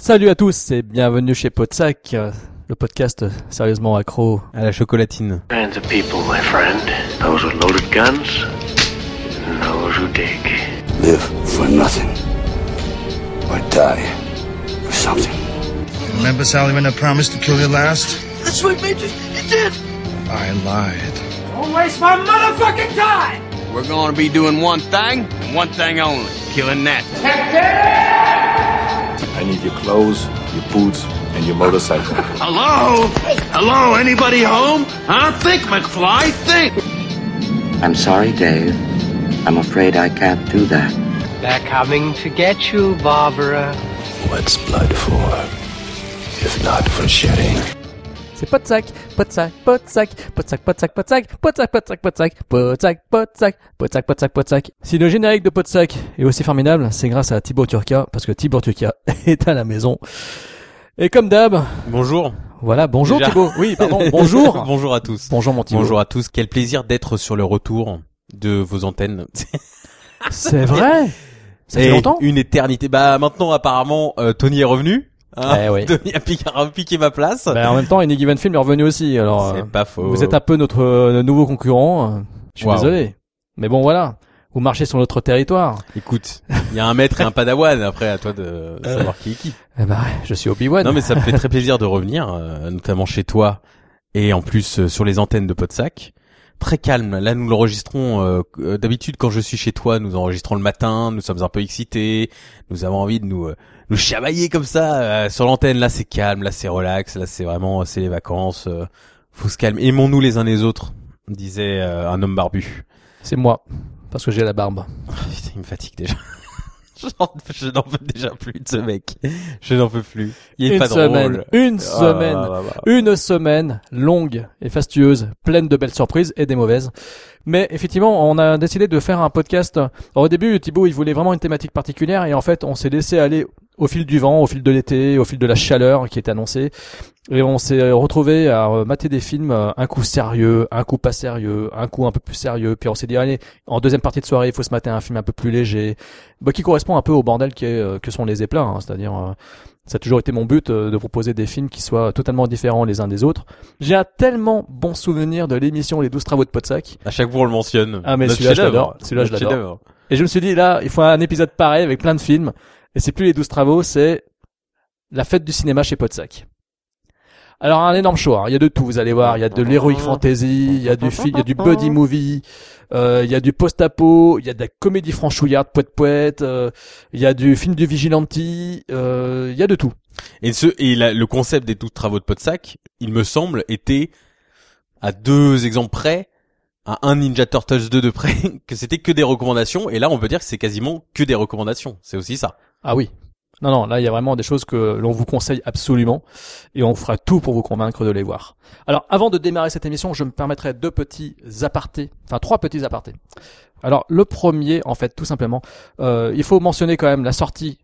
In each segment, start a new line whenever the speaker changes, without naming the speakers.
Salut à tous et bienvenue chez Podsac, euh, le podcast sérieusement accro
à la chocolatine.
Kinds of people, my friend. Those with loaded guns, and those who dig.
Live for nothing. Or die for something.
Remember, Sally, when I promised to kill you last?
That's what made you. You did.
I lied.
Don't waste my motherfucking time.
We're gonna be doing one thing, one thing only, killing that.
I need your clothes, your boots, and your motorcycle.
Hello? Hello, anybody home? Huh? Think, McFly, think!
I'm sorry, Dave. I'm afraid I can't do that.
They're coming to get you, Barbara.
What's blood for? If not for shedding.
C'est Podsac, Podsac, Podsac, Podsac, Podsac, Podsac, Podsac, Podsac, Podsac, Podsac, Podsac, Podsac, Podsac, Podsac. Si le générique de Podsac est aussi formidable, c'est grâce à Thibaut Turca, parce que Thibaut Turca est à la maison. Et comme d'hab,
Bonjour.
voilà, bonjour
Déjà.
Thibaut. Oui, pardon, bonjour.
Bonjour à tous.
Bonjour mon Thibaut.
Bonjour à tous. Quel plaisir d'être sur le retour de vos antennes.
C'est vrai Ça fait longtemps
Une éternité. Bah maintenant apparemment euh, Tony est revenu. Hein
Eh oui.
A piqué, ma place.
Bah, en même temps, Any Given Film est revenu aussi, alors...
C'est
euh,
pas faux.
Vous êtes un peu notre euh, nouveau concurrent. euh, Je suis désolé. Mais bon, voilà. Vous marchez sur notre territoire.
Écoute, il y a un maître et un padawan. Après, à toi de savoir qui est qui.
Eh ben, je suis Obi-Wan.
Non mais ça me fait très plaisir de revenir, euh, notamment chez toi et en plus euh, sur les antennes de Podsac. Très calme. Là, nous l'enregistrons. euh, euh, D'habitude, quand je suis chez toi, nous enregistrons le matin. Nous sommes un peu excités. Nous avons envie de nous euh, nous chamailler comme ça euh, sur l'antenne. Là, c'est calme. Là, c'est relax. Là, c'est vraiment, c'est les vacances. euh, faut se calmer. Aimons-nous les uns les autres, disait euh, un homme barbu.
C'est moi. Parce que j'ai la barbe.
Ah, Putain, il me fatigue déjà. Je n'en peux déjà plus de ce mec. Je n'en peux plus. Il est
une
pas
semaine.
drôle.
Une
Ah,
semaine.
bah, bah, bah.
Une semaine longue et fastueuse, pleine de belles surprises et des mauvaises. Mais effectivement, on a décidé de faire un podcast. Alors, au début, Thibaut, il voulait vraiment une thématique particulière et en fait, on s'est laissé aller au fil du vent, au fil de l'été, au fil de la chaleur qui est annoncée. Et on s'est retrouvé à euh, mater des films, euh, un coup sérieux, un coup pas sérieux, un coup un peu plus sérieux. Puis on s'est dit, allez, en deuxième partie de soirée, il faut se mater un film un peu plus léger, bah, qui correspond un peu au bordel qui est, euh, que sont les éplats. hein. C'est-à-dire, euh, ça a toujours été mon but euh, de proposer des films qui soient totalement différents les uns des autres. J'ai un tellement bon souvenir de l'émission Les 12 travaux de Podsac.
À chaque fois, on le mentionne.
Ah, mais celui-là, je l'adore. Celui-là, je l'adore. Et je me suis dit, là, il faut un épisode pareil avec plein de films. Et c'est plus les 12 travaux, c'est la fête du cinéma chez Podsac. Alors un énorme choix, hein. il y a de tout, vous allez voir, il y a de l'heroic fantasy, il y a du film, il y a du buddy movie, euh, il y a du post-apo, il y a de la comédie franchouillarde, poète poète, euh, il y a du film du vigilante, euh, il y a de tout.
Et ce, et le concept des tous travaux de Podsac, il me semble, était à deux exemples près, à un Ninja Turtles 2 de près, que c'était que des recommandations. Et là, on peut dire que c'est quasiment que des recommandations. C'est aussi ça.
Ah oui. Non, non, là, il y a vraiment des choses que l'on vous conseille absolument et on fera tout pour vous convaincre de les voir. Alors, avant de démarrer cette émission, je me permettrai deux petits apartés, enfin trois petits apartés. Alors, le premier, en fait, tout simplement, euh, il faut mentionner quand même la sortie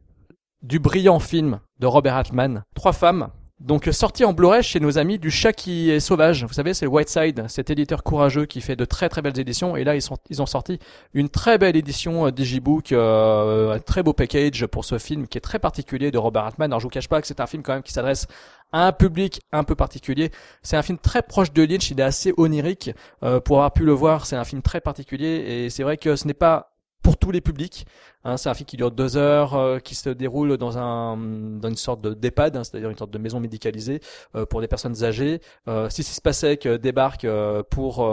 du brillant film de Robert Altman, Trois femmes, donc sorti en Blu-ray chez nos amis du chat qui est sauvage. Vous savez, c'est Whiteside, cet éditeur courageux qui fait de très très belles éditions. Et là, ils, sont, ils ont sorti une très belle édition euh, Digibook, euh, un très beau package pour ce film qui est très particulier de Robert Altman. Alors je vous cache pas que c'est un film quand même qui s'adresse à un public un peu particulier. C'est un film très proche de Lynch, il est assez onirique. Euh, pour avoir pu le voir, c'est un film très particulier et c'est vrai que ce n'est pas tous les publics. Hein, c'est un film qui dure deux heures, euh, qui se déroule dans un dans une sorte de d'EHPAD, hein, c'est-à-dire une sorte de maison médicalisée euh, pour des personnes âgées. Euh, Sissy Spacek débarque euh, pour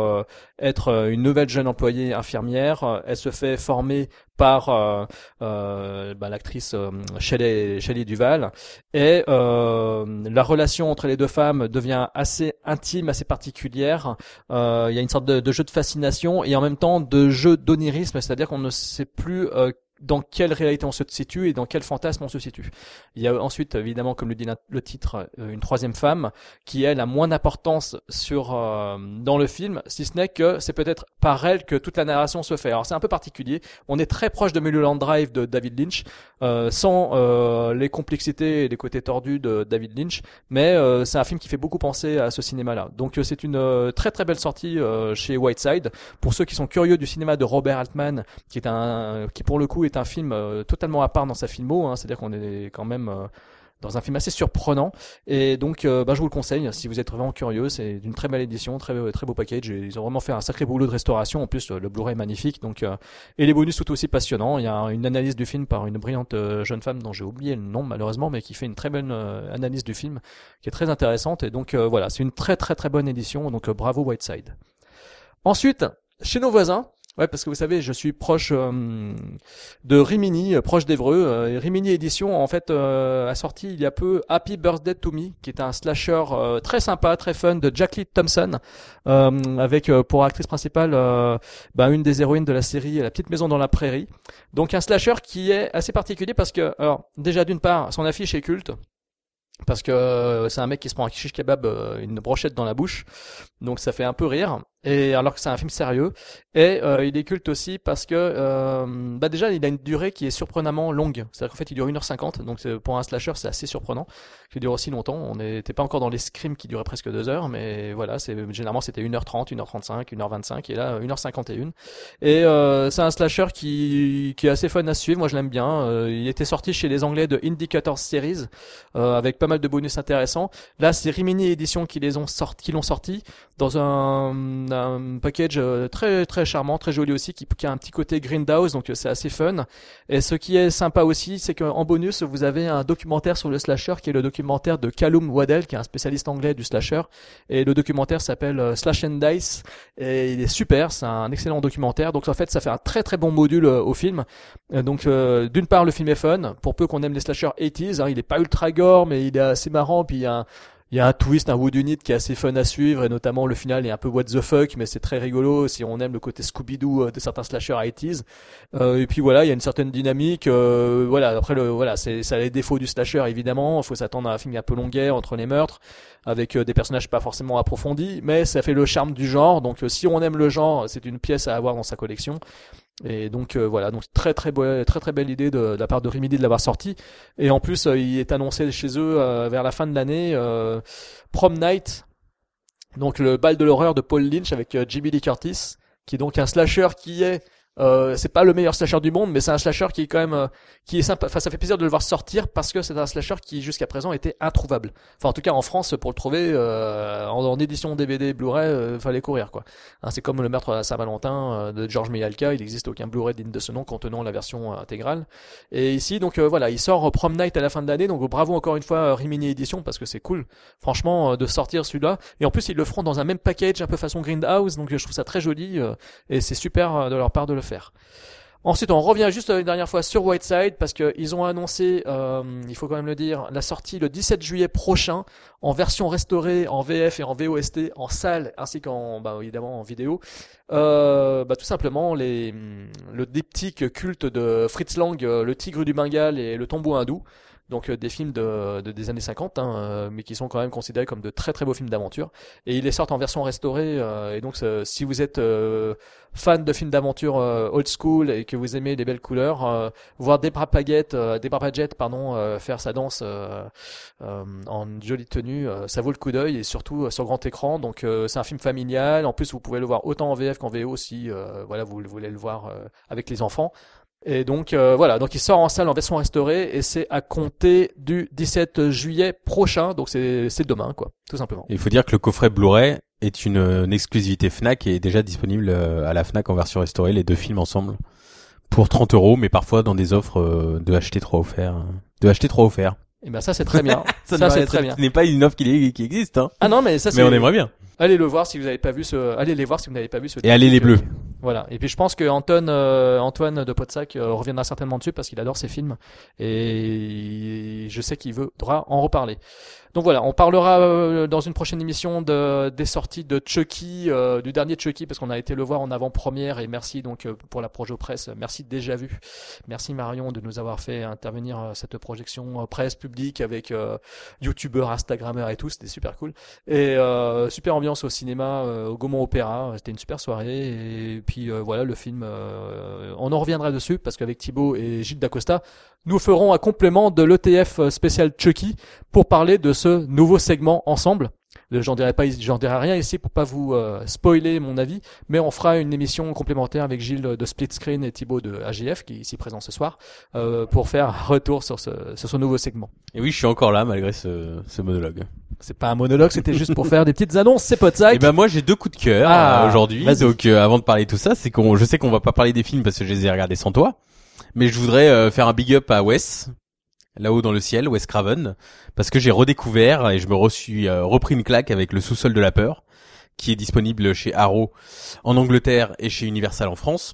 être une nouvelle jeune employée infirmière. Elle se fait former par euh, euh, bah, l'actrice euh, Shelley, Duval et euh, la relation entre les deux femmes devient assez intime, assez particulière. Il y a une sorte de, de jeu de fascination et en même temps de jeu d'onirisme, c'est-à-dire qu'on ne sait plus dans quelle réalité on se situe et dans quel fantasme on se situe. Il y a ensuite, évidemment, comme le dit le titre, euh, une troisième femme qui, elle, a moins d'importance sur euh, dans le film, si ce n'est que c'est peut-être par elle que toute la narration se fait. Alors c'est un peu particulier. On est très proche de Mulholland Drive de David Lynch, euh, sans euh, les complexités et les côtés tordus de David Lynch, mais c'est un film qui fait beaucoup penser à ce cinéma-là. Donc c'est une très très belle sortie chez Whiteside. Pour ceux qui sont curieux du cinéma de Robert Altman, qui est un qui pour le coup est un film euh, totalement à part dans sa filmo, hein, c'est-à-dire qu'on est quand même euh, dans un film assez surprenant. Et donc euh, bah, je vous le conseille si vous êtes vraiment curieux c'est une très belle édition très très beau package ils ont vraiment fait un sacré boulot de restauration. En plus le Blu-ray est magnifique donc et les bonus sont aussi passionnants. Il y a une analyse du film par une brillante jeune femme dont j'ai oublié le nom malheureusement mais qui fait une très bonne analyse du film qui est très intéressante. Et donc voilà c'est une très très très bonne édition. Donc bravo Whiteside. Ensuite chez nos voisins Ouais, parce que vous savez, je suis proche euh, de Rimini, euh, proche d'Evreux. Euh, Rimini Édition, en fait, a sorti il y a peu Happy Birthday to Me, qui est un slasher très sympa, très fun de Jackie Thompson, avec pour actrice principale bah, une des héroïnes de la série La Petite Maison dans la Prairie. Donc un slasher qui est assez particulier parce que, alors, déjà d'une part, son affiche est culte parce que c'est un mec qui se prend un shish kebab, une brochette dans la bouche, donc ça fait un peu rire et alors que c'est un film sérieux. Et euh, il est culte aussi parce que euh, bah déjà il a une durée qui est surprenamment longue. C'est-à-dire qu'en fait il dure 1h50 donc pour un slasher c'est assez surprenant. Qu'il dure aussi longtemps. On n'était pas encore dans les scrims qui duraient presque 2 heures mais voilà c'est généralement c'était 1h30 1h35 1h25 et là 1h51 et euh, c'est un slasher qui qui est assez fun à suivre. Moi je l'aime bien. Euh, il était sorti chez les anglais de Indicator Series euh, avec pas mal de bonus intéressants. Là c'est Rimini Edition qui les ont sorti qui l'ont sorti dans un un package euh, très très charmant, très joli aussi, qui, a un petit côté greenhouse, donc euh, c'est assez fun. Et ce qui est sympa aussi, c'est qu'en bonus, vous avez un documentaire sur le slasher, qui est le documentaire de Callum Waddell, qui est un spécialiste anglais du slasher. Et le documentaire s'appelle euh, Slash and Dice, et il est super, c'est un excellent documentaire. Donc en fait, ça fait un très très bon module au film. Donc d'une part, le film est fun, pour peu qu'on aime les slashers 80s, hein, il est pas ultra gore, mais il est assez marrant, puis il y a un twist, un wood unit qui est assez fun à suivre et notamment le final est un peu what the fuck mais c'est très rigolo si on aime le côté Scooby-Doo euh, de certains slashers 80s. Euh, et puis voilà, il y a une certaine dynamique. Euh, voilà, après le voilà, c'est ça les défauts du slasher évidemment. Il faut s'attendre à un film un peu longuet entre les meurtres avec des personnages pas forcément approfondis, mais ça fait le charme du genre. Donc si on aime le genre, c'est une pièce à avoir dans sa collection. Et donc euh, voilà, donc très très très très belle idée de, la part de Remedy de l'avoir sorti. Et en plus, euh, il est annoncé chez eux euh, vers la fin de l'année Prom Night, donc le bal de l'horreur de Paul Lynch avec Jimmy Lee Curtis, qui est donc un slasher qui est euh, c'est pas le meilleur slasher du monde, mais c'est un slasher qui est quand même euh, qui est sympa. Enfin, ça fait plaisir de le voir sortir parce que c'est un slasher qui jusqu'à présent était introuvable. Enfin, en tout cas en France, pour le trouver euh, en, édition DVD, Blu-ray, fallait courir quoi. Hein, c'est comme le meurtre à Saint-Valentin de George Miyalka. Il n'existe aucun Blu-ray digne de ce nom contenant la version intégrale. Et ici, donc voilà, il sort Prom Night à la fin de l'année. Donc bravo encore une fois Rimini Edition parce que c'est cool, franchement, de sortir celui-là. Et en plus, ils le feront dans un même package, un peu façon Grindhouse. Donc je trouve ça très joli et c'est super de leur part de le Ensuite, on revient juste une dernière fois sur Whiteside parce qu'ils ont annoncé, euh, il faut quand même le dire, la sortie le 17 juillet prochain en version restaurée, en VF et en VOST, en salle ainsi qu'en, bah, en vidéo. Euh, bah, tout simplement le diptyque culte de Fritz Lang, euh, Le Tigre du Bengale et Le Tombeau hindou donc euh, des films de, des années 50, hein, euh, mais qui sont quand même considérés comme de très très beaux films d'aventure. Et ils les sortent en version restaurée, euh, et donc si vous êtes fan de films d'aventure old school et que vous aimez les belles couleurs, voir Debra Paget, Paget pardon, faire sa danse en jolie tenue, ça vaut le coup d'œil et surtout sur grand écran. Donc c'est un film familial. En plus, vous pouvez le voir autant en VF qu'en VO si voilà vous voulez le voir avec les enfants. Et donc euh, voilà, donc il sort en salle en version restaurée et c'est à compter du 17 juillet prochain, donc c'est c'est demain quoi, tout simplement.
Il faut dire que le coffret Blu-ray est une, exclusivité Fnac et est déjà disponible euh, à la Fnac en version restaurée, les deux films ensemble pour 30 euros, mais parfois dans des offres euh, de acheter trois offerts, de acheter trois offerts.
Et eh ben ça c'est très bien.
ça, ça c'est très bien. Ce n'est pas une offre qui, qui existe. Hein.
Ah non mais ça c'est.
Mais on aimerait bien.
Allez le voir si vous n'avez pas vu ce. Allez les voir si vous n'avez pas vu ce.
Et allez les bleus.
Voilà. Et puis je pense que Anton, euh, Antoine de Potsac euh, reviendra certainement dessus parce qu'il adore ces films et je sais qu'il voudra en reparler. Donc voilà, on parlera euh, dans une prochaine émission de, des sorties de Chucky, euh, du dernier Chucky, parce qu'on a été le voir en avant-première et merci donc euh, pour la Projo Presse. Merci déjà vu. Merci Marion de nous avoir fait intervenir cette projection presse publique avec youtubeurs, instagrammeurs et tout. C'était super cool. Et super ambiance au cinéma, au Gaumont Opéra. C'était une super soirée. Et puis euh, voilà, le film, euh, on en reviendra dessus parce qu'avec Thibaut et Gilles Dacosta, nous ferons un complément de l'ETF spécial Chucky pour parler de ce nouveau segment ensemble. J'en dirai pas, j'en dirai rien ici pour pas vous euh, spoiler mon avis, mais on fera une émission complémentaire avec Gilles de Split Screen et Thibaut de AGF qui est ici présent ce soir euh, pour faire un retour sur ce, sur ce nouveau segment.
Et oui, je suis encore là malgré ce, ce monologue.
C'est pas un monologue, c'était juste pour faire des petites annonces, c'est Podsac.
Et ben moi j'ai deux coups de cœur
Ah,
euh, aujourd'hui.
vas-y.
Donc euh, avant de parler de tout ça, c'est qu'on, je sais qu'on va pas parler des films parce que je les ai regardés sans toi, mais je voudrais euh, faire un big up à Wes, là-haut dans le ciel, Wes Craven, parce que j'ai redécouvert et je me suis euh, repris une claque avec le sous-sol de la peur, qui est disponible chez Arrow en Angleterre et chez Universal en France.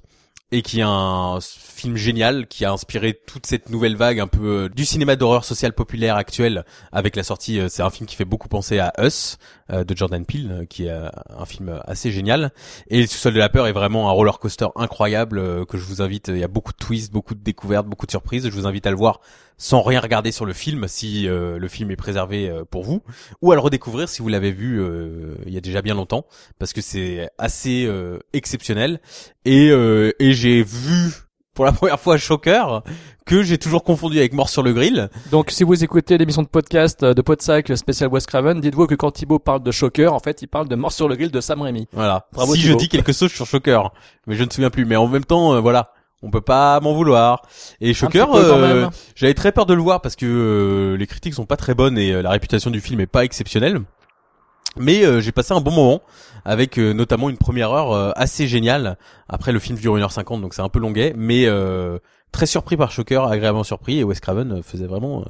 Et qui est un film génial qui a inspiré toute cette nouvelle vague un peu euh, du cinéma d'horreur social populaire actuel avec la sortie, euh, c'est un film qui fait beaucoup penser à Us de Jordan Peele, qui est un film assez génial. Et le sous-sol de la peur est vraiment un roller coaster incroyable que je vous invite. Il y a beaucoup de twists, beaucoup de découvertes, beaucoup de surprises. Je vous invite à le voir sans rien regarder sur le film si euh, le film est préservé euh, pour vous, ou à le redécouvrir si vous l'avez vu euh, il y a déjà bien longtemps, parce que c'est assez euh, exceptionnel. Et, euh, et j'ai vu pour la première fois Shocker que j'ai toujours confondu avec Mort sur le grill.
Donc si vous écoutez l'émission de podcast de Podsac spécial Wes Craven, dites-vous que quand Thibaut parle de Shocker, en fait il parle de Mort sur le grill de Sam Raimi.
Voilà.
Bravo,
si je dis quelque chose sur Shocker, mais je ne me souviens plus. Mais en même temps, euh, voilà, on peut pas m'en vouloir. Et Shocker, euh, j'avais très peur de le voir parce que euh, les critiques sont pas très bonnes et euh, la réputation du film est pas exceptionnelle. Mais euh, j'ai passé un bon moment avec euh, notamment une première heure euh, assez géniale. Après le film dure 1h50 donc c'est un peu longuet, mais euh, très surpris par Shocker, agréablement surpris et Wes Craven faisait vraiment euh,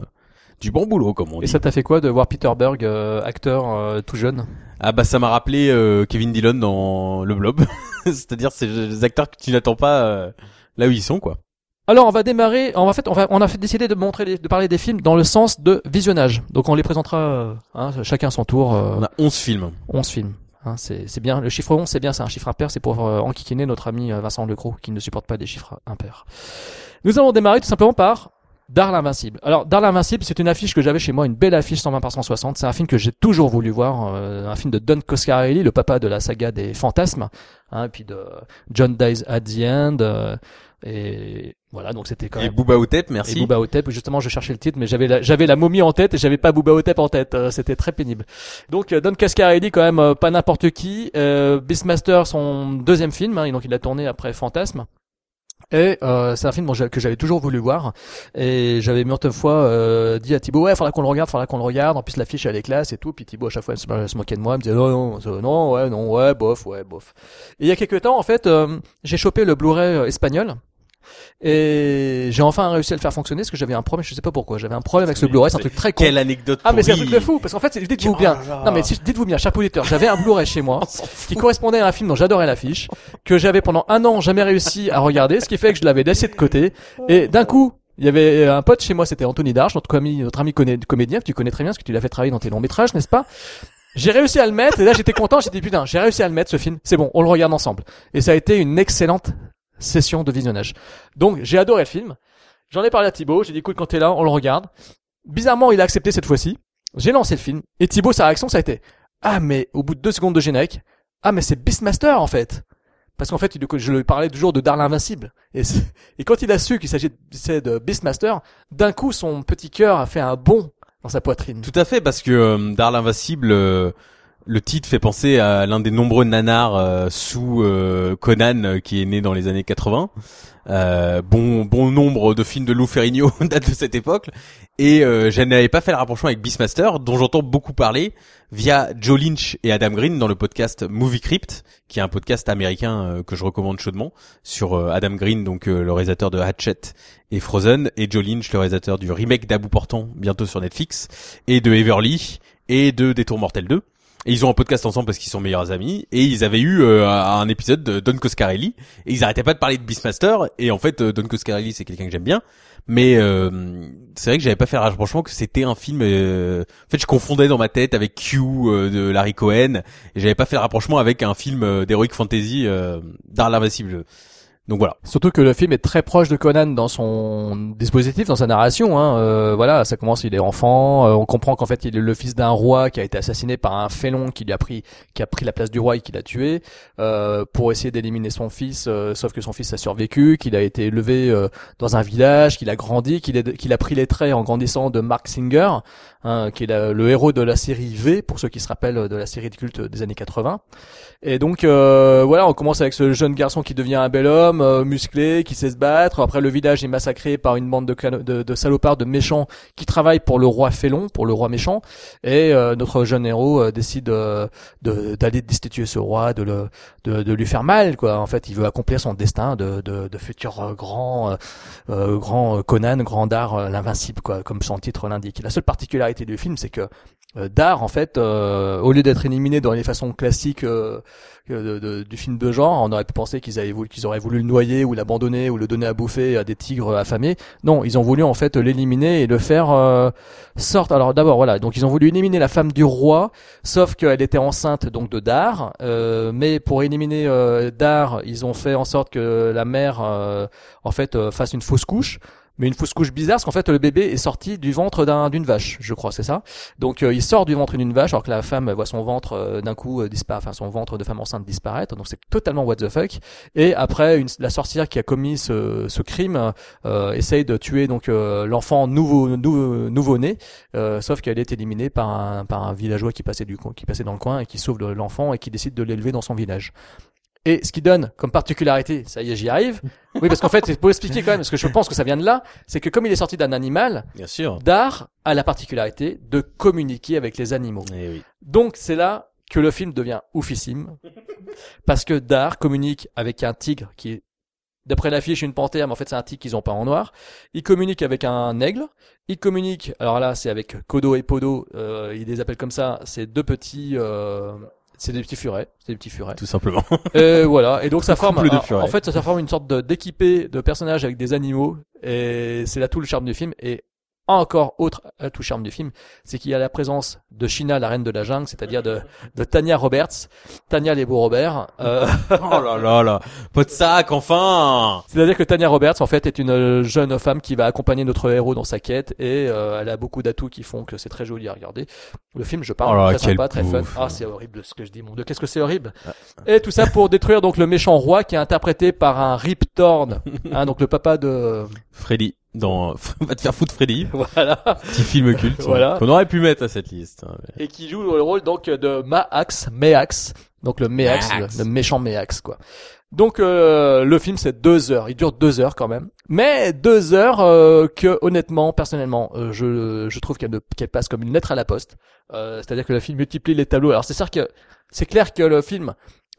du bon boulot comme on
Et
dit.
ça t'a fait quoi de voir Peter Berg, euh, acteur euh, tout jeune?
Ah bah ça m'a rappelé euh, Kevin Dillon dans Le Blob. C'est-à-dire c'est des acteurs que tu n'attends pas euh, là où ils sont quoi.
Alors on va démarrer, en fait on va on a fait décidé de montrer les- de parler des films dans le sens de visionnage. Donc on les présentera euh, hein, chacun son tour euh,
On a 11 films.
11 films. Hein, c'est c'est bien le chiffre 11 c'est bien c'est un chiffre impair c'est pour euh, enquiquiner notre ami Vincent Lecroc qui ne supporte pas des chiffres impairs. Nous allons démarrer tout simplement par Darl Invincible. Alors Darl Invincible c'est une affiche que j'avais chez moi une belle affiche 120 par 160 c'est un film que j'ai toujours voulu voir euh, un film de Don Coscarelli le papa de la saga des fantasmes hein, et puis de John Dies at the End euh, et voilà donc c'était quand
Et
même
Booba Otep, merci.
et Booba Hotep, justement, je cherchais le titre, mais j'avais la, j'avais la momie en tête et j'avais pas Booba Hotep en tête. Euh, C'était très pénible. Donc, euh, Don Cascarelli, quand même, euh, pas n'importe qui. Euh, Beastmaster, son deuxième film, hein, et donc il a tourné après Fantasme. Et euh, c'est un film que j'avais toujours voulu voir. Et j'avais maintes fois euh, dit à Thibaut ouais faudra qu'on le regarde faudra qu'on le regarde. En plus l'affiche elle est classe et tout. Puis Thibaut à chaque fois se, se moquait de moi. Il me disait non non ça- non ouais non ouais bof ouais bof. Et il y a quelques temps en fait euh, j'ai chopé le Blu-ray euh, espagnol et j'ai enfin réussi à le faire fonctionner parce que j'avais un problème, je sais pas pourquoi, j'avais un problème avec ce Blu-ray, c'est un truc très con.
Quelle anecdote
Ah mais c'est un truc de fou parce qu'en fait dites-vous
Oh
bien. Non mais si- dites-vous bien, cher auditeur, j'avais un Blu-ray chez moi qui correspondait à un film dont j'adorais l'affiche, que j'avais pendant un an jamais réussi à regarder, ce qui fait que je l'avais laissé de côté. Et d'un coup, il y avait un pote chez moi, c'était Anthony Darche, notre ami, notre ami comédien que tu connais très bien parce que tu l'as fait travailler dans tes longs métrages, n'est-ce pas? J'ai réussi à le mettre et là j'étais content, j'ai dit putain, j'ai réussi à le mettre ce film, c'est bon, on le regarde ensemble. Et ça a été une excellente session de visionnage. Donc j'ai adoré le film. J'en ai parlé à Thibaut, j'ai dit écoute quand t'es là, on le regarde. Bizarrement, il a accepté cette fois-ci. J'ai lancé le film et Thibaut sa réaction ça a été ah mais au bout de deux secondes de générique, ah mais c'est Beastmaster en fait. Parce qu'en fait, je lui parlais toujours de Darl Invincible. Et quand il a su qu'il s'agissait de Beastmaster, d'un coup, son petit cœur a fait un bond dans sa poitrine.
Tout à fait, parce que euh, Darl Invincible, euh, le titre fait penser à l'un des nombreux nanars euh, sous euh, Conan euh, qui est né dans les années 80. Euh, bon bon nombre de films de Lou Ferrigno datent de cette époque et je n'avais pas fait le rapprochement avec Beastmaster dont j'entends beaucoup parler via Joe Lynch et Adam Green dans le podcast Movie Crypt qui est un podcast américain que je recommande chaudement sur Adam Green donc le réalisateur de Hatchet et Frozen et Joe Lynch le réalisateur du remake d'Abou Portant bientôt sur Netflix et de Everly et de Détour Mortel 2 Et ils ont un podcast ensemble parce qu'ils sont meilleurs amis. Et ils avaient eu euh, un épisode de Don Coscarelli. Et ils arrêtaient pas de parler de Beastmaster. Et en fait, euh, Don Coscarelli, c'est quelqu'un que j'aime bien. Mais euh, c'est vrai que j'avais pas fait rapprochement que c'était un film. euh, En fait, je confondais dans ma tête avec Q euh, de Larry Cohen. Et j'avais pas fait le rapprochement avec un film euh, d'heroic fantasy euh, d'art l'invincible. Donc voilà.
Surtout que le film est très proche de Conan dans son dispositif, dans sa narration. Hein. Euh, voilà, ça commence, il est enfant. euh, on comprend qu'en fait, il est le fils d'un roi qui a été assassiné par un félon qui lui a pris, qui a pris la place du roi et qui l'a tué euh, pour essayer d'éliminer son fils. euh, sauf que son fils a survécu, qu'il a été élevé euh, dans un village, qu'il a grandi, qu'il qu'il a pris les traits en grandissant de Mark Singer, hein, qui est le héros de la série V, pour ceux qui se rappellent de la série de culte des années 80. Et donc euh, voilà, on commence avec ce jeune garçon qui devient un bel homme, euh, musclé, qui sait se battre. Après, le village est massacré par une bande de, de, de salopards, de méchants qui travaillent pour le roi félon, pour le roi méchant. Et euh, notre jeune héros euh, décide euh, d'aller destituer ce roi, de, le, de, de lui faire mal. quoi. En fait, il veut accomplir son destin de, de, de futur grand, grand Conan, grand euh, l'invincible, quoi, comme son titre l'indique. La seule particularité du film, c'est que euh, Dar, en fait, euh, au lieu d'être éliminé dans les façons classiques euh, de- de- du film de genre, on aurait pu penser qu'ils avaient qu'ils auraient voulu le noyer ou l'abandonner ou le donner à bouffer à des tigres affamés. Non, ils ont voulu en fait l'éliminer et le faire euh, sorte. Alors d'abord voilà, donc ils ont voulu éliminer la femme du roi, sauf qu'elle était enceinte donc de Dar. Mais pour éliminer Dar, ils ont fait en sorte que la mère en fait fasse une fausse couche. Mais une fausse couche bizarre, parce qu'en fait le bébé est sorti du ventre d'un d'une vache, je crois, c'est ça? Donc euh, il sort du ventre d'une vache, alors que la femme voit son ventre euh, d'un coup euh, disparaître, enfin son ventre de femme enceinte disparaître. Donc c'est totalement what the fuck. Et après, une, la sorcière qui a commis ce, ce crime euh, essaye de tuer donc euh, l'enfant nouveau nou- nouveau né, sauf qu'elle est éliminée par un par un villageois qui passait du qui passait dans le coin et qui sauve le- l'enfant et qui décide de l'élever dans son village. Et ce qui donne comme particularité, ça y est, j'y arrive. Oui, parce qu'en fait, c'est pour expliquer quand même, parce que je pense que ça vient de là, c'est que comme il est sorti d'un animal,
Bien sûr.
Dar a la particularité de communiquer avec les animaux.
Eh oui.
Donc c'est là que le film devient oufissime, parce que Dar communique avec un tigre qui est, d'après l'affiche, une panthère, mais en fait c'est un tigre qu'ils ont peint en noir. Il communique avec un aigle. Il communique, alors là c'est avec Kodo et Podo, euh, ils les appellent comme ça, c'est deux petits... Euh, c'est des petits furets, c'est des petits furets.
Tout simplement.
Et voilà. Et donc ça forme,
de
en- fait, ça forme une sorte de- d'équipé de personnages avec des animaux. Et c'est là tout le charme du film. Et encore autre atout charme du film, c'est qu'il y a la présence de Shina, la reine de la jungle, c'est-à-dire de, de Tanya Roberts, Tanya les beaux Robert. Euh,
oh là là là. Pot de sac, enfin.
c'est-à-dire que Tanya Roberts, en fait, est une euh, jeune femme qui va accompagner notre héros dans sa quête et euh, elle a beaucoup d'atouts qui font que c'est très joli à regarder. Le film, je parle,
Oh là
très sympa, très fun. Ah, c'est horrible ce que je dis, mon dieu, qu'est-ce que c'est horrible. Et tout ça pour détruire donc le méchant roi qui est interprété par un Rip Torn, hein, donc le papa de...
Freddy. Dans, va te faire foutre Freddy.
Voilà.
Petit film culte.
Voilà.
Qu'on aurait pu mettre à cette liste. hein,
et qui joue le rôle donc de Maax, Meax, donc le Meax, le, le méchant Meax quoi. Donc euh, le film c'est deux heures, il dure deux heures quand même, mais deux heures euh, que honnêtement, personnellement, euh, je, je trouve qu'elle ne- qu'elle passe comme une lettre à la poste. Euh, C'est-à-dire que le film multiplie les tableaux. Alors c'est sûr que c'est clair que le film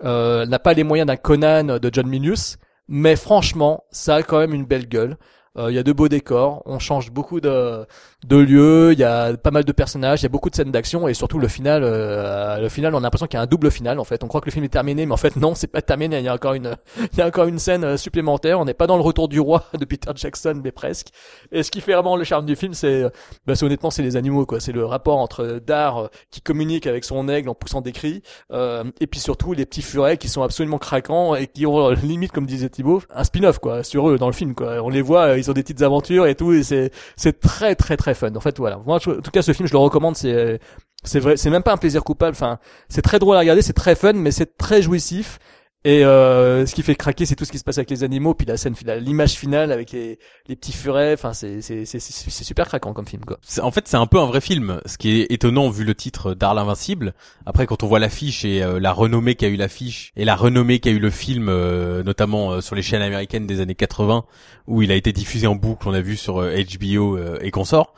euh, n'a pas les moyens d'un Conan de John Milius, mais franchement, ça a quand même une belle gueule. Euh, Il y a de beaux décors, on change beaucoup de, de lieux, il y a pas mal de personnages, il y a beaucoup de scènes d'action et surtout le final. euh, le final, on a l'impression qu'il y a un double final. En fait, on croit que le film est terminé, mais en fait non, c'est pas terminé. Il y a encore une, il y a encore une scène euh, supplémentaire. On n'est pas dans le retour du roi de Peter Jackson, mais presque. Et ce qui fait vraiment le charme du film, c'est, bah, c'est honnêtement, c'est les animaux, quoi. C'est le rapport entre Dar euh, qui communique avec son aigle en poussant des cris, euh, et puis surtout les petits furets qui sont absolument craquants et qui ont limite, comme disait Thibaut, un spin-off, quoi, sur eux dans le film, quoi. On les voit, ils ont des petites aventures et tout, et c'est, c'est très, très, très fun. En fait, voilà. Moi, je- en tout cas, ce film, je le recommande. C'est, c'est vrai, c'est même pas un plaisir coupable. Enfin, c'est très drôle à regarder, c'est très fun, mais c'est très jouissif. Et euh, ce qui fait craquer, c'est tout ce qui se passe avec les animaux, puis la scène finale, l'image finale avec les, petits furets. Enfin, c'est, c'est, c'est, c'est super craquant comme film, quoi.
En fait, c'est un peu un vrai film, ce qui est étonnant vu le titre d'Arl Invincible. Après, quand on voit l'affiche et euh, la renommée qu'a eu l'affiche et la renommée qu'a eu le film, euh, notamment euh, sur les chaînes américaines des années 80, où il a été diffusé en boucle, on a vu sur HBO euh, et consorts.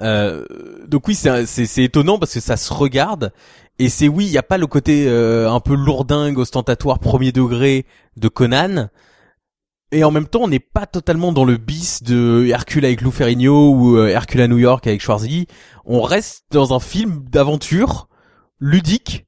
Euh, donc oui, c'est c'est c'est étonnant parce que ça se regarde et c'est oui, il y a pas le côté euh, un peu lourdingue, ostentatoire, premier degré de Conan. Et en même temps, on n'est pas totalement dans le bis de Hercule avec Lou Ferrigno ou euh, Hercule à New York avec Schwarzy. On reste dans un film d'aventure ludique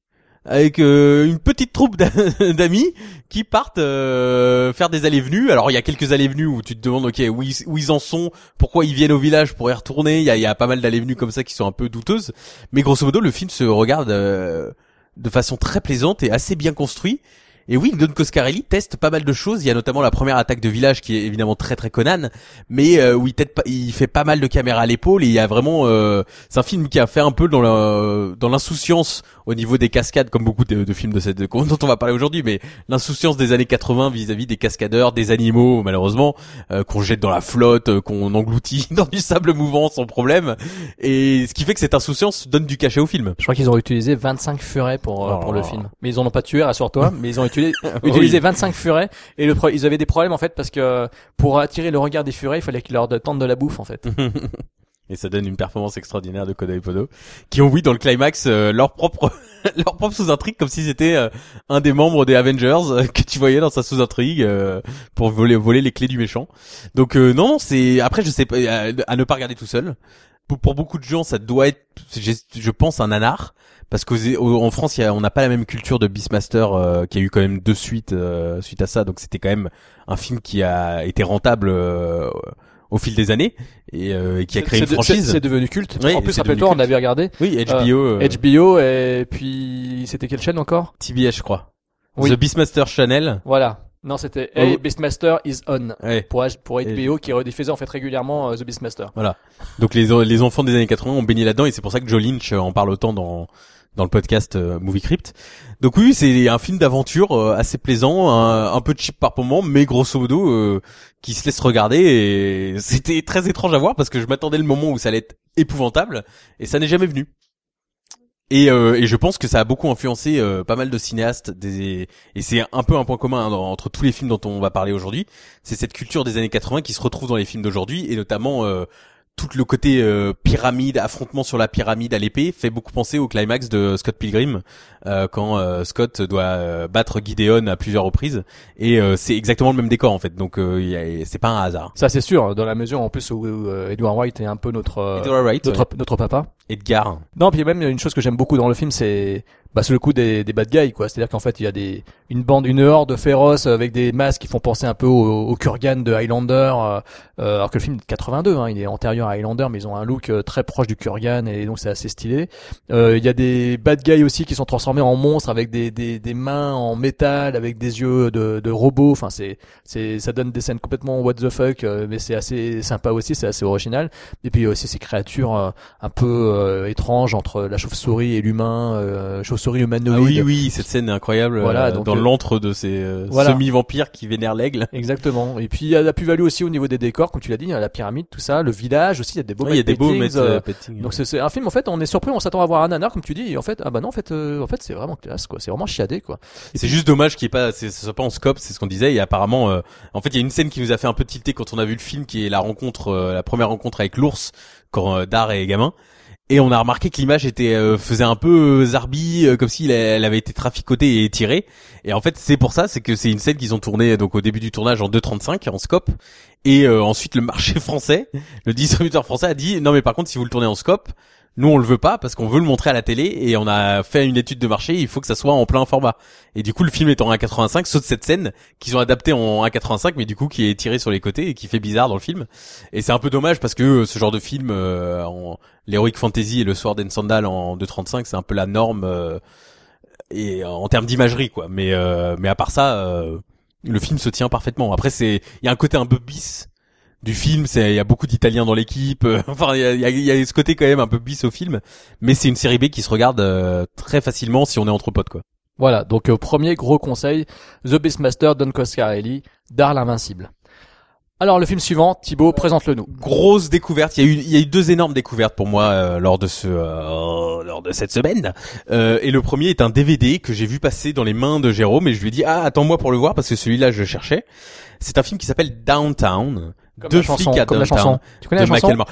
avec euh, une petite troupe d'a- d'amis qui partent euh, faire des allées-venues. Alors il y a quelques allées-venues où tu te demandes ok où ils, en sont, pourquoi ils viennent au village pour y retourner. Il y a, y a pas mal d'allées-venues comme ça qui sont un peu douteuses. Mais grosso modo le film se regarde euh, de façon très plaisante et assez bien construit. Et oui, Don Coscarelli teste pas mal de choses. Il y a notamment la première attaque de village qui est évidemment très très Conan, mais euh, où il, il fait pas mal de caméras à l'épaule et il y a vraiment, euh, c'est un film qui a fait un peu dans la, dans l'insouciance au niveau des cascades, comme beaucoup de, de films de cette dont on va parler aujourd'hui, mais l'insouciance des années 80 vis-à-vis des cascadeurs, des animaux malheureusement euh, qu'on jette dans la flotte, euh, qu'on engloutit dans du sable mouvant sans problème, et ce qui fait que cette insouciance donne du cachet au film.
Je crois qu'ils ont utilisé 25 furets pour, euh,
Oh.
pour le film. Mais ils en ont pas tué, rassure-toi, mais ils ont utilisé, utilisé 25 furets et le pro- ils avaient des problèmes en fait parce que pour attirer le regard des furets, il fallait qu'ils leur tendent de la bouffe en fait.
Et ça donne une performance extraordinaire de Koda et Podo, qui ont oui dans le climax euh, leur propre leur propre sous-intrigue comme si c'était euh, un des membres des Avengers euh, que tu voyais dans sa sous-intrigue euh, pour voler voler les clés du méchant. Donc euh, non, c'est après je sais pas à, à ne pas regarder tout seul. Pour, pour beaucoup de gens, ça doit être j'ai- je pense un nanar parce qu'en France, y a- on n'a pas la même culture de Beastmaster euh, qui a eu quand même deux suites euh, suite à ça. Donc c'était quand même un film qui a été rentable euh, au fil des années et, euh, et qui a créé une
de-
franchise.
C'est devenu culte.
Oui,
en plus, rappelle-toi, on avait regardé
Oui, HBO. euh,
HBO et puis c'était quelle chaîne encore?
TBS, je crois.
Oui.
The Beastmaster Channel.
Voilà. Non, c'était
Oh.
Hey Beastmaster is on
Ouais.
pour HBO qui rediffusait en fait régulièrement euh, The Beastmaster.
Voilà. Donc les les enfants des années 80 ont baigné là-dedans et c'est pour ça que Joe Lynch euh, en parle autant dans dans le podcast euh, Movie Crypt. Donc oui, c'est un film d'aventure euh, assez plaisant, un, un peu cheap par moment, mais grosso modo euh, qui se laisse regarder et c'était très étrange à voir parce que je m'attendais le moment où ça allait être épouvantable et ça n'est jamais venu. Et, euh, et je pense que ça a beaucoup influencé euh, pas mal de cinéastes des, et c'est un peu un point commun hein, entre tous les films dont on va parler aujourd'hui. C'est cette culture des années 80 qui se retrouve dans les films d'aujourd'hui et notamment tout le côté euh, pyramide, affrontement sur la pyramide à l'épée fait beaucoup penser au climax de Scott Pilgrim euh, quand euh, Scott doit euh, battre Gideon à plusieurs reprises et euh, c'est exactement le même décor en fait. Donc euh, c'est pas un hasard.
Ça c'est sûr, dans la mesure en plus où, où, Edward White est un peu notre
Wright,
notre,
ouais.
notre papa.
Edgar.
Non, puis même une chose que j'aime beaucoup dans le film, c'est bah c'est le coup des, des bad guys quoi. C'est-à-dire qu'en fait il y a des une bande, une horde féroce avec des masques qui font penser un peu au, au Kurgan de Highlander. euh, euh, alors que le film est de 82, hein, il est antérieur à Highlander, mais ils ont un look euh, très proche du Kurgan et donc c'est assez stylé. Euh, Il y a des bad guys aussi qui sont transformés en monstres avec des, des, des mains en métal, avec des yeux de, de robots. Enfin c'est c'est ça donne des scènes complètement what the fuck, euh, mais c'est assez sympa aussi, c'est assez original. Et puis aussi ces créatures un peu euh, étranges entre la chauve-souris et l'humain, euh, chauve-souris humanoïde.
Ah oui oui, cette scène est incroyable
Voilà,
euh,
donc,
dans
euh,
l'antre de ces euh,
voilà.
semi-vampires qui vénèrent l'aigle.
Exactement. Et puis il y a la plus-value aussi au niveau des décors, comme tu l'as dit, il y a la pyramide, tout ça, le village aussi, il y a des beaux
Ouais, il y a des beaux
donc c'est un film en fait, on est surpris, on s'attend à voir un nanar comme tu dis, et en fait ah bah non en fait euh, en fait c'est vraiment classe quoi, c'est vraiment chiadé quoi.
C'est juste dommage qu'il pas, soit pas en scope, c'est ce qu'on disait. Et apparemment, euh, en fait, il y a une scène qui nous a fait un peu tilter quand on a vu le film, qui est la rencontre, euh, la première rencontre avec l'ours, quand euh, Dar est gamin. Et on a remarqué que l'image était euh, faisait un peu euh, zarbi, euh, comme si elle avait été traficotée et étirée. Et en fait, c'est pour ça, c'est que c'est une scène qu'ils ont tournée donc au début du tournage en 2.35 en scope. Et euh, ensuite, le marché français, le distributeur français a dit non mais par contre, si vous le tournez en scope, nous on le veut pas parce qu'on veut le montrer à la télé et on a fait une étude de marché. Il faut que ça soit en plein format. Et du coup, le film est en 1.85, sauf cette scène qu'ils ont adaptée en 1.85, mais du coup qui est tirée sur les côtés et qui fait bizarre dans le film. Et c'est un peu dommage parce que euh, ce genre de film, euh, en l'heroic fantasy et le Sword and Sandal en 2.35, c'est un peu la norme euh, et euh, en termes d'imagerie quoi. Mais euh, mais à part ça, le film se tient parfaitement. Après, c'est il y a un côté un peu bis du film, c'est il y a beaucoup d'Italiens dans l'équipe. euh, enfin, il y a, y, a, y a ce côté quand même un peu bis au film, mais c'est une série B qui se regarde euh, très facilement si on est entre potes quoi.
Voilà, donc euh, premier gros conseil, The Beastmaster, Don Coscarelli, Dar l'invincible. Alors le film suivant, Thibaut, présente-le nous.
grosse découverte. Il y a eu, il y a eu deux énormes découvertes pour moi euh, lors de ce, euh, lors de cette semaine. Euh, et le premier est un DVD que j'ai vu passer dans les mains de Jérôme et je lui ai dit ah attends-moi pour le voir parce que celui-là je le cherchais. C'est un film qui s'appelle Downtown.
Comme
Deux
la chanson,
flics à
comme la
Downtown
chanson. Tu connais
de
la chanson
Michael Moore.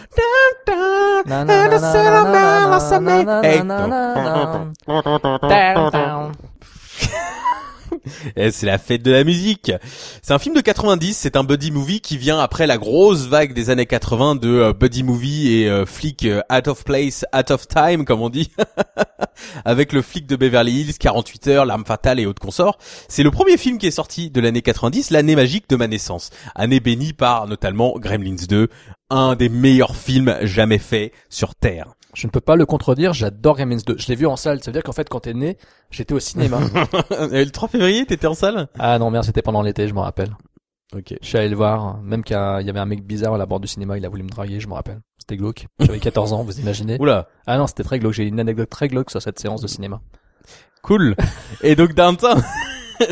Na, na, na,
c'est la fête de la musique. C'est un film de 90, c'est un buddy movie qui vient après la grosse vague des années 80 de euh, buddy movie et euh, flic euh, out of place, out of time comme on dit. avec le flic de Beverly Hills, 48 heures, l'arme fatale et autres consorts. C'est le premier film qui est sorti de l'année 90, l'année magique de ma naissance. Année bénie par notamment Gremlins 2, un des meilleurs films jamais faits sur Terre.
Je ne peux pas le contredire, j'adore Gremlins 2. Je l'ai vu en salle, ça veut dire qu'en fait quand t'es né, j'étais au cinéma.
le 3 février, t'étais en salle?
Ah non merde, c'était pendant l'été, je me rappelle.
Ok.
Je suis allé le voir, même qu'il y avait un mec bizarre à la bord du cinéma, il a voulu me draguer, je me rappelle. C'était glauque. J'avais 14 ans, vous imaginez
Oula,
Ah non, c'était très glauque, j'ai une anecdote très glauque sur cette séance de cinéma.
cool. Et donc Downtown,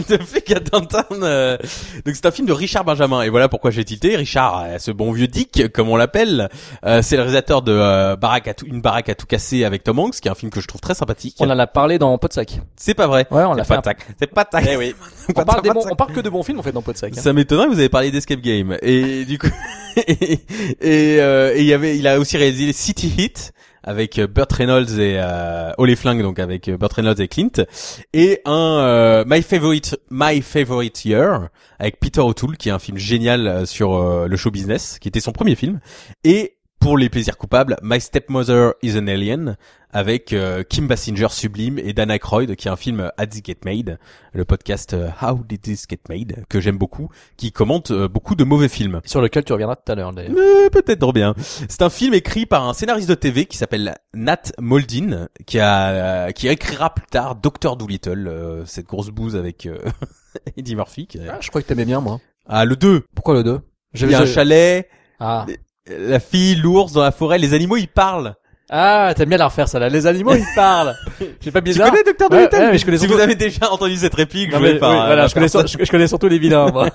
de flic à Downtown, euh, donc c'est un film de Richard Benjamin. Et voilà pourquoi j'ai tilté. Richard, euh, ce bon vieux Dick, comme on l'appelle, euh, c'est le réalisateur de euh, Baraque à tout- une baraque à tout casser avec Tom Hanks, qui est un film que je trouve très sympathique.
On en a parlé dans Podsac.
C'est pas vrai.
Ouais, on
C'est
l'a fait.
pas tac. C'est pas tac.
Eh oui.
Pas
On parle, des
tac,
bons-
tac.
on parle que de bons films, en fait, dans Podsac. hein.
Ça m'étonnerait, vous avez parlé d'Escape Game. Et du coup, et et, euh, et il y avait, il a aussi réalisé City Heat avec euh, Burt Reynolds et euh, Oh donc avec euh, Burt Reynolds et Clint, et un euh, My Favorite My Favorite Year avec Peter O'Toole, qui est un film génial euh, sur euh, le show business, qui était son premier film, et pour les plaisirs coupables, My Stepmother is an Alien avec euh, Kim Basinger sublime et Dan Aykroyd qui est un film How Did It Get Made, le podcast euh, How Did This Get Made que j'aime beaucoup, qui commente euh, beaucoup de mauvais films.
Sur lequel tu reviendras tout à l'heure, d'ailleurs.
Euh, Peut-être trop bien. C'est un film écrit par un scénariste de TV qui s'appelle Nat Moldin, qui a euh, qui écrira plus tard Doctor Dolittle, euh, cette grosse bouse avec euh, Eddie Murphy. qui-
Ah, je crois que t'aimais bien, moi.
Ah le 2
Pourquoi le 2
Il y a un chalet,
Ah.
La fille, l'ours dans la forêt, les animaux ils parlent.
Ah, t'aimes bien la refaire, ça, là. Les animaux, ils parlent. J'ai pas
Tu
bizarre.
connais Doctor
Ouais,
Dolittle
ouais, mais je connais
Si
surtout-
vous avez déjà entendu cette réplique,
Non,
jouée
mais,
par
oui,
euh,
voilà, je connais, sur- je, je connais surtout les vilains, moi.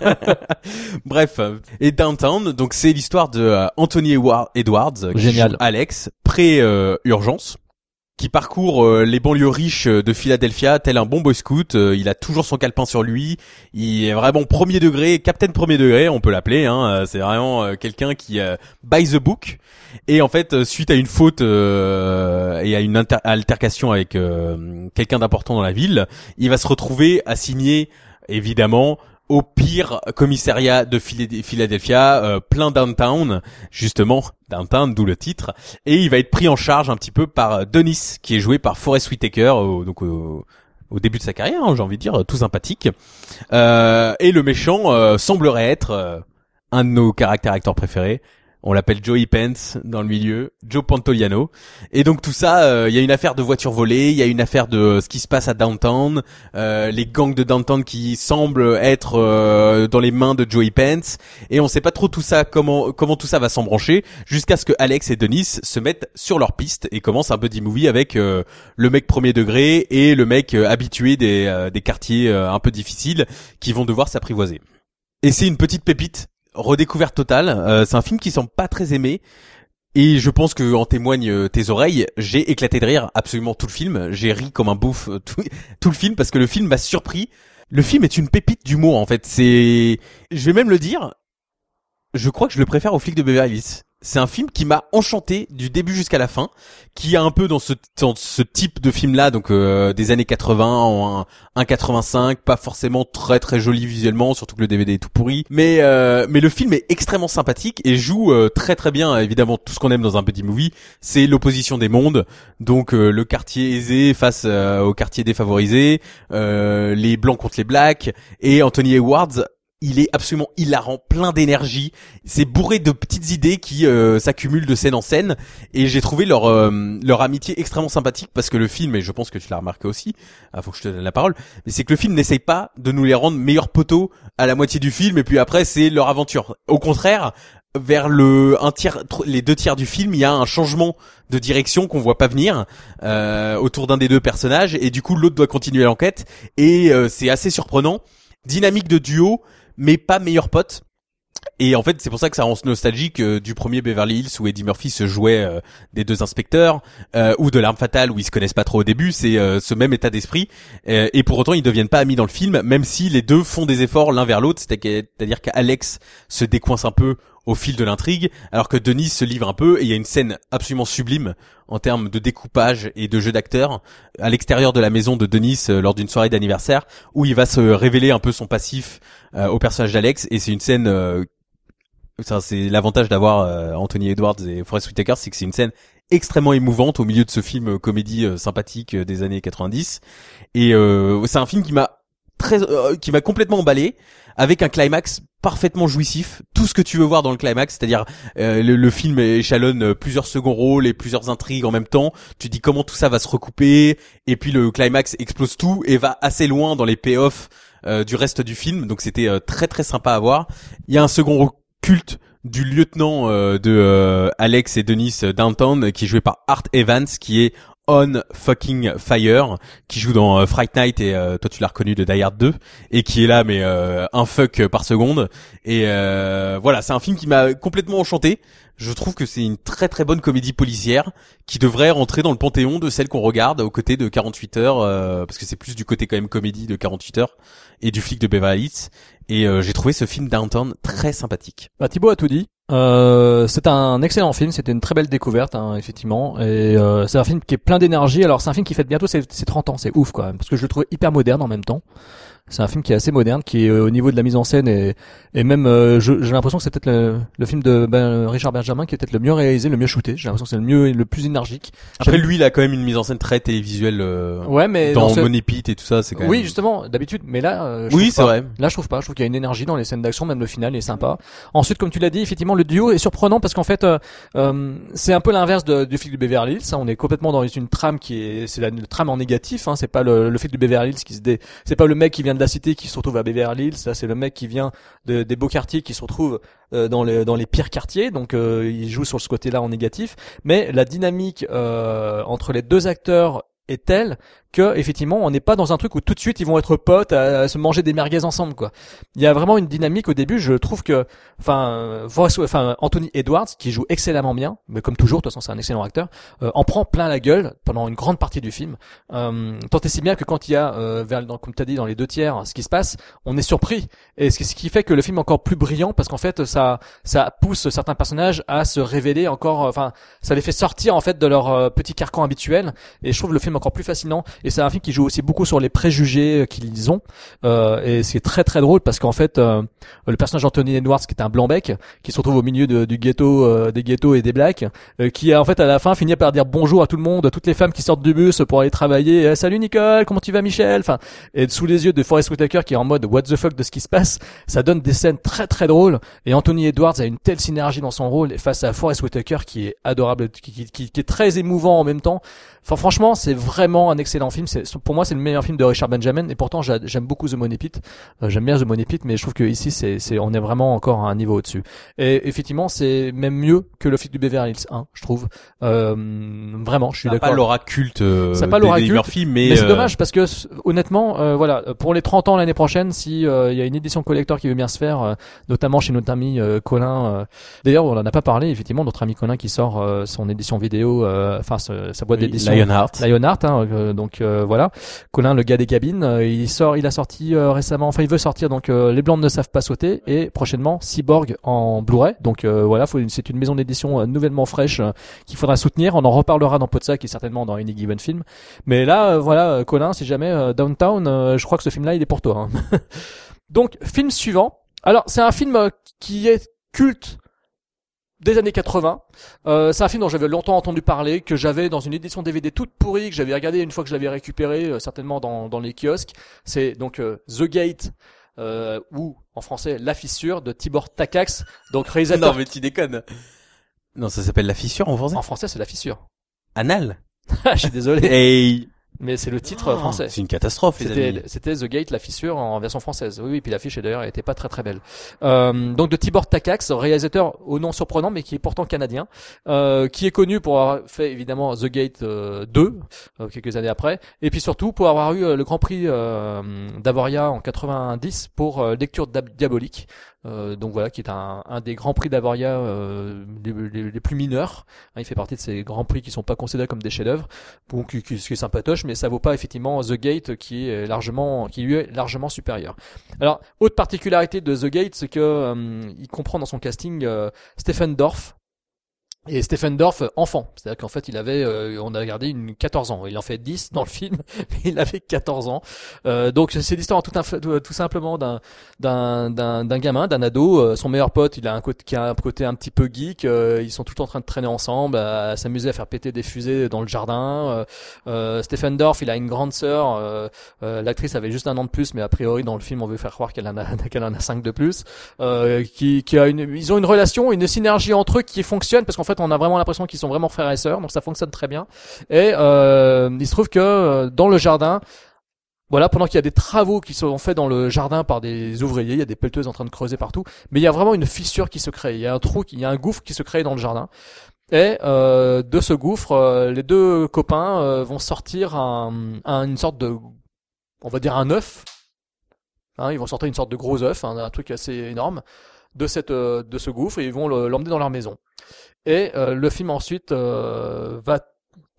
Bref, euh, et Downtown, donc c'est l'histoire de euh, Anthony Edward- Edwards, euh, qui
Génial.
joue Alex, pré-urgence, qui parcourt euh, les banlieues riches euh, de Philadelphia tel un bon boy scout. Euh, il a toujours son calepin sur lui. Il est vraiment premier degré, capitaine premier degré, on peut l'appeler. Hein. C'est vraiment quelqu'un qui buy the book. Et en fait, suite à une faute et à une altercation avec quelqu'un d'important dans la ville, il va se retrouver assigné évidemment au pire commissariat de Philad- Philadelphia, euh, plein downtown, justement downtown, d'où le titre, et il va être pris en charge un petit peu par euh, Dennis, qui est joué par Forrest Whitaker, au- donc au début de sa carrière, hein, j'ai envie de dire, tout sympathique. Euh, et le méchant euh, semblerait être euh, un de nos caractères acteurs préférés. On l'appelle Joey Pence dans le milieu, Joe Pantoliano. Et donc tout ça, euh, il y a une affaire de voiture volée, il y a une affaire de ce qui se passe à Downtown, euh, les gangs de Downtown qui semblent être euh, dans les mains de Joey Pence, et on sait pas trop tout ça comment comment tout ça va s'embrancher jusqu'à ce que Alex et Denis se mettent sur leur piste et commencent un buddy movie avec euh, le mec premier degré et le mec euh, habitué des euh, des quartiers euh, un peu difficiles qui vont devoir s'apprivoiser. Et c'est une petite pépite redécouverte totale. Euh, c'est un film qui semble pas très aimé. Et je pense que en témoignent euh, tes oreilles. J'ai éclaté de rire absolument tout le film. J'ai ri comme un bouffe euh, tout, le film parce que le film m'a surpris. Le film est une pépite d'humour en fait. C'est, je vais même le dire. Je crois que je le préfère au flic de Beverly Hills. C'est un film qui m'a enchanté du début jusqu'à la fin, qui a un peu dans ce, dans ce type de film-là, donc euh, des années 80, en un, un 85, pas forcément très très joli visuellement, surtout que le DVD est tout pourri. Mais euh, mais le film est extrêmement sympathique et joue euh, très très bien. Évidemment, tout ce qu'on aime dans un petit movie, c'est l'opposition des mondes. Donc euh, le quartier aisé face euh, au quartier défavorisé, euh, les blancs contre les blacks et Anthony Edwards il est absolument hilarant, plein d'énergie. C'est bourré de petites idées qui euh, s'accumulent de scène en scène. Et j'ai trouvé leur euh, leur amitié extrêmement sympathique parce que le film, et je pense que tu l'as remarqué aussi, ah, faut que je te donne la parole, mais c'est que le film n'essaye pas de nous les rendre meilleurs poteaux à la moitié du film et puis après c'est leur aventure. Au contraire, vers le un tiers, les deux tiers du film, il y a un changement de direction qu'on voit pas venir euh, autour d'un des deux personnages et du coup l'autre doit continuer l'enquête et euh, c'est assez surprenant. Dynamique de duo, mais pas meilleur pote. Et en fait, c'est pour ça que ça rend nostalgique euh, du premier Beverly Hills où Eddie Murphy se jouait euh, des deux inspecteurs, euh, ou de l'arme fatale où ils se connaissent pas trop au début. C'est euh, ce même état d'esprit. Et pour autant, ils deviennent pas amis dans le film, même si les deux font des efforts l'un vers l'autre. C'est-à-dire qu'Alex se décoince un peu au fil de l'intrigue, alors que Denis se livre un peu et il y a une scène absolument sublime en termes de découpage et de jeu d'acteur à l'extérieur de la maison de Denis euh, lors d'une soirée d'anniversaire où il va se révéler un peu son passif euh, au personnage d'Alex et c'est une scène euh, ça, c'est l'avantage d'avoir euh, Anthony Edwards et Forest Whitaker, c'est que c'est une scène extrêmement émouvante au milieu de ce film euh, comédie sympathique des années 90 et c'est un film qui m'a très qui m'a complètement emballé avec un climax parfaitement jouissif, tout ce que tu veux voir dans le climax, c'est-à-dire euh, le, film échalonne euh, plusieurs seconds rôles et plusieurs intrigues en même temps. Tu dis comment tout ça va se recouper et puis le climax explose tout et va assez loin dans les payoffs euh, du reste du film. Donc c'était euh, très très sympa à voir. Il y a un second culte du lieutenant de Alex et Denis Downtown qui est joué par Art Evans qui est on fucking fire qui joue dans euh, Fright Night et euh, toi tu l'as reconnu de Die Hard 2 et qui est là mais euh, un fuck par seconde. Et euh, voilà c'est un film qui m'a complètement enchanté. Je trouve que c'est une très très bonne comédie policière qui devrait rentrer dans le panthéon de celle qu'on regarde aux côtés de 48 heures parce que c'est plus du côté quand même comédie de 48 heures et du flic de Beverly Hills et euh, j'ai trouvé ce film Downtown très sympathique.
Bah, Thibaut a tout dit. Euh, c'est un excellent film, c'était une très belle découverte, hein, effectivement. Et euh, c'est un film qui est plein d'énergie. Alors c'est un film qui fête bientôt ses, ses 30 ans, c'est ouf quand même, parce que je le trouve hyper moderne en même temps. C'est un film qui est assez moderne, qui est euh, au niveau de la mise en scène et, et même, euh, j'ai l'impression que c'est peut-être le, le film de ben, Richard Benjamin qui est peut-être le mieux réalisé, le mieux shooté. J'ai l'impression que c'est le mieux, et le plus énergique.
Après lui il a quand même une mise en scène très télévisuelle euh,
ouais, mais
dans
dans ce-
et tout ça c'est quand même
Oui, justement, d'habitude, mais là, euh, je
Oui, c'est vrai.
Là, je trouve pas. Je trouve qu'il y a une énergie dans les scènes d'action, même le final est sympa. Ensuite, comme tu l'as dit, effectivement, le duo est surprenant parce qu'en fait, euh, euh, c'est un peu l'inverse du flic de Beverly Hills. hein. On est complètement dans une trame qui est, c'est la, trame en négatif. Hein. C'est pas le, le flic de Beverly Hills qui se dé, c'est pas le mec qui vient de la qui se retrouve à Beverly Hills. Là, c'est le mec qui vient de- des beaux quartiers qui se retrouve euh, dans les dans les pires quartiers. Donc, euh, il joue sur ce côté-là en négatif. Mais la dynamique euh, entre les deux acteurs est telle que effectivement on n'est pas dans un truc où tout de suite ils vont être potes à, se manger des merguez ensemble quoi. Il y a vraiment une dynamique au début, je trouve que enfin enfin Anthony Edwards qui joue excellemment bien, mais comme toujours de toute façon c'est un excellent acteur, euh, en prend plein la gueule pendant une grande partie du film. Euh, tant et si bien que quand il y a euh, vers comme tu as dit dans les deux tiers ce qui se passe, on est surpris et ce qui, ce qui fait que le film est encore plus brillant parce qu'en fait ça ça pousse certains personnages à se révéler encore euh, enfin ça les fait sortir en fait de leur euh, petit carcan habituel et je trouve le film encore plus fascinant et c'est un film qui joue aussi beaucoup sur les préjugés euh, qu'ils ont. Euh, et c'est très très drôle parce qu'en fait euh, le personnage d'Anthony Edwards qui est un blanc-bec qui se retrouve au milieu du ghetto euh, des ghettos et des blacks euh, qui en fait à la fin finit par dire bonjour à tout le monde à toutes les femmes qui sortent du bus pour aller travailler. Eh, salut Nicole comment tu vas Michel? Enfin et sous les yeux de Forest Whitaker qui est en mode what the fuck de ce qui se passe ça donne des scènes très très drôles. Et Anthony Edwards a une telle synergie dans son rôle face à Forest Whitaker qui est adorable qui, qui- qui est très émouvant en même temps Enfin, franchement, c'est vraiment un excellent film. C'est, pour moi, c'est le meilleur film de Richard Benjamin. Et pourtant, j'a- j'aime beaucoup The Money. Euh, j'aime bien The Money Pit, mais je trouve que ici, c'est, c'est, on est vraiment encore à un niveau au-dessus. Et effectivement, c'est même mieux que le film du Beverly Hills 1, je trouve. Euh, vraiment, je suis d'accord.
pas l'aura culte euh,
Ça pas l'aura culte,
Murphy mais,
Mais c'est
euh,
dommage parce que honnêtement, euh, voilà, pour les 30 ans l'année prochaine, si euh, il y a une édition collector qui veut bien se faire, euh, notamment chez notre ami Colin. euh, D'ailleurs, on en a pas parlé. Effectivement, notre ami Colin qui sort euh, son édition vidéo, enfin sa boîte
oui,
d'édition.
Lionheart.
Lionheart, hein, euh, donc euh, voilà. Colin, le gars des cabines, euh, il sort, il a sorti euh, récemment, enfin il veut sortir donc euh, Les Blancs ne savent pas sauter et prochainement Cyborg en Blu-ray. Donc euh, voilà, c'est une maison d'édition euh, nouvellement fraîche euh, qu'il faudra soutenir. On en reparlera dans Podsac et certainement dans Any Given Film. Mais là, euh, voilà, Colin, si jamais euh, Downtown, euh, je crois que ce film-là, il est pour toi. hein. donc film suivant. Alors c'est un film qui est culte des années 80. Euh, c'est un film dont j'avais longtemps entendu parler, que j'avais dans une édition DVD toute pourrie, que j'avais regardé une fois que je l'avais récupéré, euh, certainement dans, dans les kiosques. C'est donc euh, The Gate, euh, ou en français La Fissure de Tibor Takacs, donc réalisateur.
Non mais tu déconnes. Non, ça s'appelle La Fissure en français?
En français, c'est La Fissure.
Anal?
je suis désolé,
Et
mais c'est le titre euh, français.
c'est une catastrophe
C'était, The Gate, la fissure en version française. Oui, oui, puis l'affiche d'ailleurs était pas très très belle. Euh, donc de Tibor Takacs, réalisateur au nom surprenant mais qui est pourtant canadien, euh, qui est connu pour avoir fait évidemment The Gate euh, 2 euh, quelques années après, et puis surtout pour avoir eu euh, le Grand Prix euh, d'Avoria en 90 pour Lecture diabolique, Euh, donc voilà, qui est un, un des grands prix d'Avoria euh, les, les- plus mineurs. Hein, il fait partie de ces grands prix qui sont pas considérés comme des chefs-d'œuvre, donc qui, qui, qui est sympatoche, mais ça vaut pas effectivement The Gate qui est largement, qui lui est largement supérieur. Alors, autre particularité de The Gate, c'est que euh, il comprend dans son casting euh, Stephen Dorff. Et Stephen Dorff, enfant. C'est-à-dire qu'en fait, il avait, euh, on a regardé une 14 ans. Il en fait 10 dans le film, mais il avait 14 ans. Euh, donc, c'est l'histoire tout, tout, simplement d'un, d'un, gamin, d'un ado. Euh, son meilleur pote, il a un côté, qui a un côté un petit peu geek. Euh, ils sont tout en train de traîner ensemble, à, s'amuser à faire péter des fusées dans le jardin. Euh, euh, Stephen Dorff, il a une grande sœur. L'actrice avait juste un an de plus, mais a priori dans le film, on veut faire croire qu'elle en a, qu'elle en a cinq de plus. Qui, qui a une, ils ont une relation, une synergie entre eux qui fonctionne parce qu'en fait, on a vraiment l'impression qu'ils sont vraiment frères et sœurs, donc ça fonctionne très bien. Et euh, il se trouve que euh, dans le jardin, voilà, pendant qu'il y a des travaux qui sont faits dans le jardin par des ouvriers, il y a des pelleteuses en train de creuser partout, mais il y a vraiment une fissure qui se crée. Il y a un trou, il y a un gouffre qui se crée dans le jardin. Et euh, de ce gouffre, les deux copains vont sortir un, un- une sorte de, on va dire un œuf. Hein, ils vont sortir une sorte de gros œuf, hein, un truc assez énorme de cette euh, de ce gouffre et ils vont le- l'emmener dans leur maison. Et euh, le film ensuite euh, va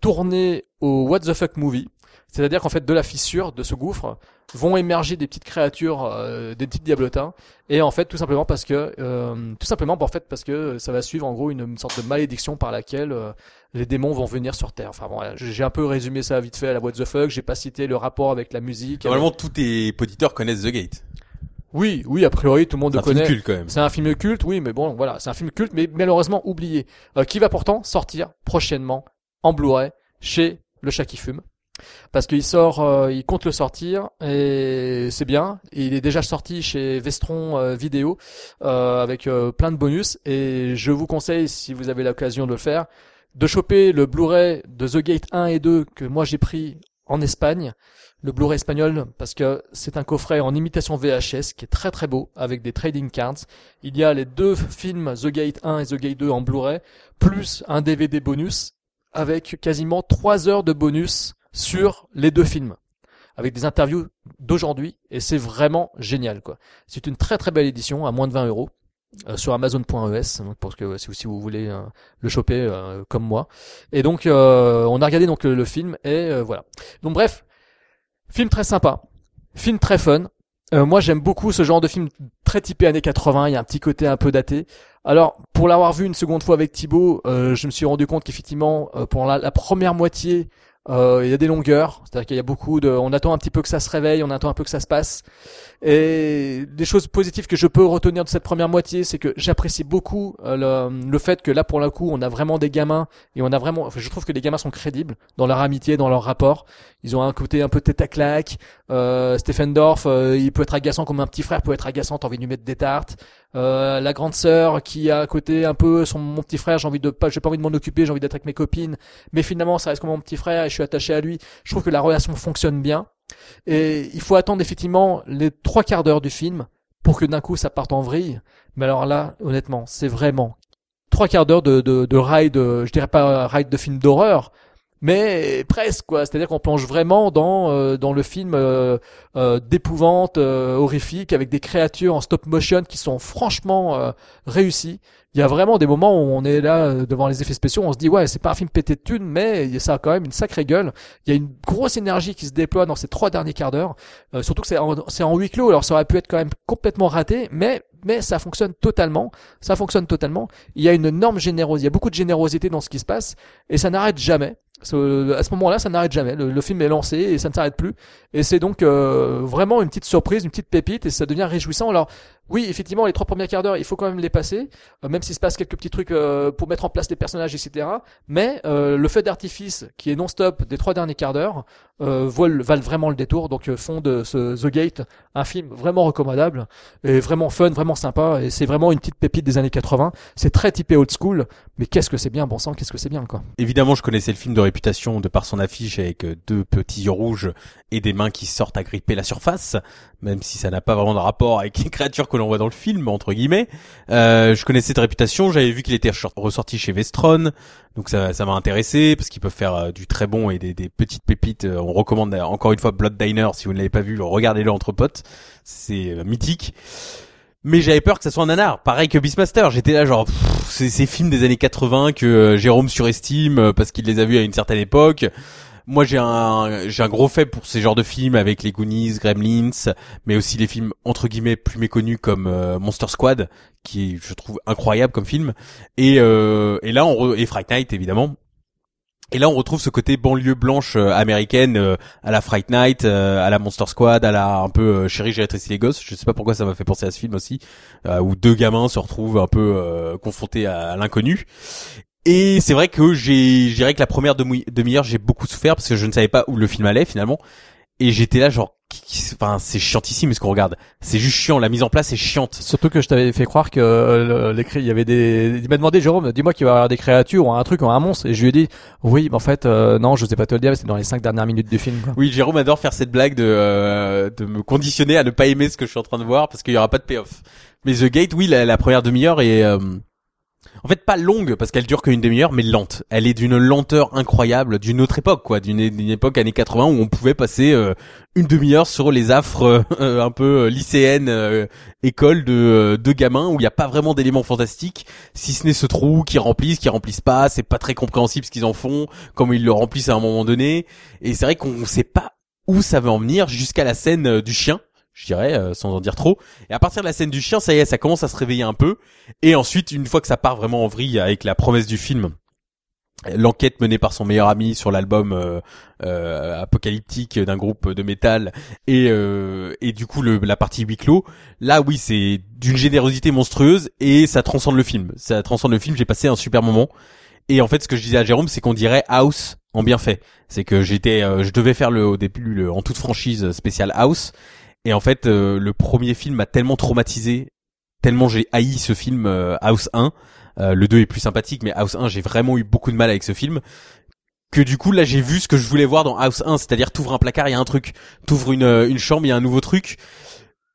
tourner au What the fuck movie, c'est-à-dire qu'en fait de la fissure de ce gouffre vont émerger des petites créatures, euh, des petits diablotins, et en fait tout simplement parce que euh, tout simplement en fait parce que ça va suivre en gros une, sorte de malédiction par laquelle euh, les démons vont venir sur Terre. Enfin bon, j'ai un peu résumé ça vite fait à la What the fuck, j'ai pas cité le rapport avec la musique.
Normalement, tous tes auditeurs connaissent The Gate.
Oui, oui, a priori tout le monde
C'est
le
un film
connaît.
culte quand même.
C'est un film culte, oui, mais bon, voilà, c'est un film culte, mais malheureusement oublié, euh, qui va pourtant sortir prochainement en Blu-ray chez Le Chat qui fume. Parce qu'il sort, euh, il compte le sortir et c'est bien. Il est déjà sorti chez Vestron euh, Vidéo euh, avec euh, plein de bonus. Et je vous conseille, si vous avez l'occasion de le faire, de choper le Blu-ray de The Gate 1 et 2 que moi j'ai pris en Espagne, le Blu-ray espagnol, parce que c'est un coffret en imitation VHS qui est très très beau avec des trading cards. Il y a les deux films The Gate 1 et The Gate 2 en Blu-ray, plus un DVD bonus avec quasiment trois heures de bonus sur les deux films avec des interviews d'aujourd'hui et c'est vraiment génial quoi. C'est une très très belle édition à moins de 20 euros euh, sur Amazon.es donc parce que si, si vous voulez euh, le choper euh, comme moi et donc euh, on a regardé donc le, le film et euh, voilà donc bref film très sympa. Film très fun. Euh, moi j'aime beaucoup ce genre de film très typé années 80 il y a un petit côté un peu daté. Alors pour l'avoir vu une seconde fois avec Thibaut euh, je me suis rendu compte qu'effectivement euh, pour la, première moitié il y a des longueurs, c'est-à-dire qu'il y a beaucoup de, on attend un petit peu que ça se réveille, on attend un peu que ça se passe. Et des choses positives que je peux retenir de cette première moitié, c'est que j'apprécie beaucoup euh, le, le fait que là pour le coup, on a vraiment des gamins et on a vraiment, enfin, je trouve que les gamins sont crédibles dans leur amitié, dans leur rapport. Ils ont un côté un peu tête à claque. Euh, Stephen Dorff, euh, il peut être agaçant comme un petit frère peut être agaçant, t'as envie de lui mettre des tartes. Euh, la grande sœur qui a un côté un peu son mon petit frère, j'ai envie de pas, j'ai pas envie de m'en occuper, j'ai envie d'être avec mes copines, mais finalement ça reste comme mon petit frère et je suis attaché à lui. Je trouve que la relation fonctionne bien et il faut attendre effectivement les trois quarts d'heure du film pour que d'un coup ça parte en vrille. Mais alors là, honnêtement, c'est vraiment trois quarts d'heure de, de, de ride, je dirais pas ride de film d'horreur, mais presque quoi. C'est-à-dire qu'on plonge vraiment dans euh, dans le film euh, euh, d'épouvante, euh, horrifique, avec des créatures en stop motion qui sont franchement euh, réussies. Il y a vraiment des moments où on est là euh, devant les effets spéciaux, on se dit ouais c'est pas un film pété de thunes, mais ça a quand même une sacrée gueule. Il y a une grosse énergie qui se déploie dans ces trois derniers quarts d'heure. Surtout que c'est en, c'est en huis clos, alors ça aurait pu être quand même complètement raté, mais mais ça fonctionne totalement. Ça fonctionne totalement. Il y a une énorme générosité, il y a beaucoup de générosité dans ce qui se passe et ça n'arrête jamais. À ce moment-là, ça n'arrête jamais. Le, film est lancé et ça ne s'arrête plus. Et c'est donc euh, vraiment une petite surprise, une petite pépite, et ça devient réjouissant. Alors oui, effectivement, les trois premiers quarts d'heure, il faut quand même les passer, euh, même s'il se passe quelques petits trucs euh, pour mettre en place les personnages, etc. Mais euh, le feu d'artifice qui est non-stop des trois derniers quarts d'heure euh, valent, valent vraiment le détour. Donc euh, font de ce The Gate un film vraiment recommandable et vraiment fun, vraiment sympa. Et c'est vraiment une petite pépite des années 80. C'est très typé old school, mais qu'est-ce que c'est bien, bon sang, qu'est-ce que c'est bien quoi.
Évidemment, je connaissais le film de réputation de par son affiche avec euh, deux petits yeux rouges et des mains qui sortent à gripper la surface, même si ça n'a pas vraiment de rapport avec les créatures que l'on voit dans le film, entre guillemets. Euh, je connaissais de réputation, j'avais vu qu'il était ressort- ressorti chez Vestron, donc ça ça m'a intéressé parce qu'ils peuvent faire euh, du très bon et des, petites pépites. Euh, On recommande euh, encore une fois Blood Diner si vous ne l'avez pas vu, regardez-le entre potes, c'est mythique. mais j'avais peur que ça soit un nanar. Pareil que Beastmaster, j'étais là genre pff, c'est ces films des années 80 que Jérôme surestime parce qu'il les a vus à une certaine époque. Moi, j'ai un j'ai un gros fait pour ces genres de films avec les Goonies, Gremlins, mais aussi les films entre guillemets plus méconnus comme euh, Monster Squad, qui je trouve incroyable comme film. Et euh, et là, on re- et Fright Night évidemment. Et là, on retrouve ce côté banlieue blanche euh, américaine euh, à la Fright Night, euh, à la Monster Squad, à la un peu euh, Chérie, j'ai les gosses. Je sais pas pourquoi ça m'a fait penser à ce film aussi, euh, où deux gamins se retrouvent un peu euh, confrontés à, l'inconnu. Et c'est vrai que j'ai, je dirais que la première demi- demi-heure, j'ai beaucoup souffert parce que je ne savais pas où le film allait finalement. Et j'étais là genre, enfin, c'est chiantissime ce qu'on regarde. C'est juste chiant. La mise en place est chiante.
Surtout que je t'avais fait croire que euh, cré- il y avait des. Il m'a demandé Jérôme, dis-moi qu'il va y avoir des créatures ou un truc ou un monstre, et je lui ai dit oui, mais en fait euh, non, je sais pas te le dire, c'est dans les cinq dernières minutes du film. Quoi.
Oui, Jérôme adore faire cette blague de euh, de me conditionner à ne pas aimer ce que je suis en train de voir parce qu'il y aura pas de payoff. Mais The Gate, oui, la, la première demi-heure est euh, en fait pas longue parce qu'elle dure qu'une demi-heure, mais lente. Elle est d'une lenteur incroyable, d'une autre époque, quoi, d'une époque années 80 où on pouvait passer euh, une demi-heure sur les affres euh, un peu euh, lycéennes, euh, école de euh, de gamins où il n'y a pas vraiment d'éléments fantastiques, si ce n'est ce trou qui remplissent, qui remplissent pas. C'est pas très compréhensible ce qu'ils en font, comment ils le remplissent à un moment donné. Et c'est vrai qu'on sait pas où ça veut en venir jusqu'à la scène euh, du chien, je dirais, euh, sans en dire trop. Et à partir de la scène du chien, ça y est, ça commence à se réveiller un peu. Et ensuite, une fois que ça part vraiment en vrille avec la promesse du film, l'enquête menée par son meilleur ami sur l'album euh, euh, apocalyptique d'un groupe de métal et euh, et du coup le, la partie huis clos là oui c'est d'une générosité monstrueuse et ça transcende le film ça transcende le film j'ai passé un super moment et en fait ce que je disais à Jérôme c'est qu'on dirait House en bien fait c'est que j'étais euh, je devais faire le au début le, en toute franchise spécial House et en fait euh, le premier film m'a tellement traumatisé tellement j'ai haï ce film euh, House 1 euh, le 2 est plus sympathique, mais House 1, j'ai vraiment eu beaucoup de mal avec ce film. Que du coup, là, j'ai vu ce que je voulais voir dans House 1, c'est-à-dire t'ouvres un placard, il y a un truc, t'ouvres une, une chambre, il y a un nouveau truc.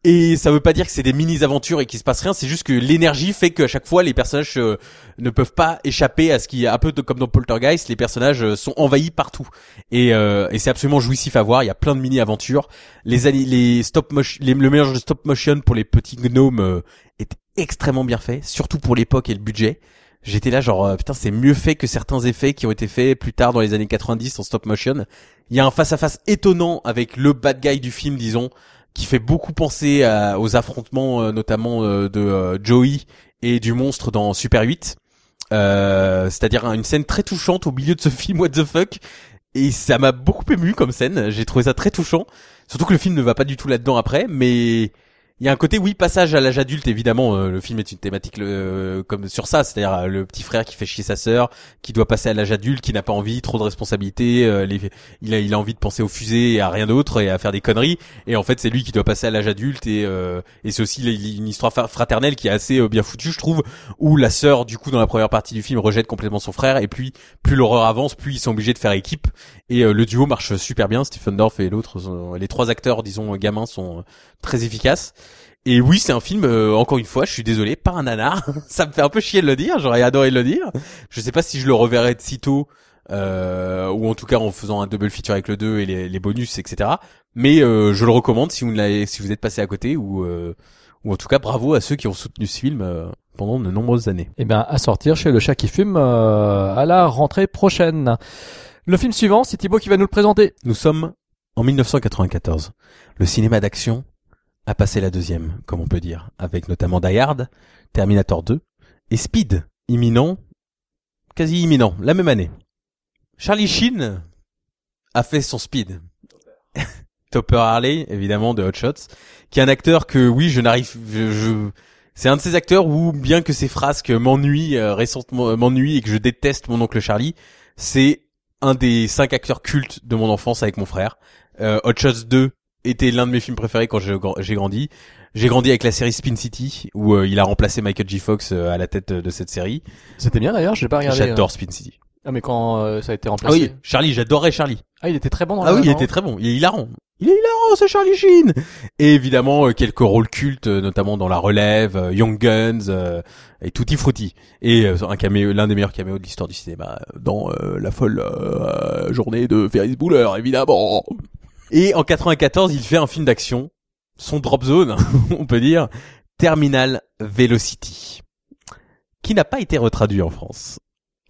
Et ça veut pas dire que c'est des mini-aventures et qu'il se passe rien, c'est juste que l'énergie fait qu'à chaque fois, les personnages euh, ne peuvent pas échapper à ce qui est un peu comme dans Poltergeist, les personnages euh, sont envahis partout. Et, euh, et c'est absolument jouissif à voir, il y a plein de mini-aventures. Les, les stop motion, le mélange de stop motion pour les petits gnomes euh, est extrêmement bien fait, surtout pour l'époque et le budget. J'étais là genre putain c'est mieux fait que certains effets qui ont été faits plus tard dans les années 90 en stop motion. Il y a un face à face étonnant avec le bad guy du film disons qui fait beaucoup penser aux affrontements euh, notamment euh, de euh, Joey et du monstre dans Super 8. Euh, c'est-à-dire une scène très touchante au milieu de ce film What the fuck et ça m'a beaucoup ému comme scène, j'ai trouvé ça très touchant. Surtout que le film ne va pas du tout là-dedans après mais il y a un côté oui passage à l'âge adulte évidemment euh, le film est une thématique le- comme sur ça c'est-à-dire euh, le petit frère qui fait chier sa sœur qui doit passer à l'âge adulte qui n'a pas envie trop de responsabilités euh, il a envie de penser aux fusées et à rien d'autre et à faire des conneries. Et en fait c'est lui qui doit passer à l'âge adulte et euh, et c'est aussi une histoire fraternelle qui est assez euh, bien foutue je trouve où la sœur du coup dans la première partie du film rejette complètement son frère et puis plus l'horreur avance plus ils sont obligés de faire équipe et euh, le duo marche super bien Stephen Dorff et l'autre sont- les trois acteurs disons gamins sont euh, très efficaces et oui, c'est un film, euh, encore une fois, je suis désolé, pas un nanar. ça me fait un peu chier de le dire, j'aurais adoré le dire. Je sais pas si je le reverrai de sitôt, euh, ou en tout cas en faisant un double feature avec le 2 et les, bonus, etc. Mais euh, je le recommande si vous, l'avez- si vous êtes passé à côté, ou, euh, ou en tout cas bravo à ceux qui ont soutenu ce film euh, pendant de nombreuses années.
Eh bien, à sortir chez le chat qui fume euh, à la rentrée prochaine. Le film suivant, c'est Thibaut qui va nous le présenter.
Nous sommes en 1994. Le cinéma d'action a passé la deuxième, comme on peut dire, avec notamment Die Hard, Terminator 2 et Speed, imminent, quasi imminent, la même année. Charlie Sheen a fait son Speed. Topper Harley, évidemment, de Hot Shots, qui est un acteur que, oui, je n'arrive, je, je- c'est un de ces acteurs où, bien que ses frasques m'ennuient, euh, récemment, m'ennuient et que je déteste mon oncle Charlie, c'est un des cinq acteurs cultes de mon enfance avec mon frère. Euh, Hot Shots 2 était l'un de mes films préférés quand j'ai grandi. J'ai grandi avec la série Spin City où euh, il a remplacé Michael J. Fox euh, à la tête de cette série.
C'était bien d'ailleurs, j'ai pas regardé.
J'adore Spin City.
Ah mais quand euh, ça a été
Ah
remplacé.
oui, Charlie, j'adorais Charlie.
Ah, il était très bon dans
Ah oui, il était très bon. Il est hilarant. Il est hilarant, ce Charlie Sheen. Et évidemment, euh, quelques rôles cultes, euh, notamment dans La Relève, euh, Young Guns euh, et Tutti Frutti. Et euh, un caméo, l'un des meilleurs caméos de l'histoire du cinéma dans euh, la folle euh, journée de Ferris Bueller, évidemment. Et en 94, il fait un film d'action, son drop zone, on peut dire, Terminal Velocity, qui n'a pas été retraduit en France.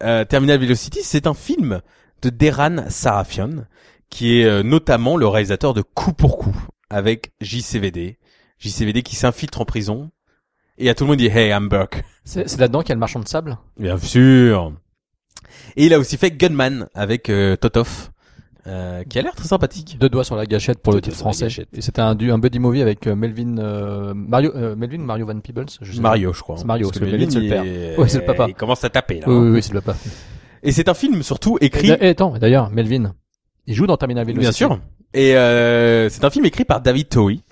Euh, Terminal Velocity, c'est un film de Deran Sarafian, qui est euh, notamment le réalisateur de Coup pour Coup, avec JCVD. JCVD qui s'infiltre en prison, et à tout le monde dit Hey, I'm Burke.
C'est là-dedans qu'il y a le marchand de sable?
Bien sûr. Et il a aussi fait Gunman avec euh, Totov, euh, qui a l'air très sympathique.
Deux doigts sur la gâchette pour
Deux
le titre français. Et c'était un, un buddy movie avec euh, Melvin, euh, Mario, euh, Melvin ou Mario Van Peebles je sais
Mario, je crois.
C'est Mario,
Parce
parce que
Melvin,
c'est le père.
est-
Ouais, c'est le papa.
Il commence à taper là.
Oui, oui, oui, c'est le papa.
Et c'est un film surtout écrit,
Et, et attends, d'ailleurs, Melvin, il joue dans Terminal Velocity.
bien sûr. Et euh, c'est un film écrit par David Towie.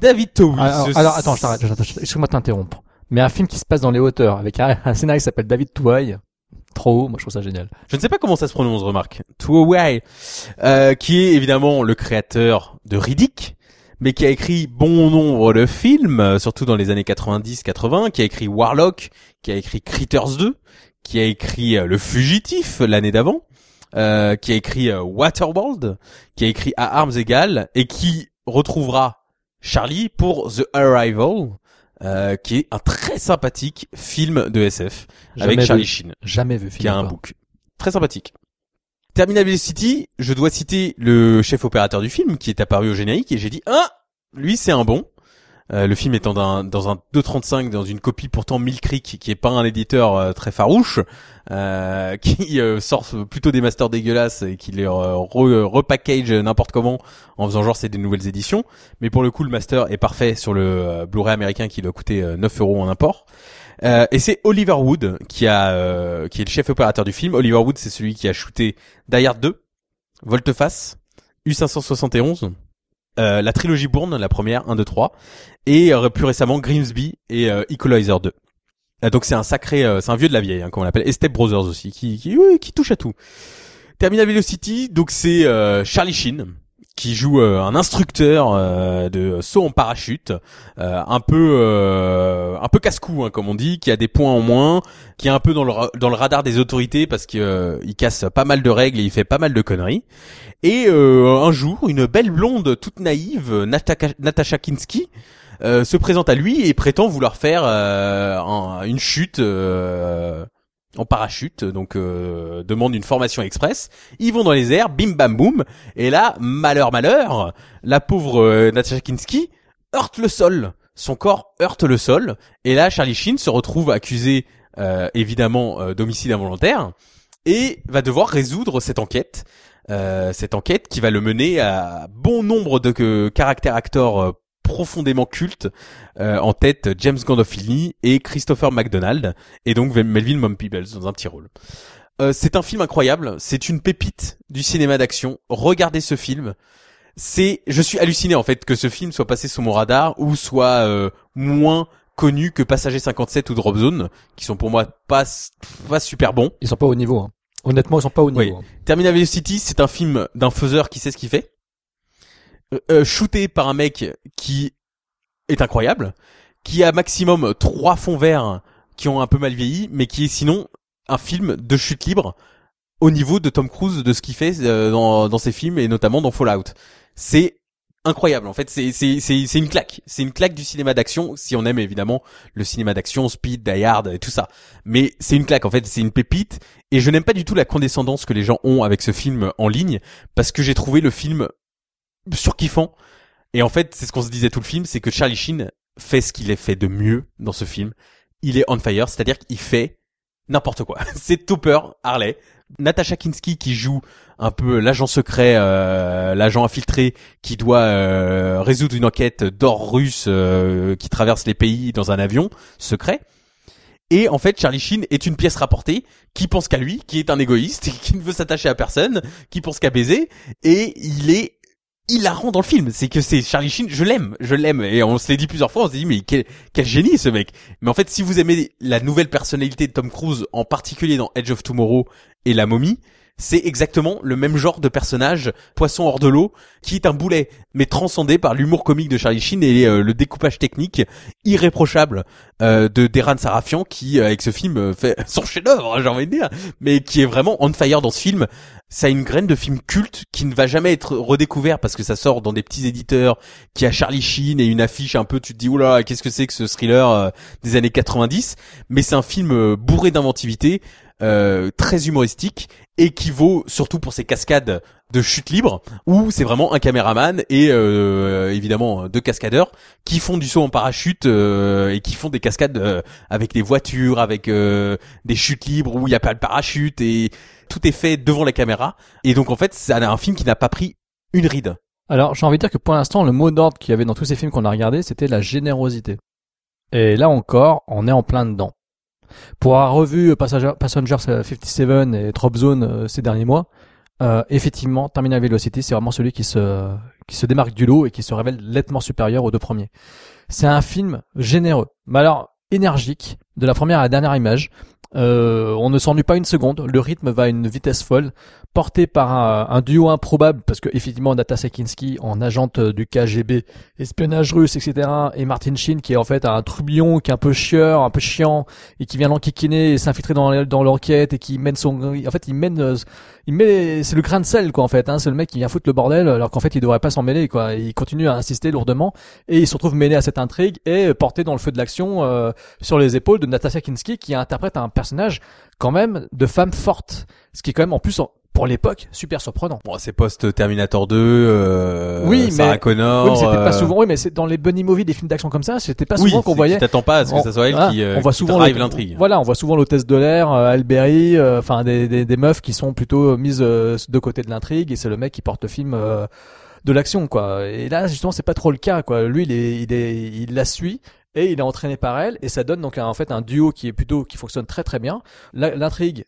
David Towie.
Ah, Alors,
ce-
alors, attends, je t'arrête, excuse-moi de t'interrompre. Mais un film qui se passe dans les hauteurs avec un, un scénariste qui s'appelle David Touaille, trop haut, moi je trouve ça génial.
Je ne sais pas comment ça se prononce, remarque. Towie, euh, qui est évidemment le créateur de Riddick, mais qui a écrit bon nombre de films, euh, surtout dans les années 90-80, qui a écrit Warlock, qui a écrit Critters 2, qui a écrit euh, Le Fugitif l'année d'avant, euh, qui a écrit euh, Waterworld, qui a écrit À armes égales, et qui retrouvera Charlie pour The Arrival, euh, qui est un très sympathique film de SF avec Charlie
vu.
Sheen
Jamais vu
qui a un book. Très sympathique. Terminal Velocity, je dois citer le chef opérateur du film qui est apparu au générique et j'ai dit ah lui c'est un bon. Euh, le film étant dans un, dans un 2.35 dans une copie pourtant Mill Creek qui est pas un éditeur euh, très farouche euh, qui sort plutôt des masters dégueulasses et qui les re- repackage n'importe comment en faisant genre c'est des nouvelles éditions mais pour le coup le master est parfait sur le Blu-ray américain qui doit coûter euh, 9 euros en import euh, et c'est Oliver Wood qui est le chef opérateur du film. Oliver Wood, c'est celui qui a shooté Die Hard 2, Volteface, U571, euh, la trilogie Bourne, la première, 1, 2, 3, et euh, plus récemment Grimsby et euh, Equalizer 2. Euh, donc c'est un sacré, euh, c'est un vieux de la vieille, hein, comme on l'appelle, et Step Brothers aussi, qui qui, oui, qui touche à tout. Terminal Velocity, donc c'est Charlie Sheen qui joue euh, un instructeur euh, de saut en parachute, euh, un peu euh, un peu casse-cou hein, comme on dit, qui a des points en moins, qui est un peu dans le dans le radar des autorités parce que euh, il casse pas mal de règles et il fait pas mal de conneries. Et euh, un jour, une belle blonde toute naïve, Natasha Kinski, se présente à lui et prétend vouloir faire un- une chute en parachute, donc euh, demande une formation express. Ils vont dans les airs, bim bam boum, et là, malheur malheur, la pauvre euh, Natasha Kinski heurte le sol. Son corps heurte le sol, et là, Charlie Sheen se retrouve accusé euh, évidemment euh, d'homicide involontaire et va devoir résoudre cette enquête. Euh, cette enquête qui va le mener à bon nombre de caractères acteurs profondément cultes, euh, en tête James Gandolfini et Christopher McDonald, et donc Melvin Mom Peebles dans un petit rôle. Euh, c'est un film incroyable, c'est une pépite du cinéma d'action. Regardez ce film. C'est, je suis halluciné en fait que ce film soit passé sous mon radar ou soit euh, moins connu que Passager 57 ou Drop Zone, qui sont pour moi pas pas super bons.
Ils sont pas au niveau. Hein. Honnêtement, ils sont pas au
Oui.
niveau. hein.
Terminal Velocity, c'est un film d'un faiseur qui sait ce qu'il fait, euh, euh, shooté par un mec qui est incroyable, qui a maximum trois fonds verts qui ont un peu mal vieilli, mais qui est sinon un film de chute libre au niveau de Tom Cruise de ce qu'il fait euh, dans, dans ses films et notamment dans Fallout. C'est incroyable en fait, c'est c'est c'est c'est une claque, c'est une claque du cinéma d'action si on aime évidemment le cinéma d'action, Speed, Die Hard et tout ça. Mais c'est une claque en fait, c'est une pépite et je n'aime pas du tout la condescendance que les gens ont avec ce film en ligne parce que j'ai trouvé le film surkiffant. Et en fait, c'est ce qu'on se disait tout le film, c'est que Charlie Sheen fait ce qu'il est fait de mieux dans ce film. Il est on fire, c'est-à-dire qu'il fait n'importe quoi. c'est Topper, Harley, Natasha Kinski qui joue un peu l'agent secret, euh, l'agent infiltré qui doit euh, résoudre une enquête d'or russe euh, qui traverse les pays dans un avion secret. Et en fait, Charlie Sheen est une pièce rapportée qui pense qu'à lui, qui est un égoïste, qui ne veut s'attacher à personne, qui pense qu'à baiser, et il est hilarant dans le film. C'est que c'est Charlie Sheen, je l'aime, je l'aime, et on se l'est dit plusieurs fois, on s'est dit mais quel, quel génie ce mec. Mais en fait, si vous aimez la nouvelle personnalité de Tom Cruise, en particulier dans Edge of Tomorrow et La Momie, c'est exactement le même genre de personnage, poisson hors de l'eau, qui est un boulet, mais transcendé par l'humour comique de Charlie Sheen et euh, le découpage technique irréprochable euh, de Deran Sarafian, qui euh, avec ce film fait son chef-d'œuvre, hein, j'ai envie de dire, mais qui est vraiment on fire dans ce film. Ça a une graine de film culte qui ne va jamais être redécouvert parce que ça sort dans des petits éditeurs, qui a Charlie Sheen et une affiche un peu, tu te dis oula, qu'est-ce que c'est que ce thriller des années 90 Mais c'est un film bourré d'inventivité, euh, très humoristique et qui vaut surtout pour ses cascades de chute libre où c'est vraiment un caméraman et euh, évidemment deux cascadeurs qui font du saut en parachute euh, et qui font des cascades euh, avec des voitures, avec euh, des chutes libres où il n'y a pas de parachute et tout est fait devant la caméra et donc en fait c'est un film qui n'a pas pris une ride.
Alors, j'ai envie de dire que pour l'instant, le mot d'ordre qu'il y avait dans tous ces films qu'on a regardés, c'était la générosité. Et là encore, on est en plein dedans. Pour avoir revu Passager- Passengers 57 et Drop Zone euh, ces derniers mois, euh, effectivement, Terminal Velocity, c'est vraiment celui qui se, qui se démarque du lot et qui se révèle nettement supérieur aux deux premiers. C'est un film généreux, mais alors énergique, de la première à la dernière image. Euh, on ne s'ennuie pas une seconde, le rythme va à une vitesse folle, porté par un, un duo improbable, parce que effectivement Nata Sakinski en agente du KGB, espionnage russe, etc., et Martin Sheen qui est en fait un trublion, qui est un peu chieur, un peu chiant, et qui vient l'enquiquiner et s'infiltrer dans, l'enquête, et qui mène son... En fait, il mène... euh, il met c'est le grain de sel quoi en fait hein. c'est le mec qui vient foutre le bordel alors qu'en fait il devrait pas s'en mêler quoi il continue à insister lourdement et il se retrouve mêlé à cette intrigue et euh, porté dans le feu de l'action euh, sur les épaules de Natasha Kinski qui interprète un personnage quand même de femme forte ce qui est quand même en plus pour l'époque super surprenant
Bon, c'est post Terminator 2, euh,
Oui,
Sarah
mais-
Connor.
oui mais c'était pas
euh,
souvent oui mais c'est dans les bunny movies des films d'action comme ça c'était pas
oui,
souvent qu'on voyait
Tu t'attends pas à ce que
on-
ça soit elle qui, euh,
on voit
qui
souvent
l'intrigue.
Voilà, on voit souvent l'hôtesse de l'air, euh, Alberi, euh, enfin des, des, des meufs qui sont plutôt mises euh, de côté de l'intrigue et c'est le mec qui porte le film euh, de l'action quoi. Et là justement c'est pas trop le cas quoi. Lui il est il est il la suit et il est entraîné par elle et ça donne donc un- en fait un duo qui est plutôt qui fonctionne très très bien. L'intrigue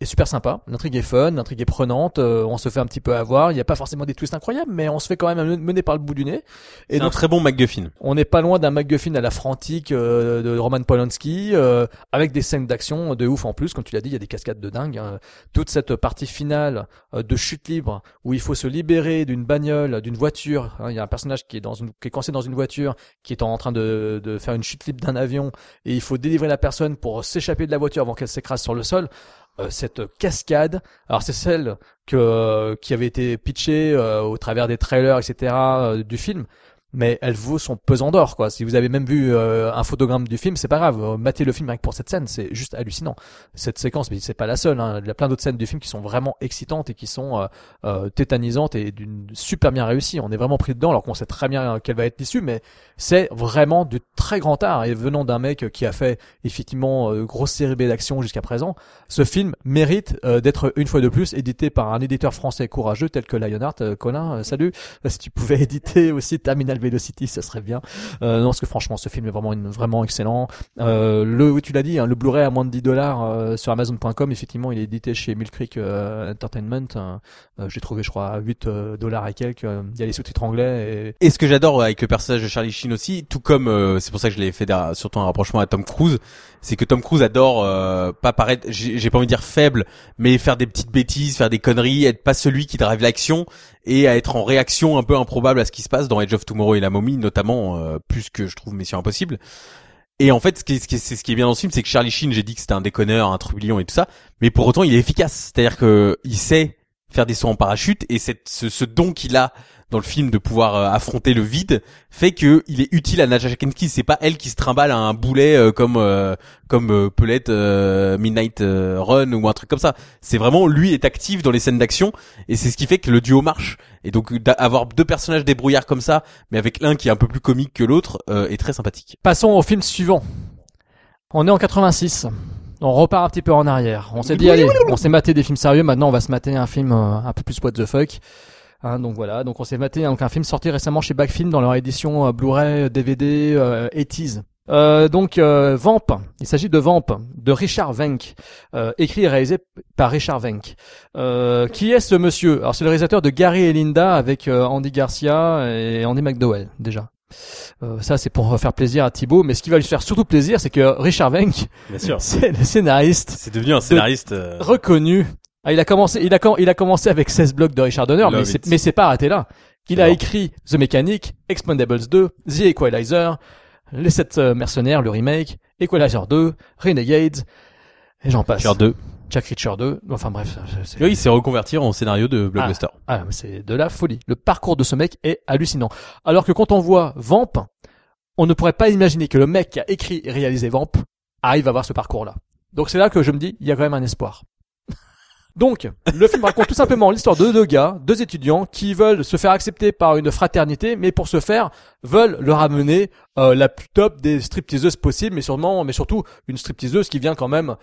est super sympa, l'intrigue est fun, l'intrigue est prenante, euh, on se fait un petit peu avoir, il n'y a pas forcément des twists incroyables mais on se fait quand même mener par le bout du nez.
C'est un très bon MacGuffin.
on n'est pas loin d'un MacGuffin à la frantique euh, de Roman Polanski, euh, avec des scènes d'action de ouf en plus, comme tu l'as dit, il y a des cascades de dingue. hein. Toute cette partie finale euh, de chute libre où il faut se libérer d'une bagnole, d'une voiture. hein. Il y a un personnage qui est dans une, qui est coincé dans une voiture, qui est en train de, de faire une chute libre d'un avion, et il faut délivrer la personne pour s'échapper de la voiture avant qu'elle s'écrase sur le sol. Euh, cette cascade, alors c'est celle que qui avait été pitchée euh, au travers des trailers, etc. euh, du film mais elle vaut son pesant d'or quoi. Si vous avez même vu euh, un photogramme du film, c'est pas grave. Euh, Matez le film rien pour cette scène, c'est juste hallucinant. Cette séquence, mais c'est pas la seule. Hein. Il y a plein d'autres scènes du film qui sont vraiment excitantes et qui sont euh, euh, tétanisantes et d'une super bien réussies. On est vraiment pris dedans alors qu'on sait très bien quelle va être l'issue, mais c'est vraiment du très grand art. Et venant d'un mec qui a fait effectivement euh, grosse série B d'action jusqu'à présent, ce film mérite euh, d'être une fois de plus édité par un éditeur français courageux tel que Lionheart. Euh, Colin, euh, salut. Euh, Si tu pouvais éditer aussi Terminal Velocity, ça serait bien. Euh, non, parce que franchement, ce film est vraiment vraiment excellent. Euh, le, tu l'as dit, hein, le Blu-ray à moins de 10 dollars euh, sur Amazon.com. Effectivement, il est édité chez Mill Creek Entertainment. Euh, J'ai trouvé, je crois, à 8 euh, dollars et quelques. Il y a les sous-titres anglais. Et...
Et ce que j'adore avec le personnage de Charlie Sheen aussi, tout comme c'est pour ça que je l'ai fait surtout un rapprochement à Tom Cruise, c'est que Tom Cruise adore euh, pas paraître, j'ai pas envie de dire faible, mais faire des petites bêtises, faire des conneries, être pas celui qui drive l'action et à être en réaction un peu improbable à ce qui se passe dans Edge of Tomorrow et la momie notamment, euh, plus que je trouve Mission Impossible. Et en fait, ce qui est, ce qui est bien dans ce film, c'est que Charlie Sheen, j'ai dit que c'était un déconneur, un trublion et tout ça, mais pour autant, il est efficace. C'est-à-dire que il sait faire des sauts en parachute et cette, ce, ce don qu'il a dans le film de pouvoir euh, affronter le vide fait que il est utile à Natasha Kinski. C'est pas elle qui se trimballe à un boulet euh, comme euh, comme euh, peut l'être euh, Midnight Run ou un truc comme ça. C'est vraiment lui est actif dans les scènes d'action et c'est ce qui fait que le duo marche. Et donc d'avoir deux personnages débrouillards comme ça, mais avec l'un qui est un peu plus comique que l'autre, euh, est très sympathique.
Passons au film suivant. On est en 86. On repart un petit peu en arrière. On s'est dit, allez, on s'est maté des films sérieux. Maintenant, on va se mater un film un peu plus what the fuck. Hein, donc voilà, donc on s'est maté donc un film sorti récemment chez Backfilm dans leur édition euh, Blu-ray, DVD, euh, 80s. Euh, donc euh, Vamp, il s'agit de Vamp de Richard Wenk, euh, écrit et réalisé par Richard Wenk. Euh, qui est ce monsieur? Alors c'est le réalisateur de Gary et Linda avec euh, Andy Garcia et Andy McDowell déjà. Euh, ça c'est pour faire plaisir à Thibaut, mais ce qui va lui faire surtout plaisir, c'est que Richard
sûr.
c'est le scénariste
C'est devenu un scénariste. euh,
reconnu Ah, il a commencé, il a, il a commencé avec 16 blocs de Richard Donner, mais
Love
mais c'est pas arrêté là. Il a écrit The Mechanic, Expendables 2, The Equalizer, Les 7 mercenaires, le remake, Equalizer 2, Renegades, et j'en passe.
Cher 2.
Jack Reacher 2, enfin bref.
Oui, il s'est reconverti en scénario de blockbuster.
Ah, mais c'est de la folie. Le parcours de ce mec est hallucinant. Alors que quand on voit Vamp, on ne pourrait pas imaginer que le mec qui a écrit et réalisé Vamp arrive à avoir ce parcours-là. Donc c'est là que je me dis, il y a quand même un espoir. Donc, le film raconte tout simplement l'histoire de deux gars, deux étudiants, qui veulent se faire accepter par une fraternité, mais pour ce faire, veulent leur amener euh, la plus top des stripteaseuses possibles, mais sûrement, mais surtout une stripteaseuse qui vient quand même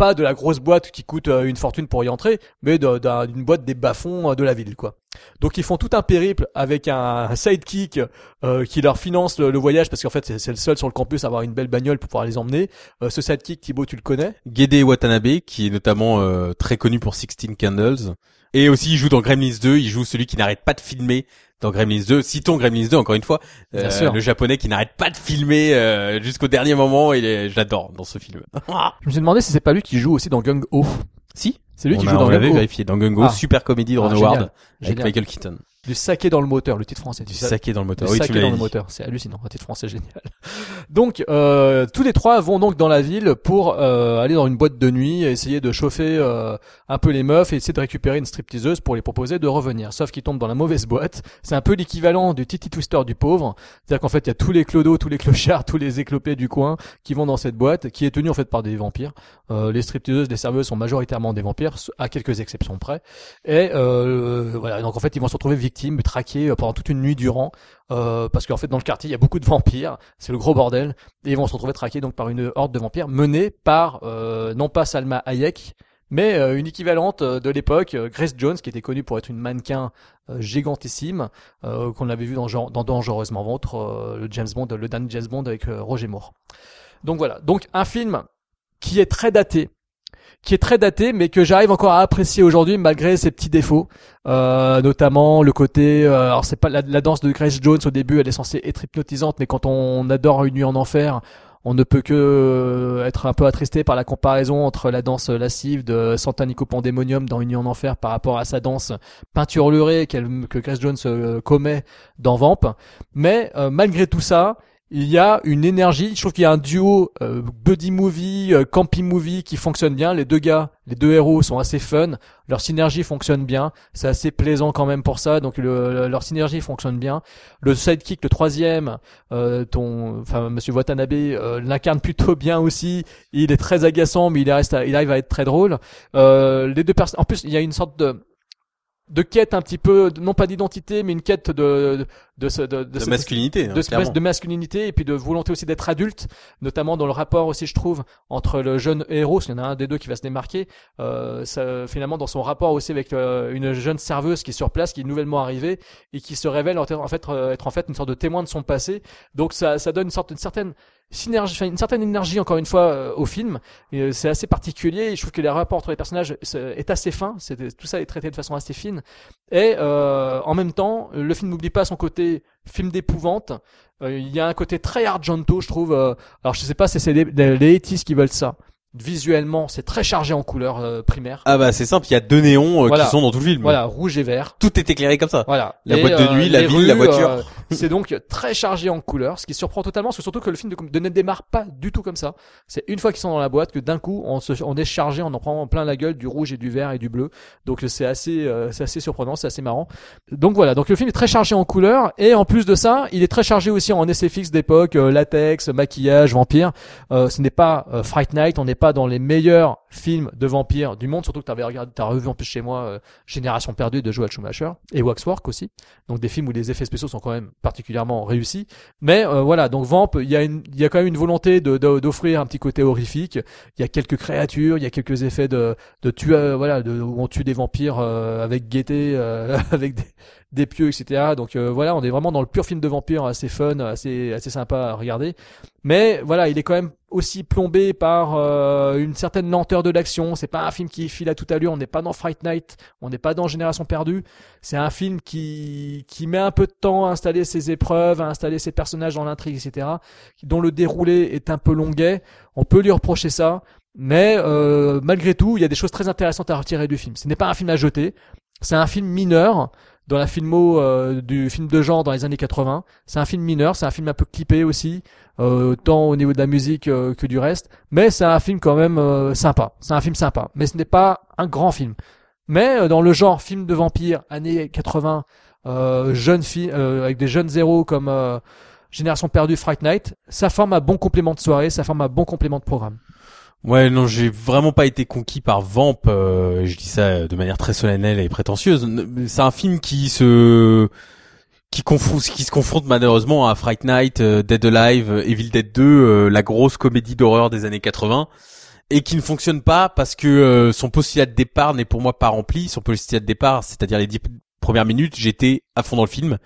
pas de la grosse boîte qui coûte euh, une fortune pour y entrer, mais d'une boîte des bas-fonds euh, de la ville, quoi. Donc ils font tout un périple avec un, sidekick euh, qui leur finance le, voyage parce qu'en fait c'est c'est le seul sur le campus à avoir une belle bagnole pour pouvoir les emmener. Euh, ce sidekick Thibaut tu le connais?
Gede Watanabe, qui est notamment euh, très connu pour Sixteen Candles. Et aussi, il joue dans Gremlins 2, il joue celui qui n'arrête pas de filmer dans Gremlins 2. Citons Gremlins 2, encore une fois.
Bien
Euh,
sûr.
Le japonais qui n'arrête pas de filmer euh, jusqu'au dernier moment, il est, j'adore dans ce film.
Je me suis demandé si c'est pas lui qui joue aussi dans Gung Ho.
si
C'est lui
on
qui
a-
joue dans
on
Gung
l'avait
Ho.
vérifié. Dans Gungo,
Ah.
super comédie de
Ah,
Ron. Howard avec. Michael Keaton.
Du saké dans le moteur, le titre français. Du
Du
sa-
saké dans le moteur.
Le
Oui,
saké dans le moteur, c'est hallucinant, un titre français génial. Donc, euh, tous les trois vont donc dans la ville pour euh, aller dans une boîte de nuit, essayer de chauffer euh, un peu les meufs et essayer de récupérer une stripteaseuse pour les proposer de revenir. Sauf qu'ils tombent dans la mauvaise boîte. C'est un peu l'équivalent du Titi Twister du pauvre. C'est-à-dire qu'en fait, il y a tous les clodos, tous les clochards, tous les éclopés du coin qui vont dans cette boîte, qui est tenue en fait par des vampires. Euh, les stripteaseuses, les serveuses sont majoritairement des vampires, à quelques exceptions près. Et euh, voilà, donc en fait, ils vont se retrouver victimes, euh, pendant toute une nuit durant, euh, parce qu'en fait, dans le quartier, il y a beaucoup de vampires, c'est le gros bordel, et ils vont se retrouver traqués donc par une horde de vampires menée par euh, non pas Salma Hayek, mais une équivalente de l'époque, Grace Jones, qui était connue pour être une mannequin gigantissime, qu'on avait vu dans, dans Dangereusement Ventre, le James Bond, le dernier James Bond avec Roger Moore. Donc voilà, donc un film qui est très daté, qui est très daté, mais que j'arrive encore à apprécier aujourd'hui malgré ses petits défauts, euh, notamment le côté. euh, alors c'est pas la, danse de Grace Jones au début, elle est censée être hypnotisante, mais quand on adore Une nuit en enfer, on ne peut que euh, être un peu attristé par la comparaison entre la danse lascive de Santanico Pandemonium dans Une nuit en enfer par rapport à sa danse peinturlurée qu'elle, que Grace Jones euh, commet dans Vamp. Mais euh, malgré tout ça, il y a une énergie. Je trouve qu'il y a un duo euh, buddy movie, euh, campy movie qui fonctionne bien. Les deux gars, les deux héros sont assez fun. Leur synergie fonctionne bien. C'est assez plaisant quand même pour ça. Donc le- leur synergie fonctionne bien. Le sidekick, le troisième, euh, ton, enfin Monsieur Watanabe euh, l'incarne plutôt bien aussi. Il est très agaçant, mais il reste, il arrive à être très drôle. Euh, les deux personnes. En plus, il y a une sorte de de quête un petit peu, non pas d'identité, mais une quête de de, de, de
De masculinité, hein,
de, masculinité et puis de volonté aussi d'être adulte, notamment dans le rapport aussi je trouve entre le jeune héros, il y en a un des deux qui va se démarquer, euh, ça, finalement dans son rapport aussi avec euh, une jeune serveuse qui est sur place, qui est nouvellement arrivée et qui se révèle en en fait euh, être en fait une sorte de témoin de son passé. Donc ça, ça donne une sorte une certaine synergie, enfin, une certaine énergie encore une fois euh, au film. Euh, c'est assez particulier. Je trouve que les rapports entre les personnages c'est- est assez fin. C'est tout ça est traité de façon assez fine. Et euh, en même temps, le film n'oublie pas son côté film d'épouvante. Euh, Il y a un côté très Argento, je trouve. euh, alors je sais pas si c'est les, les, les 80s qui veulent ça. Visuellement, c'est très chargé en couleurs euh, primaires.
Ah bah c'est simple, il y a deux néons euh,
Voilà.
qui sont dans tout le film.
Voilà, rouge et vert.
Tout est éclairé comme ça.
Voilà.
La
Et,
boîte de nuit, la
les
ville, la voiture.
euh, c'est donc très chargé en couleurs, ce qui surprend totalement, parce que surtout que le film de, de ne démarre pas du tout comme ça. C'est une fois qu'ils sont dans la boîte que d'un coup on, se, on est chargé, on en prend plein la gueule du rouge et du vert et du bleu. Donc c'est assez, euh, c'est assez surprenant, c'est assez marrant. Donc voilà, donc le film est très chargé en couleurs et en plus de ça, il est très chargé aussi en essais fixes d'époque, euh, latex, maquillage, vampire. Euh, ce n'est pas euh, Fright Night, on n'est pas dans les meilleurs films de vampires du monde, surtout que t'avais regardé, t'as revu en plus chez moi euh, Génération perdue de Joel Schumacher et Waxwork aussi. Donc des films où les effets spéciaux sont quand même particulièrement réussis. Mais euh, voilà, donc Vamp, il y a une, il y a quand même une volonté de d'offrir un petit côté horrifique. Il y a quelques créatures, il y a quelques effets de de tuer, voilà, de, où on tue des vampires euh, avec gaieté, euh, avec des, des pieux, etc. Donc euh, voilà, on est vraiment dans le pur film de vampire, assez fun, assez assez sympa à regarder. Mais voilà, il est quand même aussi plombé par euh, une certaine lenteur de l'action. C'est pas un film qui file à toute allure. On n'est pas dans Fright Night, on n'est pas dans Génération perdue. C'est un film qui qui met un peu de temps à installer ses épreuves, à installer ses personnages dans l'intrigue, etc. Dont le déroulé est un peu longuet. On peut lui reprocher ça. Mais euh, malgré tout, il y a des choses très intéressantes à retirer du film. Ce n'est pas un film à jeter, c'est un film mineur dans la filmo euh, du film de genre dans les années 80. C'est un film mineur, c'est un film un peu clippé aussi, euh, tant au niveau de la musique euh, que du reste. Mais c'est un film quand même euh, sympa. C'est un film sympa. Mais ce n'est pas un grand film. Mais euh, dans le genre film de vampire années 80, euh, jeune fi- euh, avec des jeunes zéros comme Génération perdue, Fright Night, ça forme un bon complément de soirée, ça forme un bon complément de programme.
Ouais, non, j'ai vraiment pas été conquis par Vamp. euh, je dis ça de manière très solennelle et prétentieuse. C'est un film qui se qui, confou- qui se confronte malheureusement à Fright Night, euh, Dead Alive, Evil Dead 2, euh, la grosse comédie d'horreur des années 80, et qui ne fonctionne pas parce que euh, son postulat de départ n'est pour moi pas rempli. Son postulat de départ, c'est-à-dire les dix premières minutes, j'étais à fond dans le film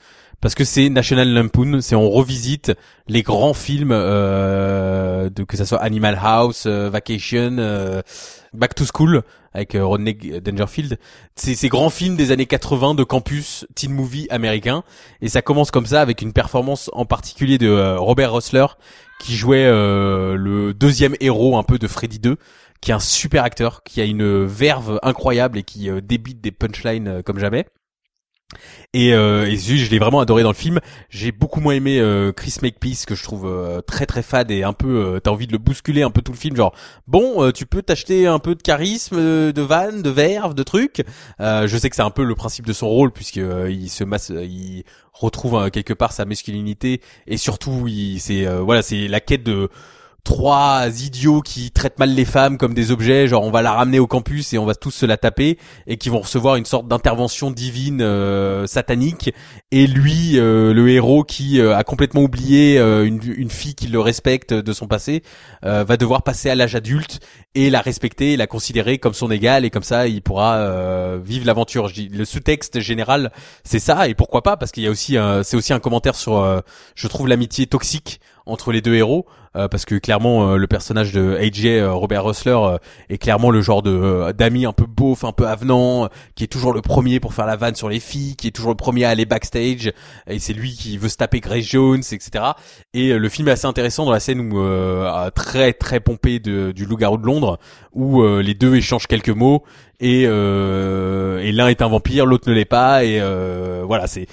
parce que c'est National Lampoon, c'est on revisite les grands films euh, de que ça soit Animal House, euh, Vacation, euh, Back to School avec euh, Rodney Dangerfield. C'est ces grands films des années 80 de campus teen movie américain et ça commence comme ça avec une performance en particulier de Robert Russler qui jouait le deuxième héros un peu de Freddy 2 qui est un super acteur, qui a une verve incroyable et qui débite des punchlines comme jamais. Et, euh, et je l'ai vraiment adoré dans le film. J'ai beaucoup moins aimé euh, Chris Makepeace que je trouve euh, très très fade et un peu euh, t'as envie de le bousculer un peu tout le film genre bon euh, tu peux t'acheter un peu de charisme, euh, de vanne, de verve, de trucs. Je sais que c'est un peu le principe de son rôle puisque il se masse, il retrouve quelque part sa masculinité et surtout il c'est voilà c'est la quête de trois idiots qui traitent mal les femmes comme des objets, genre on va la ramener au campus et on va tous se la taper, et qui vont recevoir une sorte d'intervention divine euh, satanique, et lui, euh, le héros qui euh, a complètement oublié euh, une, une fille qui le respecte de son passé, euh, va devoir passer à l'âge adulte et la respecter, et la considérer comme son égal, et comme ça il pourra euh, vivre l'aventure. Le sous-texte général, c'est ça, et pourquoi pas, parce qu'il y a aussi, c'est aussi un commentaire sur, je trouve l'amitié toxique entre les deux héros euh, parce que clairement euh, le personnage de AJ euh, Robert Russler euh, est clairement le genre de euh, d'ami un peu beauf, un peu avenant, euh, qui est toujours le premier pour faire la vanne sur les filles, qui est toujours le premier à aller backstage et c'est lui qui veut se taper Grace Jones, etc. Et le film est assez intéressant dans la scène où très très pompé de, du loup-garou de Londres où les deux échangent quelques mots et et l'un est un vampire, l'autre ne l'est pas et voilà c'est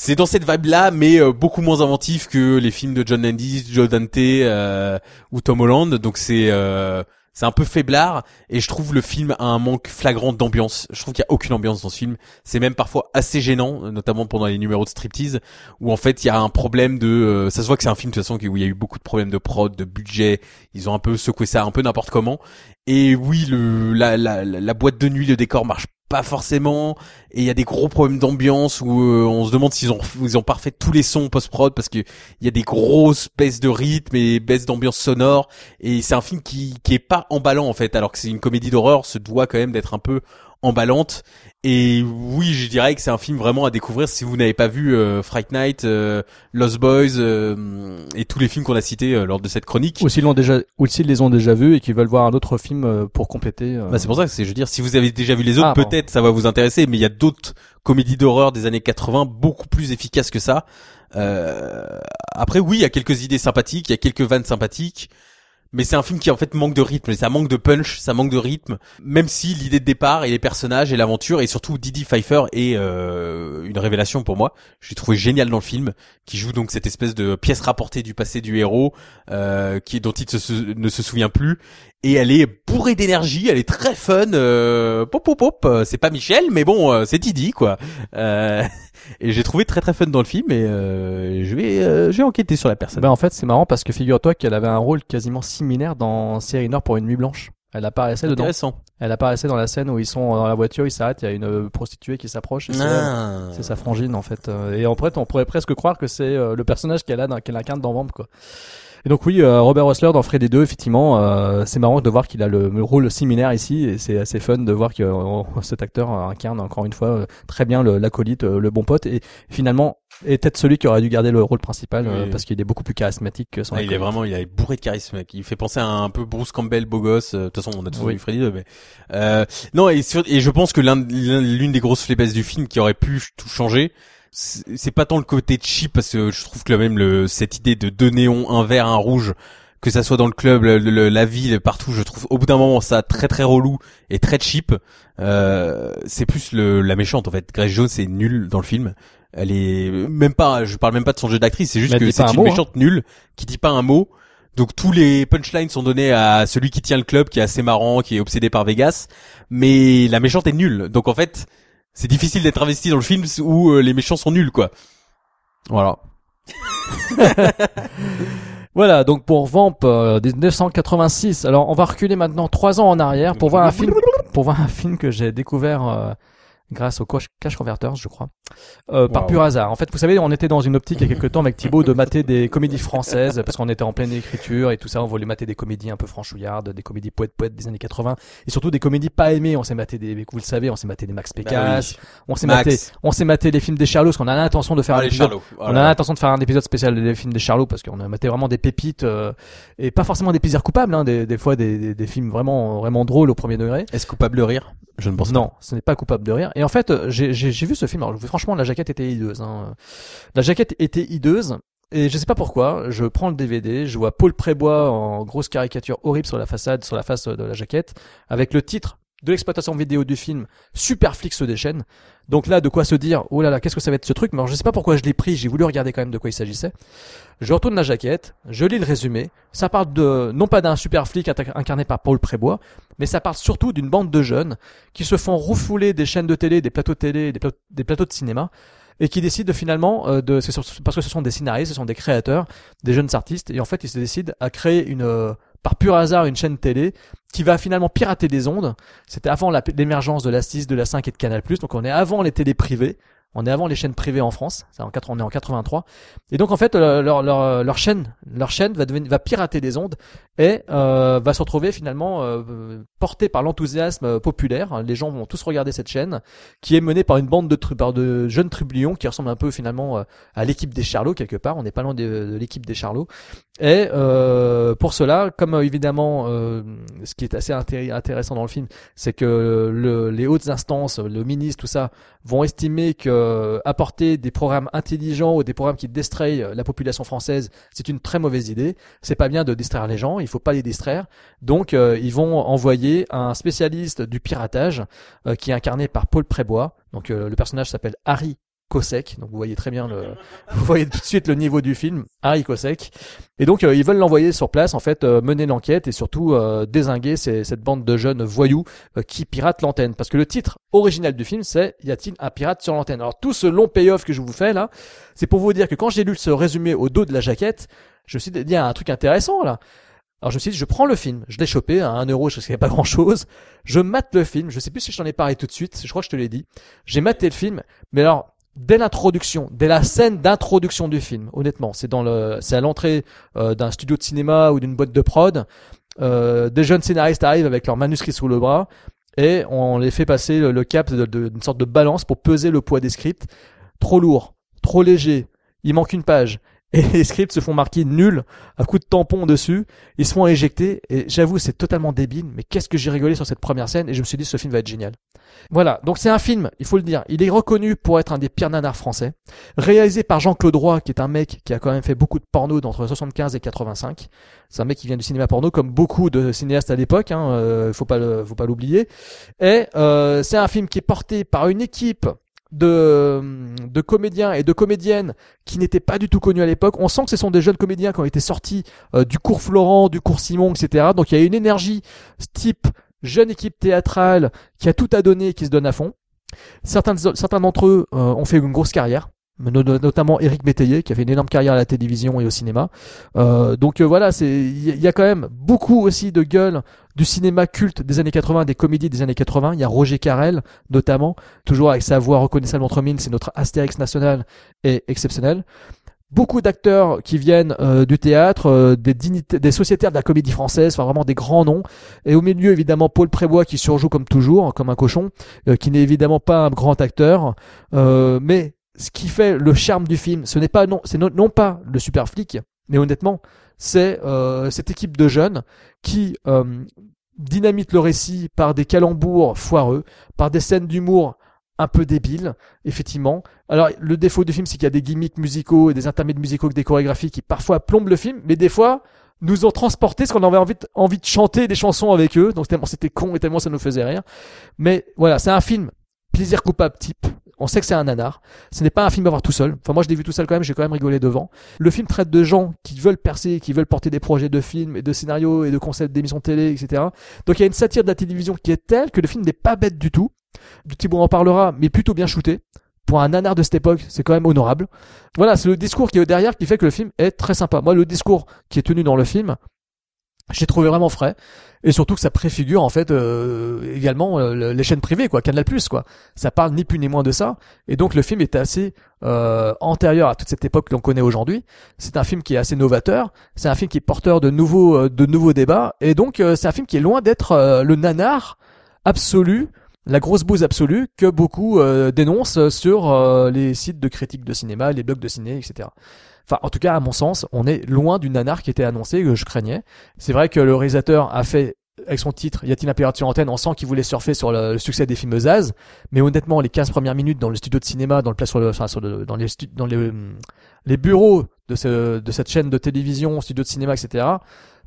c'est dans cette vibe là mais euh, beaucoup moins inventif que les films de John Landis, Joe Dante euh, ou Tom Holland donc c'est euh, c'est un peu faiblard et je trouve le film a un manque flagrant d'ambiance. Je trouve qu'il y a aucune ambiance dans ce film. C'est même parfois assez gênant, notamment pendant les numéros de striptease où en fait il y a un problème de euh, ça se voit que c'est un film de toute façon où il y a eu beaucoup de problèmes de prod, de budget, ils ont un peu secoué ça un peu n'importe comment et oui le la, la la boîte de nuit le décor marche pas forcément et il y a des gros problèmes d'ambiance où euh, on se demande s'ils ont ils ont parfait tous les sons post prod parce que il y a des grosses baisses de rythme et baisses d'ambiance sonore et c'est un film qui qui est pas emballant en fait alors que c'est une comédie d'horreur se doit quand même d'être un peu emballante et oui je dirais que c'est un film vraiment à découvrir si vous n'avez pas vu euh, Fright Night euh, Lost Boys euh, et tous les films qu'on a cités euh, lors de cette chronique
Ou s'ils l'ont déjà, ou s'ils les ont déjà vus et qu'ils veulent voir un autre film euh, pour compléter. euh,
Bah c'est pour ça que c'est, je veux dire, si vous avez déjà vu les autres,
Ah, bon.
peut-être ça va vous intéresser, mais il y a d'autres comédies d'horreur des années 80 beaucoup plus efficaces que ça. Euh, après, oui, il y a quelques idées sympathiques, il y a quelques vannes sympathiques, mais c'est un film qui en fait manque de rythme, ça manque de punch, ça manque de rythme, même si l'idée de départ et les personnages et l'aventure et surtout Didi Pfeiffer est euh, une révélation pour moi. Je l'ai trouvé génial dans le film, qui joue donc cette espèce de pièce rapportée du passé du héros, euh, qui dont il ne se souvient plus, et elle est bourrée d'énergie, elle est très fun. Euh, pop pop pop, euh, c'est pas Michel, mais bon, euh, c'est Didi quoi. Et j'ai trouvé très très fun dans le film, et euh, je vais euh, je vais enquêter sur la personne.
Ben en fait, c'est marrant parce que figure-toi qu'elle avait un rôle quasiment similaire dans Série Nord pour une nuit blanche. Elle apparaissait dedans.
intéressant.
Elle apparaissait dans la scène où ils sont dans la voiture, ils s'arrêtent, il y a une euh, prostituée qui s'approche. et c'est elle.
Ah.
C'est sa frangine en fait. Euh, Et en fait, on pourrait presque croire que c'est euh, le personnage qu'elle a, qu'elle incarne dans Vamp quoi. Et donc oui, euh, Robert Russler dans Freddy 2, effectivement, euh, c'est marrant de voir qu'il a le, le rôle similaire ici, et c'est assez fun de voir que euh, cet acteur incarne encore une fois très bien l'acolyte, le bon pote, et finalement est peut-être celui qui aurait dû garder le rôle principal
Oui.
parce qu'il est beaucoup plus charismatique que son
Ah, il est vraiment, il est bourré de charisme. mec. Il fait penser à un peu Bruce Campbell, beau gosse. De toute façon, on a tous
Oui.
vu Freddy 2, mais euh, non. Et, sur- et je pense que l'un- l'un- l'une des grosses faiblesses du film qui aurait pu tout changer, c'est pas tant le côté cheap parce que je trouve que même le, cette idée de deux néons, un vert, un rouge, que ça soit dans le club, le- le- la ville, partout. Je trouve au bout d'un moment ça très très relou et très cheap. Euh, c'est plus le, la méchante en fait. Grace Jones c'est nul dans le film. Elle est même pas. Je parle même pas de son jeu d'actrice. C'est juste
Mais
que c'est
un
une
mot, hein.
méchante nulle qui dit pas un mot. Donc tous les punchlines sont donnés à celui qui tient le club, qui est assez marrant, qui est obsédé par Vegas. Mais la méchante est nulle. Donc en fait, c'est difficile d'être investi dans le film où euh, les méchants sont nuls quoi. Voilà.
Voilà, donc pour Vamp euh, 1986. Alors on va reculer maintenant trois ans en arrière pour voir un film, pour voir un film que j'ai découvert euh, grâce au Cash, Converters, je crois, euh, par pur hasard. En fait, vous savez, on était dans une optique il y a quelques temps avec Thibaut de mater des comédies françaises parce qu'on était en pleine écriture et tout ça. On voulait mater des comédies un peu franchouillardes, des comédies poètes poètes des années 80 et surtout des comédies pas aimées. On s'est maté des, vous le savez, on s'est maté des Max Pécasse, on s'est maté, on s'est maté les films des Charlots parce qu'on a l'intention de faire
Ah,
un épisode on a l'intention de faire un épisode spécial des films des Charlots parce qu'on a maté vraiment des pépites euh, et pas forcément des plaisirs coupables, hein, des, des fois des, des, des films vraiment vraiment drôles au premier degré.
Est-ce coupable de rire? Je ne pense pas.
Non, ce n'est pas coupable de rire. Et en fait, j'ai vu ce film. Franchement, la jaquette était hideuse. Hein. La jaquette était hideuse. Et je sais pas pourquoi, je prends le DVD, je vois Paul Prébois en grosse caricature horrible sur la façade, sur la face de la jaquette, avec le titre de l'exploitation vidéo du film Superflix se déchaîne. Donc là, de quoi se dire, oh là là, qu'est-ce que ça va être ce truc? Mais alors, je sais pas pourquoi je l'ai pris, j'ai voulu regarder quand même de quoi il s'agissait. Je retourne la jaquette, je lis le résumé. Ça parle de, non pas d'un super flic inter- incarné par Paul Prébois, mais ça parle surtout d'une bande de jeunes qui se font refouler des chaînes de télé, des plateaux de télé, des, pla- des plateaux de cinéma, et qui décident de, finalement euh, de, parce que ce sont des scénaristes, ce sont des créateurs, des jeunes artistes, et en fait ils se décident à créer une, euh, par pur hasard, une chaîne télé qui va finalement pirater des ondes. C'était avant l'émergence de la 6, de la 5 et de Canal+, donc on est avant les télés privées. On est avant les chaînes privées en France, ça en 4, on est en 83. Et donc en fait leur, leur, leur chaîne, leur chaîne va devenir, va pirater des ondes et euh, va se retrouver finalement euh, portée par l'enthousiasme euh, populaire. Les gens vont tous regarder cette chaîne qui est menée par une bande de, par de jeunes trublions qui ressemblent un peu finalement euh, à l'équipe des Charlots quelque part. On n'est pas loin de, l'équipe des Charlots. Et euh, pour cela, comme euh, évidemment, ce qui est assez intér- intéressant dans le film, c'est que le, les hautes instances, le ministre, tout ça, vont estimer que euh, apporter des programmes intelligents ou des programmes qui distrayent la population française, c'est une très mauvaise idée. C'est pas bien de distraire les gens, il faut pas les distraire. Donc euh, ils vont envoyer un spécialiste du piratage euh, qui est incarné par Paul Prébois. Donc euh, le personnage s'appelle Harry Kosek. Donc vous voyez très bien le, vous voyez tout de suite le niveau du film, Harry Kosek. Et donc euh, ils veulent l'envoyer sur place, en fait, euh, mener l'enquête et surtout euh, désinguer ces- cette bande de jeunes voyous euh, qui piratent l'antenne. Parce que le titre original du film, c'est Y a-t-il un pirate sur l'antenne? Alors tout ce long payoff que je vous fais là, c'est pour vous dire que quand j'ai lu ce résumé au dos de la jaquette, je me suis dit, il y a un truc intéressant là. Alors je me suis dit, je prends le film, je l'ai chopé à 1 euro, je sais qu'il n'y a pas grand chose. Je mate le film, je sais plus si je t'en ai parlé tout de suite, je crois que je te l'ai dit. J'ai maté le film, mais alors, dès l'introduction, dès la scène d'introduction du film, honnêtement, c'est dans le, c'est à l'entrée euh, d'un studio de cinéma ou d'une boîte de prod, euh, des jeunes scénaristes arrivent avec leur manuscrit sous le bras et on les fait passer le, le cap d'une sorte de balance pour peser le poids des scripts. Trop lourd, trop léger, il manque une page. Et les scripts se font marquer nul à coup de tampon dessus, ils se font éjecter et j'avoue c'est totalement débile mais qu'est-ce que j'ai rigolé sur cette première scène et je me suis dit ce film va être génial. Voilà, donc c'est un film, il faut le dire, il est reconnu pour être un des pires nanars français, réalisé par Jean-Claude Roy qui est un mec qui a quand même fait beaucoup de porno d'entre 75 et 85. C'est un mec qui vient du cinéma porno comme beaucoup de cinéastes à l'époque, hein, euh, faut pas le, faut pas l'oublier. Et euh, c'est un film qui est porté par une équipe de, de comédiens et de comédiennes qui n'étaient pas du tout connus à l'époque. On sent que ce sont des jeunes comédiens qui ont été sortis euh, du cours Florent, du cours Simon, etc. Donc il y a une énergie type jeune équipe théâtrale qui a tout à donner et qui se donne à fond. Certains, d'entre eux euh, ont fait une grosse carrière, notamment Éric Métayer qui a fait une énorme carrière à la télévision et au cinéma. Euh, donc euh, voilà, c'est il y, a- quand même beaucoup aussi de gueule du cinéma culte des années 80, des comédies des années 80. Il y a Roger Carrel notamment, toujours avec sa voix reconnaissable entre mille, c'est notre Astérix national et exceptionnel. Beaucoup d'acteurs qui viennent euh, du théâtre, euh, des des sociétaires de la comédie française, enfin vraiment des grands noms. Et au milieu évidemment Paul Prébois qui surjoue comme toujours, comme un cochon, qui n'est évidemment pas un grand acteur, mais ce qui fait le charme du film, ce n'est pas non, c'est non, non pas le super flic, mais honnêtement, c'est euh, cette équipe de jeunes qui euh, dynamite le récit par des calembours foireux, par des scènes d'humour un peu débiles, effectivement. Alors, le défaut du film, c'est qu'il y a des gimmicks musicaux et des intermèdes musicaux des chorégraphies qui parfois plombent le film, mais des fois, nous ont transporté ce qu'on avait envie de, envie de chanter des chansons avec eux. Donc tellement c'était con et tellement ça nous faisait rire. Mais voilà, c'est un film plaisir coupable type. On sait que c'est un nanar. Ce n'est pas un film à voir tout seul. Enfin, moi, je l'ai vu tout seul quand même. J'ai quand même rigolé devant. Le film traite de gens qui veulent percer, qui veulent porter des projets de films et de scénarios et de concepts d'émissions télé, etc. Donc, il y a une satire de la télévision qui est telle que le film n'est pas bête du tout. Du Thibaut en parlera, mais plutôt bien shooté. Pour un nanar de cette époque, c'est quand même honorable. Voilà, c'est le discours qui est derrière qui fait que le film est très sympa. Moi, le discours qui est tenu dans le film, j'ai trouvé vraiment frais et surtout que ça préfigure en fait euh, également euh, les chaînes privées quoi Canal Plus quoi. Ça parle ni plus ni moins de ça. Et donc le film est assez euh, antérieur à toute cette époque que l'on connaît aujourd'hui. C'est un film qui est assez novateur. C'est un film qui est porteur de nouveaux euh, de nouveaux débats. Et donc euh, c'est un film qui est loin d'être le nanar absolu la grosse bouse absolue que beaucoup dénoncent sur les sites de critiques de cinéma les blogs de ciné etc Enfin, en tout cas, à mon sens, on est loin du nanar qui était annoncé, que je craignais. C'est vrai que le réalisateur a fait avec son titre Y a-t-il un pirate sur antenne On sent qu'il voulait surfer sur le, succès des films Zaz, mais honnêtement, les 15 premières minutes dans le studio de cinéma, dans le place sur le, enfin, sur le, dans les dans les, les bureaux de, ce, de cette chaîne de télévision, studio de cinéma, etc.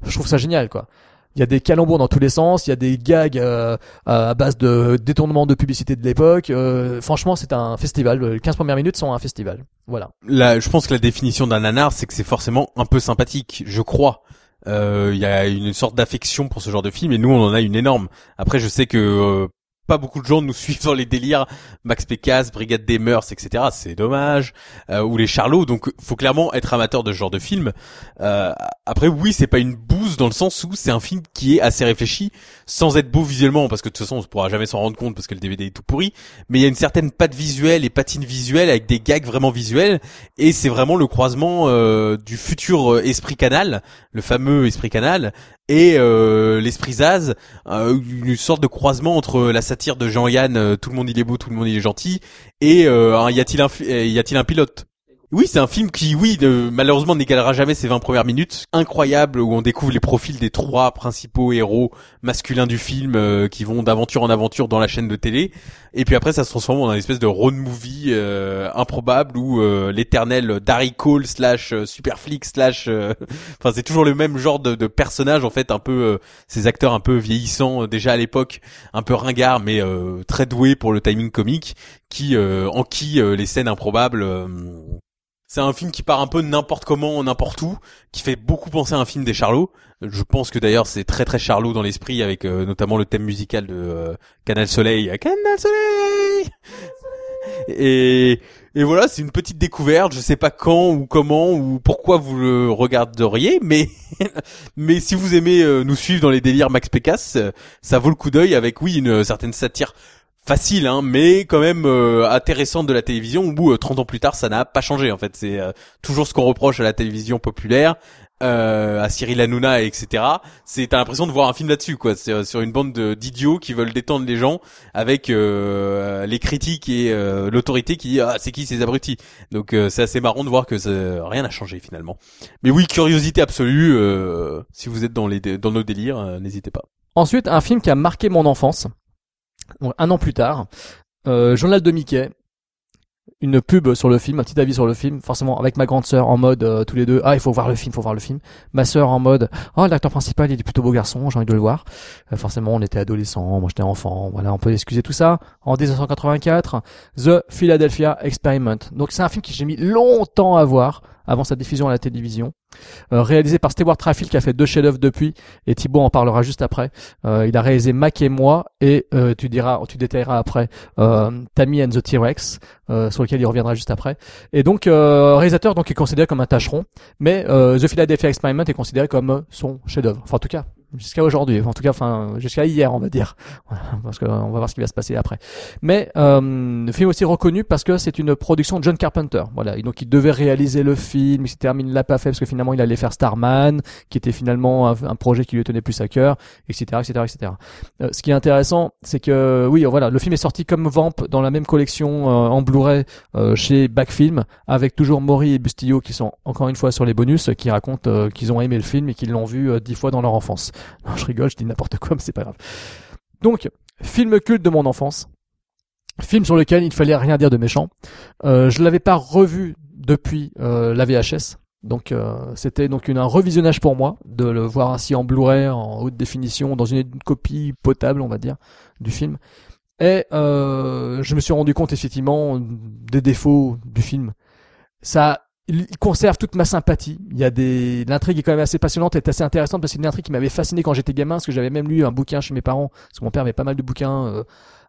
Je trouve ça génial, quoi. Il y a des calembours dans tous les sens, il y a des gags euh, à base de détournement de publicité de l'époque. Euh, franchement, c'est un festival. Les 15 premières minutes sont un festival. Voilà.
Là, je pense que la définition d'un nanar, c'est que c'est forcément un peu sympathique, je crois. Euh, il y a une sorte d'affection pour ce genre de film et nous on en a une énorme. Après je sais que pas beaucoup de gens nous suivent dans les délires Max Pécasse, Brigade des Mœurs, etc. C'est dommage. Euh, ou les Charlots. Donc, faut clairement être amateur de ce genre de film. Euh, après, oui, c'est pas une bouse dans le sens où c'est un film qui est assez réfléchi, sans être beau visuellement, parce que de toute façon, on pourra jamais s'en rendre compte parce que le DVD est tout pourri. Mais il y a une certaine patte visuelle et patine visuelle avec des gags vraiment visuels. Et c'est vraiment le croisement euh, du futur esprit canal, le fameux esprit canal, et euh, l'esprit Zaz, euh, une sorte de croisement entre la satire de Jean-Yann, euh, tout le monde il est beau, tout le monde il est gentil, et y a-t-il un y a-t-il un pilote? Oui, c'est un film qui, oui, malheureusement n'égalera jamais ses 20 premières minutes. Incroyable, où on découvre les profils des trois principaux héros masculins du film euh, qui vont d'aventure en aventure dans la chaîne de télé. Et puis après, ça se transforme en une espèce de road movie euh, improbable où euh, l'éternel Darry Cole slash Superflick slash... Enfin, c'est toujours le même genre de, de personnage, en fait, un peu... ces acteurs un peu vieillissants déjà à l'époque, un peu ringards, mais très doués pour le timing comique, qui en qui les scènes improbables c'est un film qui part un peu n'importe comment, n'importe où, qui fait beaucoup penser à un film des Charlots. Je pense que d'ailleurs c'est très très Charlot dans l'esprit avec euh, notamment le thème musical de euh, Canal Soleil. Canal Soleil et, et voilà, c'est une petite découverte. Je sais pas quand ou comment ou pourquoi vous le regarderiez, mais mais si vous aimez euh, nous suivre dans les délires Max Pécasse, ça vaut le coup d'œil avec oui une certaine satire facile, hein, mais quand même euh, intéressante de la télévision où 30 euh, ans plus tard ça n'a pas changé en fait. C'est euh, toujours ce qu'on reproche à la télévision populaire, à Cyril Hanouna, etc. C'est t'as l'impression de voir un film là-dessus quoi. C'est sur une bande d'idiots qui veulent détendre les gens avec les critiques et l'autorité qui dit ah c'est qui ces abrutis? Donc c'est assez marrant de voir que rien n'a changé finalement. Mais oui curiosité absolue. si vous êtes dans les dans nos délires, n'hésitez pas.
Ensuite un film qui a marqué mon enfance un an plus tard, euh, journal de Mickey, une pub sur le film, un petit avis sur le film, forcément avec ma grande sœur en mode euh, tous les deux, ah il faut voir le film, faut voir le film. Ma sœur en mode, oh l'acteur principal il est plutôt beau garçon, j'ai envie de le voir. Euh, forcément on était adolescents, moi j'étais enfant, voilà on peut excuser tout ça. En 1984, The Philadelphia Experiment. Donc c'est un film que j'ai mis longtemps à voir avant sa diffusion à la télévision. Euh, réalisé par Stewart Trafill qui a fait deux chefs-d'œuvre depuis et Thibaut en parlera juste après. Euh, il a réalisé Mac et moi et euh, tu diras, tu détailleras après Tammy and the T-Rex sur lequel il reviendra juste après. Et donc réalisateur donc est considéré comme un tâcheron, mais The Philadelphia Experiment est considéré comme son chef-d'œuvre. Enfin en tout cas jusqu'à aujourd'hui, en tout cas, enfin jusqu'à hier, on va dire, parce qu'on va voir ce qui va se passer après. Mais euh, le film aussi reconnu parce que c'est une production de John Carpenter, voilà. Et donc il devait réaliser le film, il s'est terminé, l'a pas fait parce que finalement il allait faire Starman, qui était finalement un, projet qui lui tenait plus à cœur, etc., etc., etc. ce qui est intéressant, c'est que oui, voilà, le film est sorti comme Vamp dans la même collection euh, en Blu-ray euh, chez Backfilm, avec toujours Maury et Bustillo qui sont encore une fois sur les bonus, qui racontent euh, qu'ils ont aimé le film et qu'ils l'ont vu dix fois dans leur enfance. Non, je rigole, je dis n'importe quoi, mais c'est pas grave. Donc, film culte de mon enfance. Film sur lequel il fallait rien dire de méchant. Euh, je l'avais pas revu depuis euh, la VHS. Donc euh, c'était donc une, un revisionnage pour moi de le voir ainsi en Blu-ray en haute définition dans une, copie potable on va dire du film. Et euh, je me suis rendu compte effectivement des défauts du film. Ça il conserve toute ma sympathie. Il y a des l'intrigue est quand même assez passionnante et assez intéressante parce que c'est une intrigue qui m'avait fasciné quand j'étais gamin parce que j'avais même lu un bouquin chez mes parents parce que mon père avait pas mal de bouquins euh,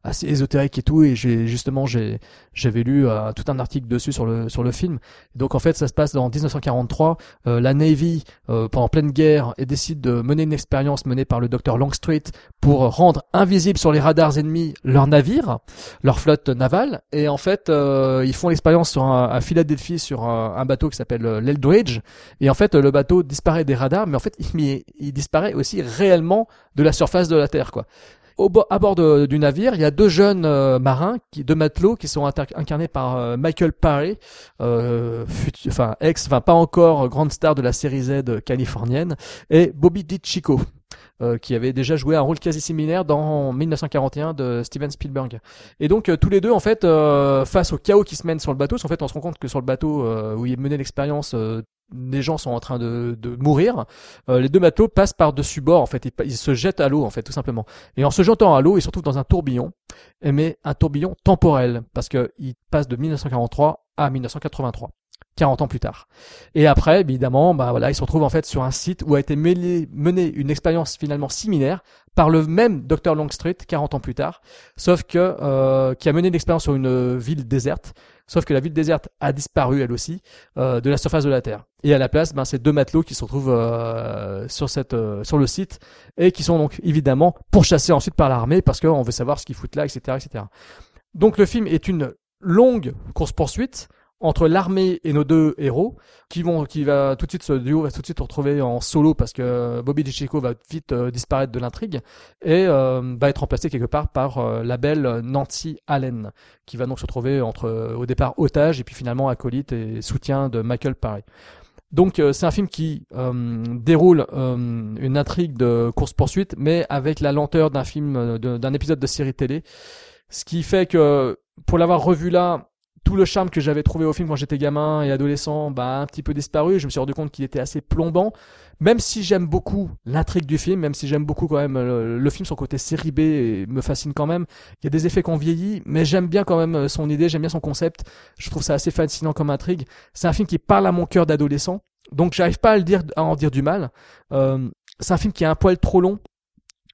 assez ésotérique et tout et j'ai justement j'ai j'avais lu euh, tout un article dessus sur le sur le film. Donc en fait ça se passe dans 1943 euh, la Navy euh, pendant pleine guerre et décide de mener une expérience menée par le docteur Longstreet pour rendre invisible sur les radars ennemis leurs navires leur flotte navale. Et en fait ils font l'expérience sur un, à Philadelphie sur un, bateau qui s'appelle l'Eldridge. Et en fait le bateau disparaît des radars mais en fait il, il disparaît aussi réellement de la surface de la Terre quoi à bord du navire, il y a deux jeunes euh, marins, deux matelots, qui sont incarnés par euh, Michael Parry, euh, ex, enfin pas encore grande star de la série Z californienne, et Bobby DiCicco. Qui avait déjà joué un rôle quasi similaire dans 1941 de Steven Spielberg. Et donc tous les deux en fait face au chaos qui se mène sur le bateau, en fait on se rend compte que sur le bateau où il menait l'expérience des gens sont en train de, de mourir, euh, les deux matelots passent par-dessus bord, en fait, ils, se jettent à l'eau, en fait, tout simplement. Et en se jetant à l'eau, ils se retrouvent dans un tourbillon, mais un tourbillon temporel, parce qu'ils passent de 1943 à 1983. 40 ans plus tard. Et après, évidemment, bah voilà, ils se retrouvent en fait sur un site où a été menée une expérience finalement similaire par le même Dr Longstreet 40 ans plus tard, sauf que euh, qui a mené une expérience sur une ville déserte, sauf que la ville déserte a disparu elle aussi euh, de la surface de la Terre. Et à la place, ben, c'est deux matelots qui se retrouvent euh, sur cette euh, sur le site et qui sont donc évidemment pourchassés ensuite par l'armée parce qu'on veut savoir ce qu'ils foutent là, etc., etc. Donc le film est une longue course poursuite entre l'armée et nos deux héros qui vont qui va tout de suite ce duo va tout de suite se retrouver en solo parce que Bobby DiCicco va vite euh, disparaître de l'intrigue et euh, va être remplacé quelque part par euh, la belle Nancy Allen qui va donc se retrouver entre au départ otage et puis finalement acolyte et soutien de Michael Parry. Donc c'est un film qui déroule une intrigue de course poursuite mais avec la lenteur d'un film d'un épisode de série télé ce qui fait que pour l'avoir revu là tout le charme que j'avais trouvé au film quand j'étais gamin et adolescent, bah, un petit peu disparu. Je me suis rendu compte qu'il était assez plombant. Même si j'aime beaucoup l'intrigue du film, même si j'aime beaucoup quand même le, film, son côté série B me fascine quand même. Il y a des effets qu'on vieillit, mais j'aime bien quand même son idée, j'aime bien son concept. Je trouve ça assez fascinant comme intrigue. C'est un film qui parle à mon cœur d'adolescent. Donc j'arrive pas à le dire, à en dire du mal. Euh, c'est un film qui est un poil trop long.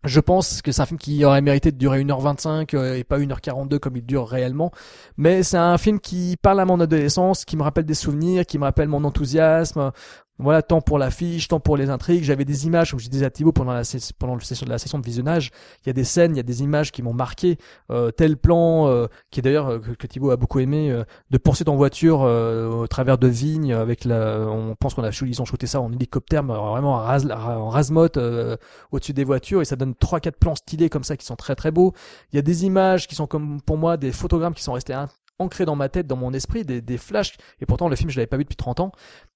Je pense que c'est un film qui aurait mérité de durer 1h25 euh, et pas 1h42 comme il dure réellement. Mais c'est un film qui parle à mon adolescence, qui me rappelle des souvenirs, qui me rappelle mon enthousiasme. Voilà, tant pour l'affiche, tant pour les intrigues. J'avais des images, comme je disais à Thibaut pendant la, pendant session, la session de visionnage. Il y a des scènes, il y a des images qui m'ont marqué. Euh, tel plan, euh, qui est d'ailleurs euh, que, que, Thibaut a beaucoup aimé, euh, de poursuite en voiture au travers de vignes avec la. On pense qu'on a ont shooté ça en hélicoptère, mais vraiment en, ras, en rasmote au-dessus des voitures et ça donne trois quatre plans stylés comme ça qui sont très très beaux. Il y a des images qui sont comme pour moi des photogrammes qui sont restés ancré dans ma tête, dans mon esprit, des, des flashs. Et pourtant, le film, je l'avais pas vu depuis 30 ans.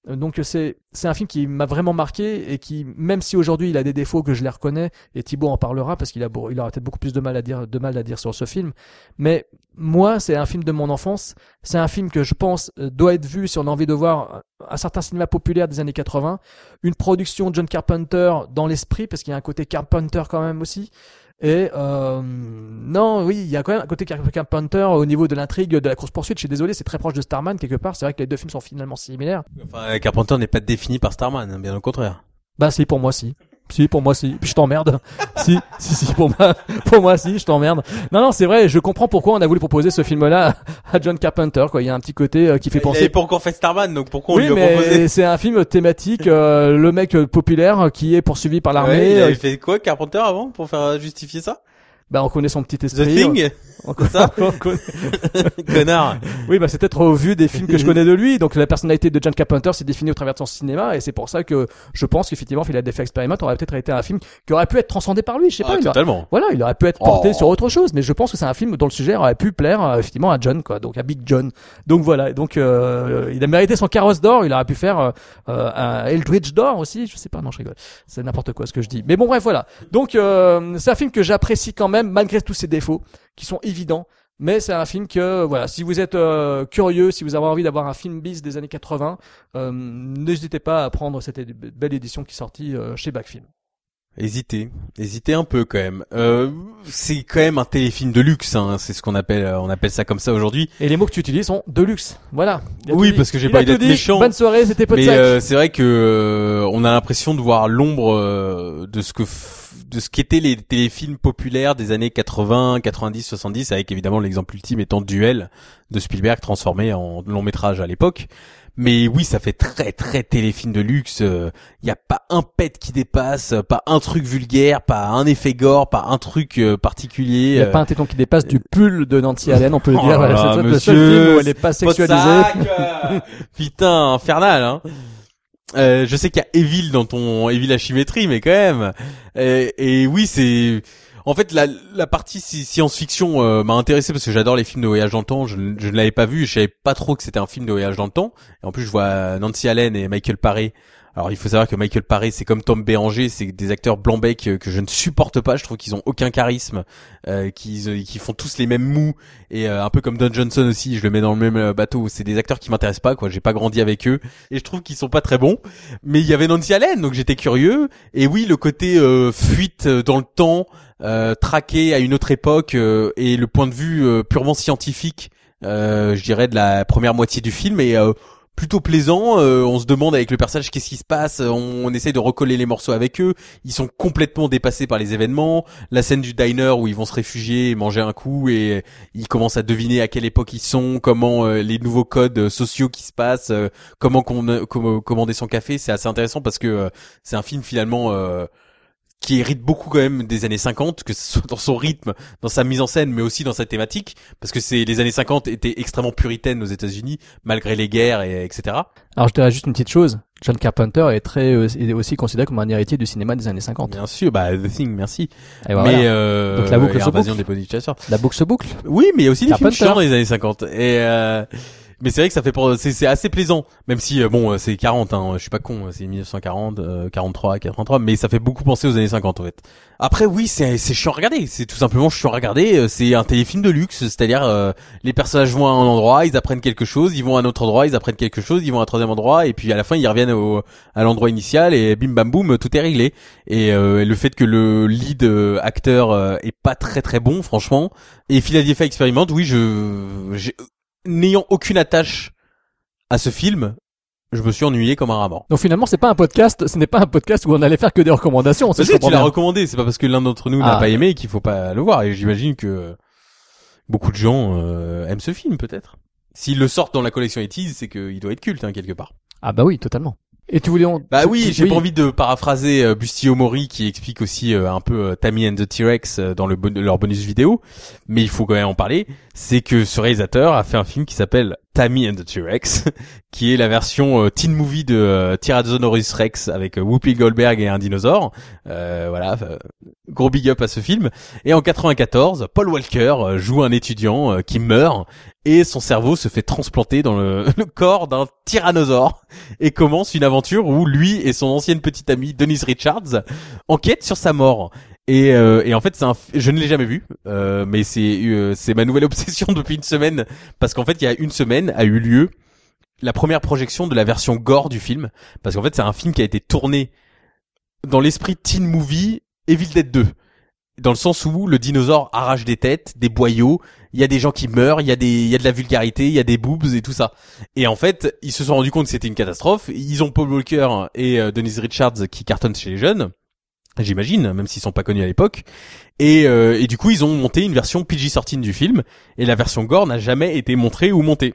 Euh, donc c'est c'est un film qui m'a vraiment marqué et qui, même si aujourd'hui il a des défauts que je les reconnais, et Thibaut en parlera parce qu'il a il aura peut-être beaucoup plus de mal à dire de mal à dire sur ce film. Mais moi, c'est un film de mon enfance. C'est un film que je pense euh, doit être vu si on a envie de voir un certain cinéma populaire des années 80, une production de John Carpenter dans l'esprit parce qu'il y a un côté Carpenter quand même aussi. Et euh, non, oui, il y a quand même un côté Carpenter au niveau de l'intrigue de la course poursuite. Je suis désolé, c'est très proche de Starman quelque part. C'est vrai que les deux films sont finalement similaires.
Enfin, Carpenter n'est pas défini par Starman, hein, bien au contraire.
Bah si, pour moi si. Si, pour moi, si. Puis je t'emmerde. si, si, si, pour moi, pour moi, si, je t'emmerde. Non, non, c'est vrai, je comprends pourquoi on a voulu proposer ce film-là à John Carpenter, quoi. Il y a un petit côté euh, qui fait penser.
Il pas encore fait Starman, donc pourquoi on
oui,
lui
a
proposé
c'est un film thématique, euh, le mec euh, populaire qui est poursuivi par l'armée.
Ouais, il avait fait quoi, Carpenter, avant, pour faire justifier ça?
Bah, on connaît son petit esprit.
The Thing
on, ça
Connard.
Oui, bah c'est peut-être au vu des films que je connais de lui. Donc la personnalité de John Carpenter s'est définie au travers de son cinéma, et c'est pour ça que je pense qu'effectivement, Philadelphia Experiment aurait peut-être été un film qui aurait pu être transcendé par lui. Je sais pas.
Ah, totalement.
voilà, il aurait pu être porté
Oh.
sur autre chose, mais je pense que c'est un film dont le sujet aurait pu plaire euh, effectivement à John, quoi. Donc à Big John. Donc voilà. Donc euh, il a mérité son carrosse d'or. Il aurait pu faire euh, euh, un Eldridge d'or aussi. Je sais pas. Non, je rigole. C'est n'importe quoi ce que je dis. Mais bon, bref, voilà. Donc euh, c'est un film que j'apprécie quand même malgré tous ses défauts qui sont évidents Mais c'est un film que, voilà, si vous êtes euh, curieux, si vous avez envie d'avoir un film bis des années 80, euh, n'hésitez pas à prendre cette belle édition qui est sortie euh, chez Backfilm.
Hésitez, hésitez un peu quand même. Euh, c'est quand même un téléfilm de luxe, hein. c'est ce qu'on appelle, on appelle ça comme ça aujourd'hui.
Et les mots que tu utilises sont de luxe. Voilà.
Oui, parce que j'ai pas envie d'être méchant.
Bonne soirée, c'était
Mais euh, c'est vrai que euh, on a l'impression de voir l'ombre euh, de ce que de ce qu'étaient les téléfilms populaires des années 80, 90, 70 avec évidemment l'exemple ultime étant Duel de Spielberg transformé en long métrage à l'époque. Mais oui, ça fait très très téléfilm de luxe. Il y a pas un pet qui dépasse, pas un truc vulgaire, pas un effet gore, pas un truc euh, particulier.
Il n'y a
euh,
pas un téton qui dépasse du pull de Nancy Allen, on peut le
Oh
dire.
là,
c'est le seul film où elle n'est pas sexualisée.
Euh, Putain, infernal, hein. Euh, je sais qu'il y a Evil dans ton Evil à Chimétrie, mais quand même. Et, et oui, c'est. En fait, la, partie sci- science-fiction euh, m'a intéressé parce que j'adore les films de voyage dans le temps. Je, ne- je ne l'avais pas vu, je savais pas trop que c'était un film de voyage dans le temps. Et en plus, je vois Nancy Allen et Michael Paré. Alors, il faut savoir que Michael Paré, c'est comme Tom Béranger, c'est des acteurs blanc-bec euh, que je ne supporte pas. Je trouve qu'ils ont aucun charisme, euh, qu'ils qui font tous les mêmes mous et euh, un peu comme Don Johnson aussi. Je le mets dans le même euh, bateau. C'est des acteurs qui m'intéressent pas, quoi. J'ai pas grandi avec eux et je trouve qu'ils sont pas très bons. Mais il y avait Nancy Allen, donc j'étais curieux. Et oui, le côté euh, fuite euh, dans le temps, euh, traqué à une autre époque euh, et le point de vue euh, purement scientifique, euh, je dirais de la première moitié du film est euh, plutôt plaisant. Euh, on se demande avec le personnage qu'est-ce qui se passe. On, essaye de recoller les morceaux avec eux. Ils sont complètement dépassés par les événements. La scène du diner où ils vont se réfugier, manger un coup et ils commencent à deviner à quelle époque ils sont, comment euh, les nouveaux codes euh, sociaux qui se passent, euh, comment com- com- commander son café. C'est assez intéressant parce que euh, c'est un film finalement euh, qui hérite beaucoup quand même des années 50, que ce soit dans son rythme, dans sa mise en scène, mais aussi dans sa thématique, parce que c'est les années 50 étaient extrêmement puritaines aux États-Unis, malgré les guerres et etc.
Alors je dirais juste une petite chose. John Carpenter est très euh, est aussi considéré comme un héritier du cinéma des années 50.
Bien sûr, bah The Thing, merci.
Et voilà.
Mais euh,
Donc la boucle
et
se boucle.
des.
La boucle se boucle.
Oui, mais il y a aussi des films
Carpenter.
chiants dans les années 50. Et euh, mais c'est vrai que ça fait pour c'est assez plaisant, même si euh, bon, euh, c'est 40 hein, je suis pas con, c'est 1940, euh, 43, 83, mais ça fait beaucoup penser aux années 50 en fait. Après oui, c'est c'est chiant à regarder, c'est tout simplement chiant à regarder, euh, c'est un téléfilm de luxe, c'est-à-dire euh, les personnages vont à un endroit, ils apprennent quelque chose, ils vont à un autre endroit, ils apprennent quelque chose, ils vont à un troisième endroit et puis à la fin ils reviennent au à l'endroit initial et bim bam boum, tout est réglé. Et euh, le fait que le lead acteur est pas très très bon franchement. Et Philadelphia Experiment, oui, je n'ayant aucune attache à ce film, je me suis ennuyé comme un rat mort.
Donc finalement, c'est pas un podcast, ce n'est pas un podcast où on allait faire que des recommandations. C'est
si, tu l'as recommandé, c'est pas parce que l'un d'entre nous n'a
Ah.
pas aimé qu'il faut pas le voir. Et j'imagine que beaucoup de gens euh, aiment ce film, peut-être. S'ils le sortent dans la collection 80 c'est qu'il doit être culte, hein, quelque part.
Ah bah oui, totalement. Et tu voulais on...
Bah oui, j'ai pas envie de paraphraser euh, Bustio Mori qui explique aussi euh, un peu euh, Tammy and the T-Rex dans le bon- leur bonus vidéo, mais il faut quand même en parler. C'est que ce réalisateur a fait un film qui s'appelle Tammy and the T-Rex, qui est la version euh, teen movie de euh, Tyrannosaurus Rex avec euh, Whoopi Goldberg et un dinosaure. Voilà, gros big up à ce film. Et en 94, Paul Walker joue un étudiant qui meurt et son cerveau se fait transplanter dans le corps d'un tyrannosaure et commence une aventure où lui et son ancienne petite amie Denise Richards enquêtent sur sa mort. Et, euh, et en fait, c'est un, je ne l'ai jamais vu, euh, mais c'est euh, c'est ma nouvelle obsession depuis une semaine parce qu'en fait, il y a une semaine a eu lieu la première projection de la version gore du film parce qu'en fait, c'est un film qui a été tourné dans l'esprit teen movie Evil Dead 2 dans le sens où le dinosaure arrache des têtes, des boyaux, il y a des gens qui meurent, il y a des il y a de la vulgarité, il y a des boobs et tout ça. Et en fait, ils se sont rendus compte que c'était une catastrophe. Ils ont Paul Walker et euh, Denise Richards qui cartonnent chez les jeunes. J'imagine, même s'ils sont pas connus à l'époque. Et, euh, et du coup, ils ont monté une version PG-13 du film. Et la version gore n'a jamais été montrée ou montée.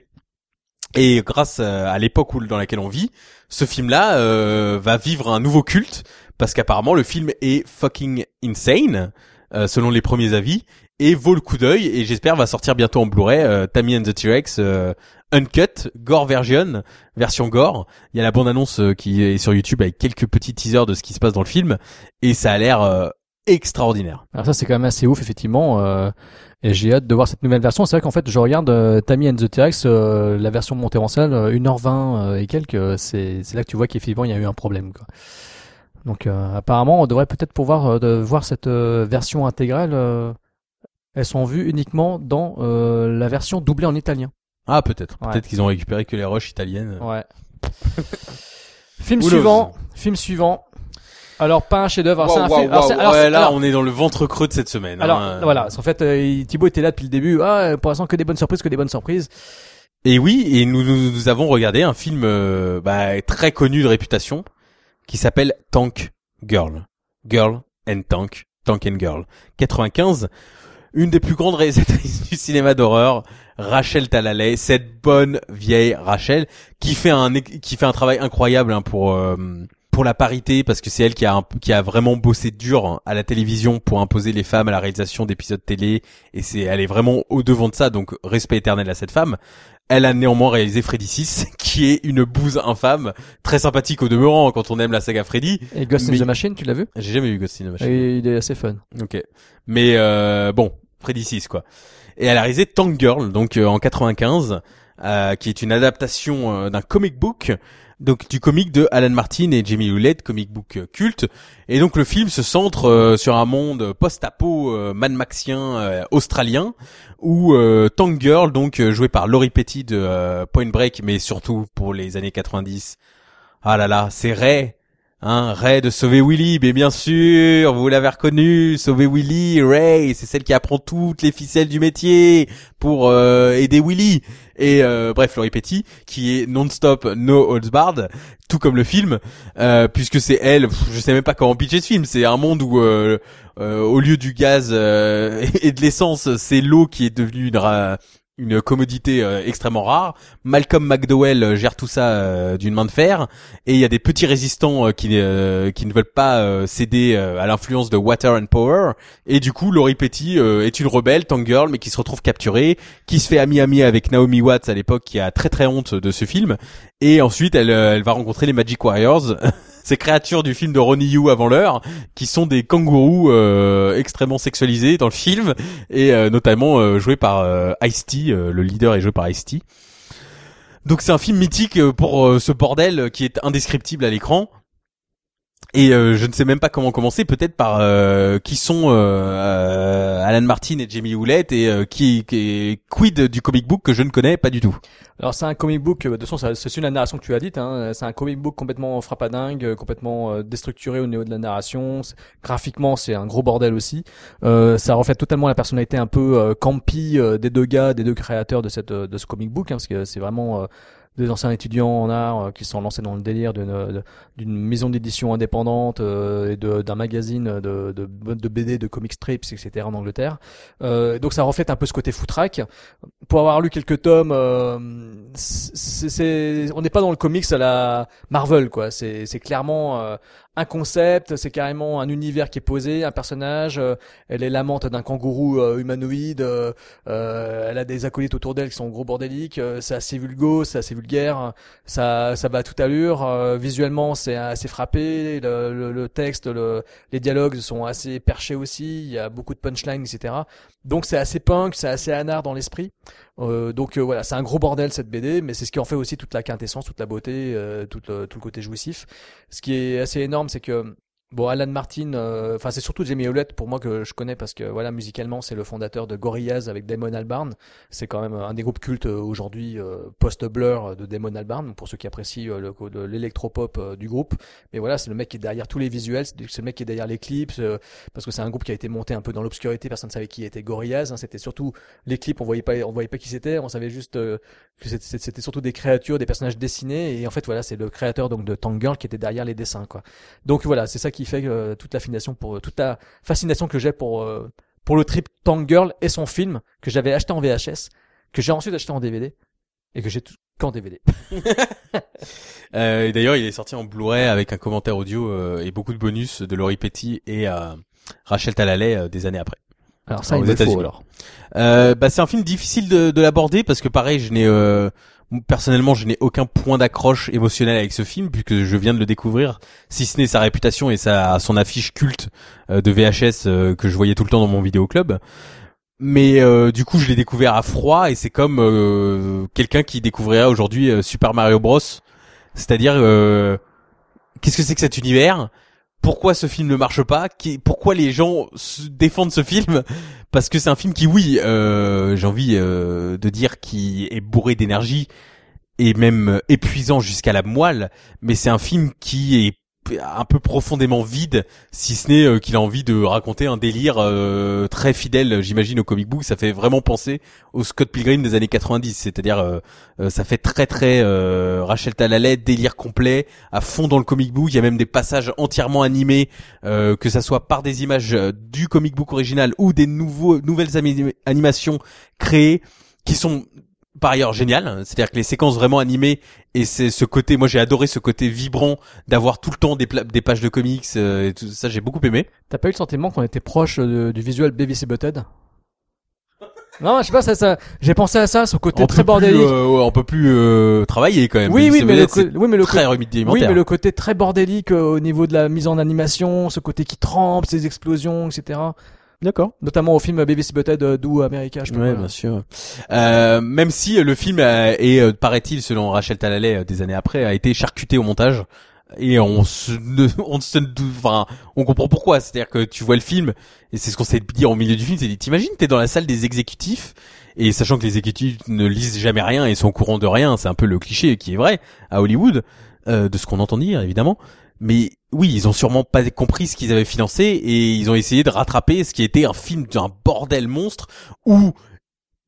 Et grâce euh, à l'époque dans laquelle on vit, ce film-là euh, va vivre un nouveau culte parce qu'apparemment le film est fucking insane euh, selon les premiers avis et vaut le coup d'œil et j'espère va sortir bientôt en Blu-ray euh, Tammy and the T-Rex euh, uncut gore version version gore. Il y a la bande annonce qui est sur YouTube avec quelques petits teasers de ce qui se passe dans le film et ça a l'air euh, extraordinaire.
Alors ça c'est quand même assez ouf effectivement. euh, et j'ai hâte de voir cette nouvelle version. C'est vrai qu'en fait je regarde euh, Tammy and the T-Rex, euh, la version montée en salle, euh, 1h20 euh, et quelques. euh, C'est là que tu vois qu'effectivement il y a eu un problème. Quoi. Donc euh, apparemment on devrait peut-être pouvoir euh, de voir cette euh, version intégrale. euh, elles sont vues uniquement dans euh, la version doublée en italien.
Ah peut-être.
Ouais.
Peut-être qu'ils ont récupéré que les rushs italiennes.
Ouais. film suivant. Film suivant. Alors pas un chef-d'œuvre. alors, c'est-
waouh.
alors,
Ouais, là,
alors-
on est dans le ventre creux de cette semaine.
Alors
hein.
voilà, en fait, euh, Thibaut était là depuis le début. Ah, pour l'instant que des bonnes surprises, que des bonnes surprises.
Et oui, et nous, nous, nous avons regardé un film euh, bah, très connu de réputation qui s'appelle Tank Girl. Girl and Tank. Tank and Girl. 95. Une des plus grandes réalisatrices du cinéma d'horreur, Rachel Talalay, cette bonne vieille Rachel, qui fait un qui fait un travail incroyable hein, pour euh, pour la parité parce que c'est elle qui a un- qui a vraiment bossé dur hein, à la télévision pour imposer les femmes à la réalisation d'épisodes télé et c'est elle est vraiment au devant de ça donc respect éternel à cette femme. Elle a néanmoins réalisé Freddy 6 qui est une bouse infâme, très sympathique au demeurant quand on aime la saga Freddy.
Et Ghost
Mais-
in the Machine, tu l'as vu?
J'ai jamais vu Ghost in the Machine.
Et il est assez fun.
Ok. Mais euh, bon, Freddy 6 quoi. Et elle a réalisé Tank Girl donc euh, en 95 euh, qui est une adaptation euh, d'un comic book donc du comic de Alan Martin et Jamie Hewlett, comic book euh, culte. Et donc le film se centre euh, sur un monde post-apo euh, Mad Maxien australien où Tank Girl donc euh, joué par Laurie Petty de Point Break mais surtout pour les années 90. Ah là là, c'est Ray Hein, Ray de Sauver Willy, mais bien sûr, vous l'avez reconnu, Sauver Willy, Ray, c'est celle qui apprend toutes les ficelles du métier pour euh, aider Willy. Et euh, bref, Laurie Petty, qui est non-stop, no holds barred, tout comme le film, euh, puisque c'est elle, je sais même pas comment pitcher ce film, c'est un monde où euh, euh, au lieu du gaz et de l'essence, c'est l'eau qui est devenue une, ra- une commodité euh, extrêmement rare. Malcolm McDowell euh, gère tout ça euh, d'une main de fer. Et il y a des petits résistants euh, qui euh, qui ne veulent pas céder à l'influence de Water and Power. Et du coup Laurie Petty est une rebelle Tank Girl mais qui se retrouve capturée qui se fait ami-ami avec Naomi Watts à l'époque qui a très très honte de ce film. Et ensuite elle elle va rencontrer les Magic Warriors ces créatures du film de Ronnie Yu avant l'heure qui sont des kangourous euh, extrêmement sexualisés dans le film et euh, notamment euh, joué par Ice-T le leader est joué par Ice-T donc c'est un film mythique pour ce bordel qui est indescriptible à l'écran. Et euh, je ne sais même pas comment commencer, peut-être par euh, qui sont euh, euh, Alan Martin et Jamie Hewlett et euh, qui, qui quid du comic book que je ne connais pas du tout.
Alors c'est un comic book, euh, de toute façon c'est une la narration que tu as dite, hein, c'est un comic book complètement frappadingue, complètement déstructuré au niveau de la narration, graphiquement c'est un gros bordel aussi, ça reflète totalement la personnalité un peu campy des deux gars, des deux créateurs de cette de ce comic book, hein, parce que c'est vraiment des anciens étudiants en art euh, qui sont lancés dans le délire d'une d'une maison d'édition indépendante euh, et d'un magazine de, de, de BD, de comic strips, etc. en Angleterre. Euh, donc ça reflète un peu ce côté foutraque. Pour avoir lu quelques tomes, euh, c'est, on n'est pas dans le comics à la Marvel, quoi. C'est, clairement euh, un concept, c'est carrément un univers qui est posé, un personnage. euh, elle est l'amante d'un kangourou euh, humanoïde. euh, elle a des acolytes autour d'elle qui sont gros bordéliques. c'est assez vulgo, c'est assez vulgaire. Ça, ça va à toute allure. visuellement, c'est assez frappé. Le, le- le texte, le, les dialogues sont assez perchés aussi. Il y a beaucoup de punchlines, etc. Donc c'est assez punk, c'est assez anard dans l'esprit. Euh, donc euh, voilà, c'est un gros bordel cette BD, mais c'est ce qui en fait aussi toute la quintessence, toute la beauté, euh, tout, le, tout le côté jouissif. Ce qui est assez énorme, c'est que bon, Alan Martin, euh, enfin c'est surtout Jamie Hewlett pour moi que je connais parce que voilà, musicalement c'est le fondateur de Gorillaz avec Damon Albarn. C'est quand même un des groupes cultes euh, aujourd'hui euh, post-Blur de Damon Albarn pour ceux qui apprécient euh, le le- l'électropop euh, du groupe. Mais voilà, c'est le mec qui est derrière tous les visuels, c'est le mec qui est derrière les clips, euh, parce que c'est un groupe qui a été monté un peu dans l'obscurité, personne ne savait qui était Gorillaz. hein. c'était surtout les clips, on voyait pas, on voyait pas qui c'était, on savait juste euh, que c'était c'était surtout des créatures, des personnages dessinés, et en fait voilà, c'est le créateur donc de Tank Girl qui était derrière les dessins quoi. Donc voilà, c'est ça qui fait euh, toute la fascination pour toute la fascination que j'ai pour euh, pour le trip Tank Girl et son film que j'avais acheté en VHS, que j'ai ensuite acheté en DVD et que j'ai tout qu'en DVD.
Euh, D'ailleurs, il est sorti en Blu-ray avec un commentaire audio euh, et beaucoup de bonus de Laurie Petty et euh, Rachel Talalay euh, des années après.
Alors ça, il faut alors.
Euh, bah, c'est un film difficile de, de l'aborder parce que pareil, je n'ai euh, personnellement, je n'ai aucun point d'accroche émotionnel avec ce film puisque je viens de le découvrir, si ce n'est sa réputation et sa son affiche culte euh, de VHS euh, que je voyais tout le temps dans mon vidéoclub. Mais euh, du coup, je l'ai découvert à froid et c'est comme euh, quelqu'un qui découvrirait aujourd'hui euh, Super Mario Bros. C'est-à-dire, euh, qu'est-ce que c'est que cet univers? Pourquoi ce film ne marche pas, pourquoi les gens se défendent ce film, parce que c'est un film qui, oui, euh, j'ai envie euh, de dire, qui est bourré d'énergie et même épuisant jusqu'à la moelle, mais c'est un film qui est un peu profondément vide, si ce n'est euh, qu'il a envie de raconter un délire euh, très fidèle, j'imagine, au comic book. Ça fait vraiment penser au Scott Pilgrim des années 90, c'est-à-dire euh, euh, ça fait très très Rachel Talalay, délire complet, à fond dans le comic book. Il y a même des passages entièrement animés, que ça soit par des images du comic book original ou des nouveaux nouvelles animations créées qui sont par ailleurs génial. C'est-à-dire que les séquences vraiment animées et c'est ce côté, moi j'ai adoré ce côté vibrant d'avoir tout le temps des, des pages de comics euh, et tout ça, j'ai beaucoup aimé.
T'as pas eu le sentiment qu'on était proche euh, du visuel BBC Butthead non, je sais pas, ça, ça j'ai pensé à ça, ce côté très bordélique.
Euh, on peut plus euh, travailler quand même.
Oui, oui, mais le, oui, mais le
très
oui, mais le côté très bordélique au niveau de la mise en animation, ce côté qui trempe, ces explosions, etc.
D'accord.
Notamment au film BBC Butthead euh, d'où America, je
Ouais, bien sûr. Euh, même si le film est, euh, paraît-il, selon Rachel Talalay, des années après, a été charcuté au montage et on se on se enfin on comprend pourquoi c'est à dire que tu vois le film et c'est ce qu'on s'est dit au milieu du film c'est dit t'imagines t'es dans la salle des exécutifs et sachant que les exécutifs ne lisent jamais rien et sont au courant de rien c'est un peu le cliché qui est vrai à Hollywood de ce qu'on entend dire évidemment mais oui, ils ont sûrement pas compris ce qu'ils avaient financé et ils ont essayé de rattraper ce qui était un film d'un bordel monstre où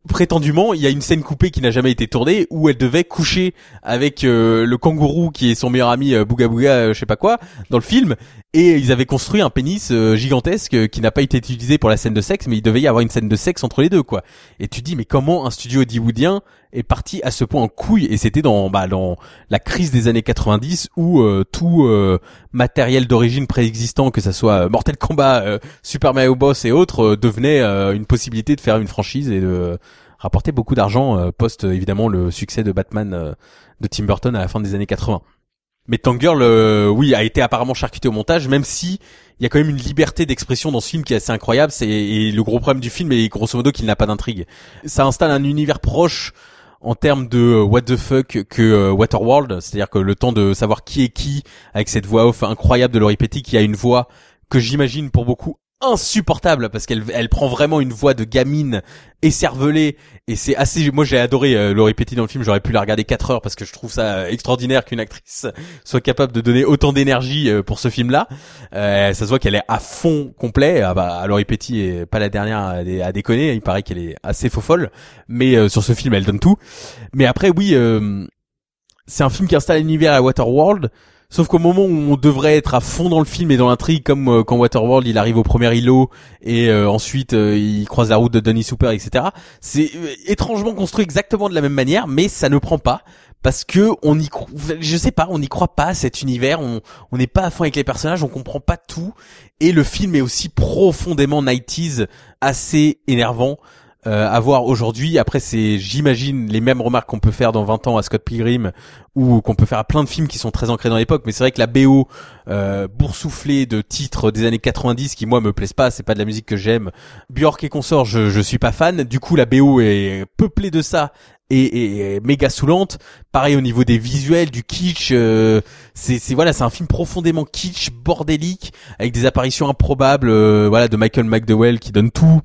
prétendument, il y a une scène coupée qui n'a jamais été tournée où elle devait coucher avec euh, le kangourou qui est son meilleur ami euh, Bouga Bouga, euh, je sais pas quoi, dans le film. Et ils avaient construit un pénis euh, gigantesque qui n'a pas été utilisé pour la scène de sexe, mais il devait y avoir une scène de sexe entre les deux, quoi. Et tu dis, mais comment un studio hollywoodien est parti à ce point en couille? Et c'était dans, bah, la crise des années 90 où tout matériel d'origine préexistant, que ça soit Mortal Kombat, Super Mario Bros et autres, devenait une possibilité de faire une franchise et de rapporter beaucoup d'argent euh, post euh, évidemment le succès de Batman euh, de Tim Burton à la fin des années 80. Mais Tangirl, oui, a été apparemment charcuté au montage, même si il y a quand même une liberté d'expression dans ce film qui est assez incroyable. C'est et le gros problème du film est grosso modo qu'il n'a pas d'intrigue. Ça installe un univers proche en termes de what the fuck que Waterworld, c'est-à-dire que le temps de savoir qui est qui avec cette voix off incroyable de Laurie Petty qui a une voix que j'imagine pour beaucoup insupportable parce qu'elle elle prend vraiment une voix de gamine écervelée et c'est assez moi j'ai adoré euh, Laurie Petty dans le film. J'aurais pu la regarder 4 heures parce que je trouve ça extraordinaire qu'une actrice soit capable de donner autant d'énergie euh, pour ce film là euh, ça se voit qu'elle est à fond complet. Ah bah Laurie Petty est pas la dernière à, déconner. Il paraît qu'elle est assez faux folle. Mais euh, sur ce film elle donne tout. Mais après oui c'est un film qui installe l'univers à Waterworld Sauf qu'au moment où on devrait être à fond dans le film et dans l'intrigue, comme euh, quand Waterworld il arrive au premier îlot et euh, ensuite euh, il croise la route de Donny Super, etc. C'est étrangement construit exactement de la même manière, mais ça ne prend pas parce que on y, je sais pas, on n'y croit pas à cet univers, on on n'est pas à fond avec les personnages, on comprend pas tout et le film est aussi profondément 90s, assez énervant euh, à voir aujourd'hui. Après, c'est, j'imagine, les mêmes remarques qu'on peut faire dans 20 ans à Scott Pilgrim ou qu'on peut faire à plein de films qui sont très ancrés dans l'époque. Mais c'est vrai que la BO euh, boursouflée de titres des années 90 qui moi me plaisent pas, c'est pas de la musique que j'aime. Björk et consorts, je, je suis pas fan. Du coup, la BO est peuplée de ça et, et, méga saoulante. Pareil au niveau des visuels, du kitsch. Euh, c'est, c'est voilà, c'est un film profondément kitsch, bordélique, avec des apparitions improbables. Euh, voilà, de Michael McDowell qui donne tout.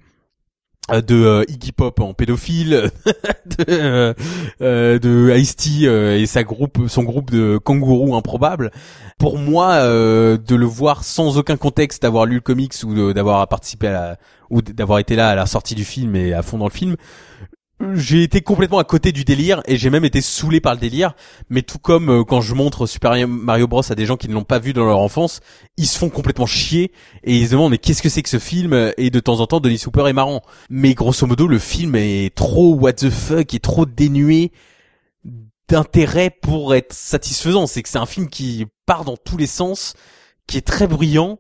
Euh, de euh, Iggy Pop en pédophile, de, euh, de Ice-T et sa groupe, son groupe de kangourous improbables. Pour moi, de le voir sans aucun contexte, d'avoir lu le comics ou d'avoir participé à la, ou d'avoir été là à la sortie du film et à fond dans le film, j'ai été complètement à côté du délire et j'ai même été saoulé par le délire. Mais tout comme euh, quand je montre Super Mario Bros à des gens qui ne l'ont pas vu dans leur enfance, ils se font complètement chier et ils se demandent mais qu'est-ce que c'est que ce film? Et de temps en temps, Denis Super est marrant. Mais grosso modo, le film est trop what the fuck, est trop dénué d'intérêt pour être satisfaisant. C'est que c'est un film qui part dans tous les sens, qui est très bruyant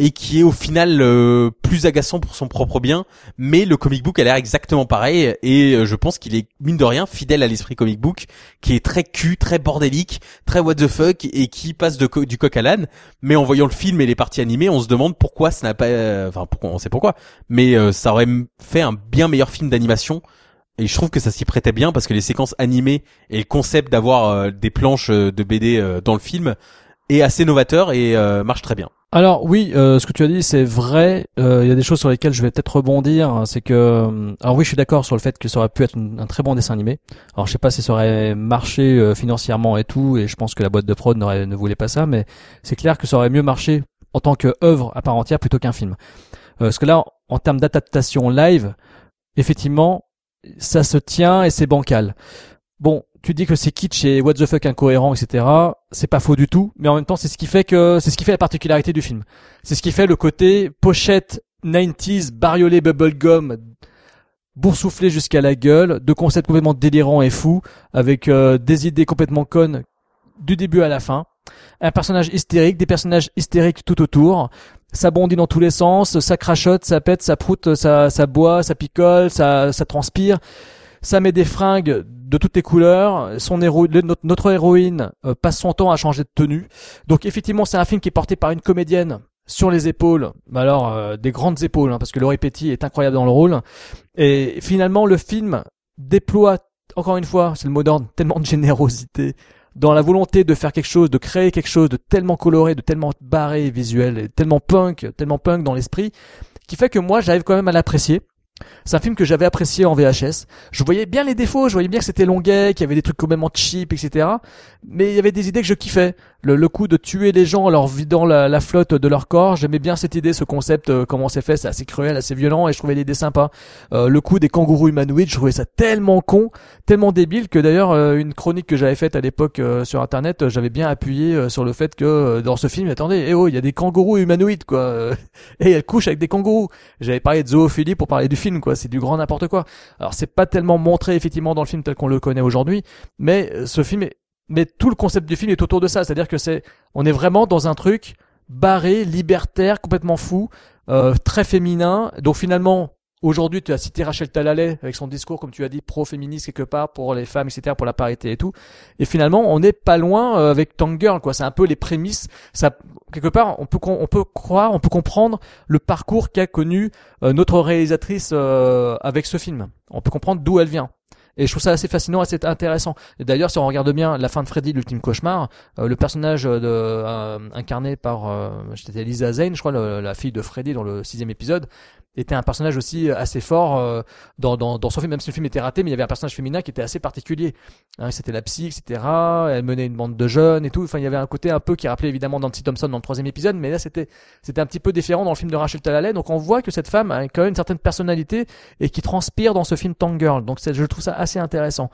et qui est au final euh, plus agaçant pour son propre bien, mais le comic book a l'air exactement pareil et euh, je pense qu'il est mine de rien fidèle à l'esprit comic book qui est très cul, très bordélique, très what the fuck et qui passe du coq à l'âne, mais en voyant le film et les parties animées, on se demande pourquoi ça n'a pas euh, enfin pourquoi on sait pourquoi, mais ça aurait fait un bien meilleur film d'animation et je trouve que ça s'y prêtait bien parce que les séquences animées et le concept d'avoir des planches de BD dans le film est assez novateur et marche très bien.
Alors oui, euh, ce que tu as dit, c'est vrai. Euh, Il y a des choses sur lesquelles je vais peut-être rebondir. C'est que, euh, alors oui, je suis d'accord sur le fait que ça aurait pu être un très bon dessin animé. Alors je sais pas si ça aurait marché euh, financièrement et tout, et je pense que la boîte de prod ne voulait pas ça, mais c'est clair que ça aurait mieux marché en tant qu'œuvre à part entière plutôt qu'un film. Euh, parce que là, en termes d'adaptation live, effectivement, ça se tient et c'est bancal. Bon, tu dis que c'est kitsch et what the fuck incohérent, etc. C'est pas faux du tout, mais en même temps, c'est ce qui fait que c'est ce qui fait la particularité du film. C'est ce qui fait le côté pochette 90s, bariolé bubblegum, boursouflé jusqu'à la gueule, de concepts complètement délirants et fous, avec euh, des idées complètement connes du début à la fin. Un personnage hystérique, des personnages hystériques tout autour. Ça bondit dans tous les sens, ça crachote, ça pète, ça proute, ça, boit, ça picole, ça, ça transpire. Ça met des fringues de toutes les couleurs. Son héro, le- notre, héroïne euh, passe son temps à changer de tenue. Donc effectivement, c'est un film qui est porté par une comédienne sur les épaules. Mais alors euh, des grandes épaules, hein, parce que Laurie Petty est incroyable dans le rôle. Et finalement, le film déploie encore une fois, c'est le mot d'ordre, tellement de générosité dans la volonté de faire quelque chose, de créer quelque chose de tellement coloré, de tellement barré visuel, et tellement punk, tellement punk dans l'esprit, qui fait que moi j'arrive quand même à l'apprécier. C'est un film que j'avais apprécié en VHS. Je voyais bien les défauts, je voyais bien que c'était longuet, qu'il y avait des trucs complètement cheap, etc. Mais il y avait des idées que je kiffais. Le, le coup de tuer les gens en leur vidant la, la flotte de leur corps, j'aimais bien cette idée, ce concept, euh, comment c'est fait, c'est assez cruel, assez violent, et je trouvais l'idée sympa. Euh, le coup des kangourous humanoïdes, je trouvais ça tellement con, tellement débile que d'ailleurs euh, une chronique que j'avais faite à l'époque euh, sur internet, euh, j'avais bien appuyé euh, sur le fait que dans ce film, attendez, eh oh, il y a des kangourous humanoïdes quoi, et elle couche avec des kangourous. J'avais parlé de zoophilie pour parler du film quoi, c'est du grand n'importe quoi. Alors c'est pas tellement montré effectivement dans le film tel qu'on le connaît aujourd'hui, mais ce film est mais tout le concept du film est autour de ça, c'est-à-dire que c'est on est vraiment dans un truc barré, libertaire, complètement fou, euh, très féminin. Donc finalement, aujourd'hui, tu as cité Rachel Talalay avec son discours, comme tu as dit, pro-féministe quelque part pour les femmes, etc., pour la parité et tout. Et finalement, on n'est pas loin euh, avec Tank Girl, quoi. C'est un peu les prémices. Ça, quelque part, on peut on peut croire, on peut comprendre le parcours qu'a connu euh, notre réalisatrice euh, avec ce film. On peut comprendre d'où elle vient. Et je trouve ça assez fascinant, assez intéressant. Et d'ailleurs, si on regarde bien la fin de Freddy, l'ultime cauchemar, euh, le personnage de, euh, incarné par, euh, c'était Lisa Zane, je crois, la fille de Freddy dans le sixième épisode, était un personnage aussi assez fort euh, dans, dans, dans son film, même si le film était raté, mais il y avait un personnage féminin qui était assez particulier. Hein, c'était la psy, etc. Elle menait une bande de jeunes et tout. Enfin, il y avait un côté un peu qui rappelait évidemment Nancy Thompson dans le troisième épisode, mais là c'était c'était un petit peu différent dans le film de Rachel Talalay. Donc on voit que cette femme a quand même une certaine personnalité et qui transpire dans ce film Tank Girl. Donc je trouve ça assez intéressant.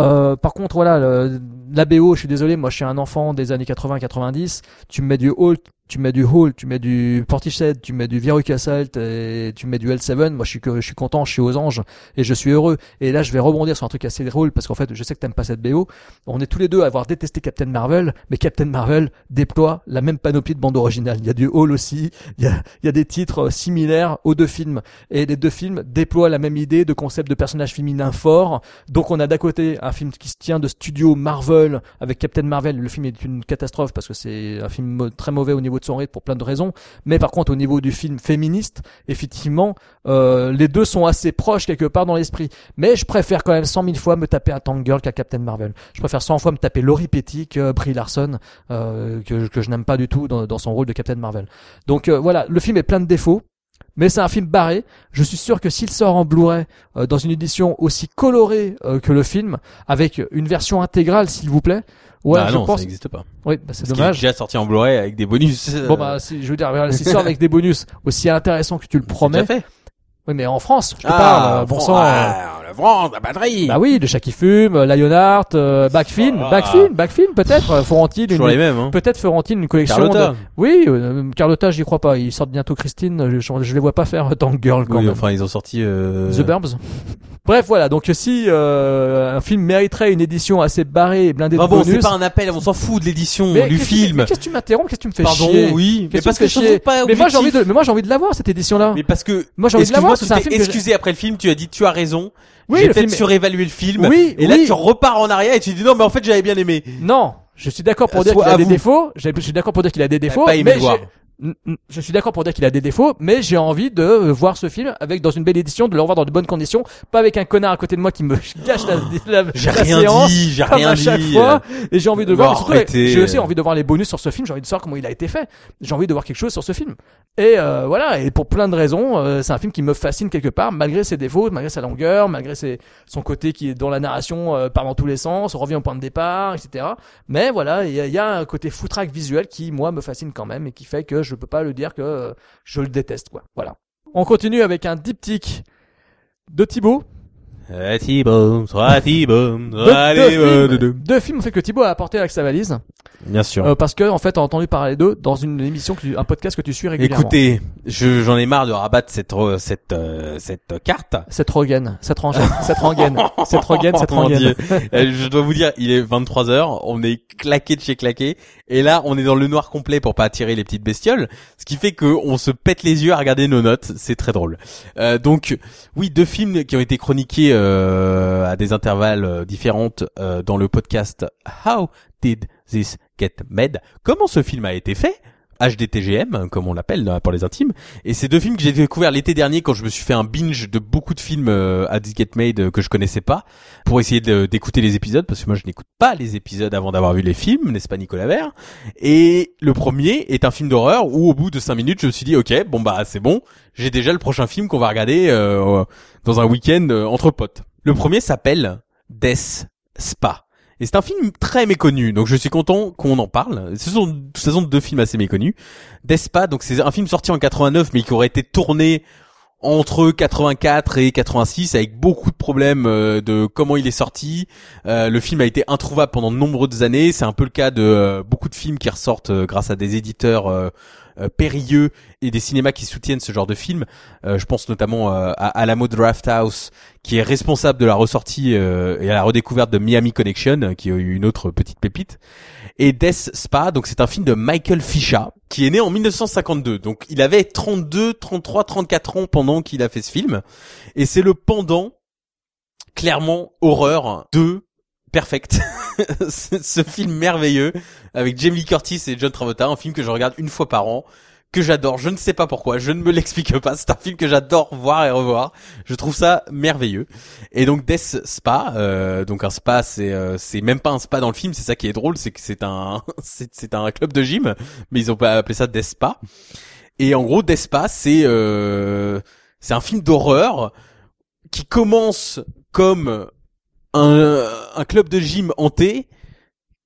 Euh, par contre, voilà, le- la BO, je suis désolé, moi je suis un enfant des années 80-90. Tu me mets du Hall, tu mets du Hall, tu mets du Portishead, tu mets du Veruca Salt et tu mets du L7. Moi je suis je suis content, je suis aux anges et je suis heureux. Et là je vais rebondir sur un truc assez drôle parce qu'en fait je sais que t'aimes pas cette BO. On est tous les deux à avoir détesté Captain Marvel, mais Captain Marvel déploie la même panoplie de bande originale. Il y a du Hall aussi, il y a, il y a des titres euh, similaires aux deux films et les deux films déploient la même idée de concept de personnage féminin fort. Donc on a d'un côté un film qui se tient de studio Marvel avec Captain Marvel. Le film est une catastrophe parce que c'est un film très mauvais au niveau son rythme pour plein de raisons. Mais par contre au niveau du film féministe, effectivement, euh, les deux sont assez proches quelque part dans l'esprit. Mais je préfère quand même 100 000 fois me taper un Tank Girl qu'un Captain Marvel. Je préfère 100 fois me taper Laurie Petty que Brie Larson, euh, que, que je n'aime pas du tout dans, dans son rôle de Captain Marvel. Donc euh, voilà, le film est plein de défauts. Mais c'est un film barré. Je suis sûr que s'il sort en Blu-ray euh, dans une édition aussi colorée euh, que le film, avec une version intégrale, s'il vous plaît, ouais,
ah
je
non,
pense.
ça n'existe pas.
Oui, bah, c'est
qu'il est
dommage.
déjà sorti en Blu-ray avec des bonus.
Bon bah, si, je veux dire, s'il sort avec des bonus aussi intéressants que tu le promets.
fait.
Oui, mais en France, je te
Ah,
parle. euh, Bon sang. euh,
ah, la France, la patrie.
Bah oui, de Chat qui fume, euh, Lionheart, euh, Backfilm,
Ah.
Peut-être, euh, feront-ils une,
les mêmes, hein.
peut-être feront-ils une collection
Carlotta.
de... Oui, euh, Carlotta, j'y crois pas, ils sortent bientôt Christine, je, je les vois pas faire Tank Girl quand
Oui,
même.
enfin, ils ont sorti, euh...
The Burbs. Bref, voilà, donc si euh, un film mériterait une édition assez barrée et blindée
Ah
de
bon,
bonus...
c'est pas un appel, on s'en fout de l'édition, du film.
mais Qu'est-ce que tu m'interromps? Qu'est-ce que tu me fais
Pardon,
chier?
oui, mais parce que je pas
Mais moi j'ai envie de, mais moi j'ai envie de l'avoir cette édition-là.
Mais parce que,
Moi, j'ai envie de l'avoir,
excusé après le film, tu as dit tu as raison.
Oui,
J'ai peut-être surévalué le film.
Oui,
Et là, tu repars en arrière et tu dis non, mais en fait, j'avais bien aimé.
Non, je suis d'accord pour
Euh,
dire qu'il a des défauts. Je suis d'accord pour dire qu'il a des défauts. mais Je suis d'accord pour dire qu'il a des défauts, mais j'ai envie de voir ce film avec dans une belle édition, de le revoir dans de bonnes conditions, pas avec un connard à côté de moi qui me gâche la, la,
J'ai rien
séance,
dit, j'ai rien
à chaque
dit.
fois. Et j'ai envie de voir. Surtout, j'ai aussi envie de voir les bonus sur ce film. J'ai envie de savoir comment il a été fait. J'ai envie de voir quelque chose sur ce film. Et euh, voilà. Et pour plein de raisons, euh, c'est un film qui me fascine quelque part, malgré ses défauts, malgré sa longueur, malgré ses, son côté qui est dans la narration euh, part dans tous les sens, on revient au point de départ, etc. Mais voilà, il y, a- il y a un côté foutraque visuel qui moi me fascine quand même et qui fait que je peux pas le dire que euh, je le déteste quoi. Voilà. On continue avec un diptyque de Thibaut.
Euh, Thibaut, soit Thibaut,
Deux, films,
deux, deux.
films en fait que Thibaut a apporté avec sa valise.
Bien sûr.
Euh, parce que en fait, on a entendu parler d'eux dans une émission, que tu- un podcast que tu suis régulièrement.
Écoutez, je, j'en ai marre de rabattre cette, re- cette, euh, cette carte.
cette rengaine, cette rengaine, cette rengaine, cette rengaine, cette.
Euh, je dois vous dire, il est 23 heures, on est claqué de chez claqué, et là, on est dans le noir complet pour pas attirer les petites bestioles, ce qui fait que on se pète les yeux à regarder nos notes, c'est très drôle. Euh, donc, oui, deux films qui ont été chroniqués euh, à des intervalles euh, différentes euh, dans le podcast How Did This Get Made? Comment ce film a été fait? HDTGM, comme on l'appelle pour les intimes. Et c'est deux films que j'ai découvert l'été dernier quand je me suis fait un binge de beaucoup de films euh, à Get Made euh, que je connaissais pas pour essayer d'écouter les épisodes parce que moi je n'écoute pas les épisodes avant d'avoir vu les films, n'est-ce pas Nicolas Vert? Et le premier est un film d'horreur où au bout de cinq minutes je me suis dit ok bon bah c'est bon, j'ai déjà le prochain film qu'on va regarder euh, dans un week-end euh, entre potes. Le premier s'appelle Death Spa. Et c'est un film très méconnu, donc je suis content qu'on en parle. Ce sont, ce sont deux films assez méconnus. Death Spa, donc c'est un film sorti en 89, mais qui aurait été tourné entre 84 et 86 avec beaucoup de problèmes euh, de comment il est sorti. Euh, le film a été introuvable pendant de nombreuses années. C'est un peu le cas de euh, beaucoup de films qui ressortent grâce à des éditeurs euh, périlleux et des cinémas qui soutiennent ce genre de film. Euh, je pense notamment euh, à Alamo Drafthouse qui est responsable de la ressortie euh, et à la redécouverte de Miami Connection, euh, qui a eu une autre petite pépite. Et Death Spa, donc c'est un film de Michael Fisher, qui est né en 1952. Donc il avait 32, 33, 34 ans pendant qu'il a fait ce film. Et c'est le pendant, clairement, horreur de Perfect. ce film merveilleux avec Jamie Curtis et John Travolta, un film que je regarde une fois par an que j'adore. Je ne sais pas pourquoi, je ne me l'explique pas. C'est un film que j'adore voir et revoir. Je trouve ça merveilleux. Et donc Death Spa, euh, donc un spa, c'est euh, c'est même pas un spa dans le film. C'est ça qui est drôle, c'est que c'est un c'est un club de gym, mais ils ont pas appelé ça Death Spa. Et en gros, Death Spa, c'est euh, c'est un film d'horreur qui commence comme un, un club de gym hanté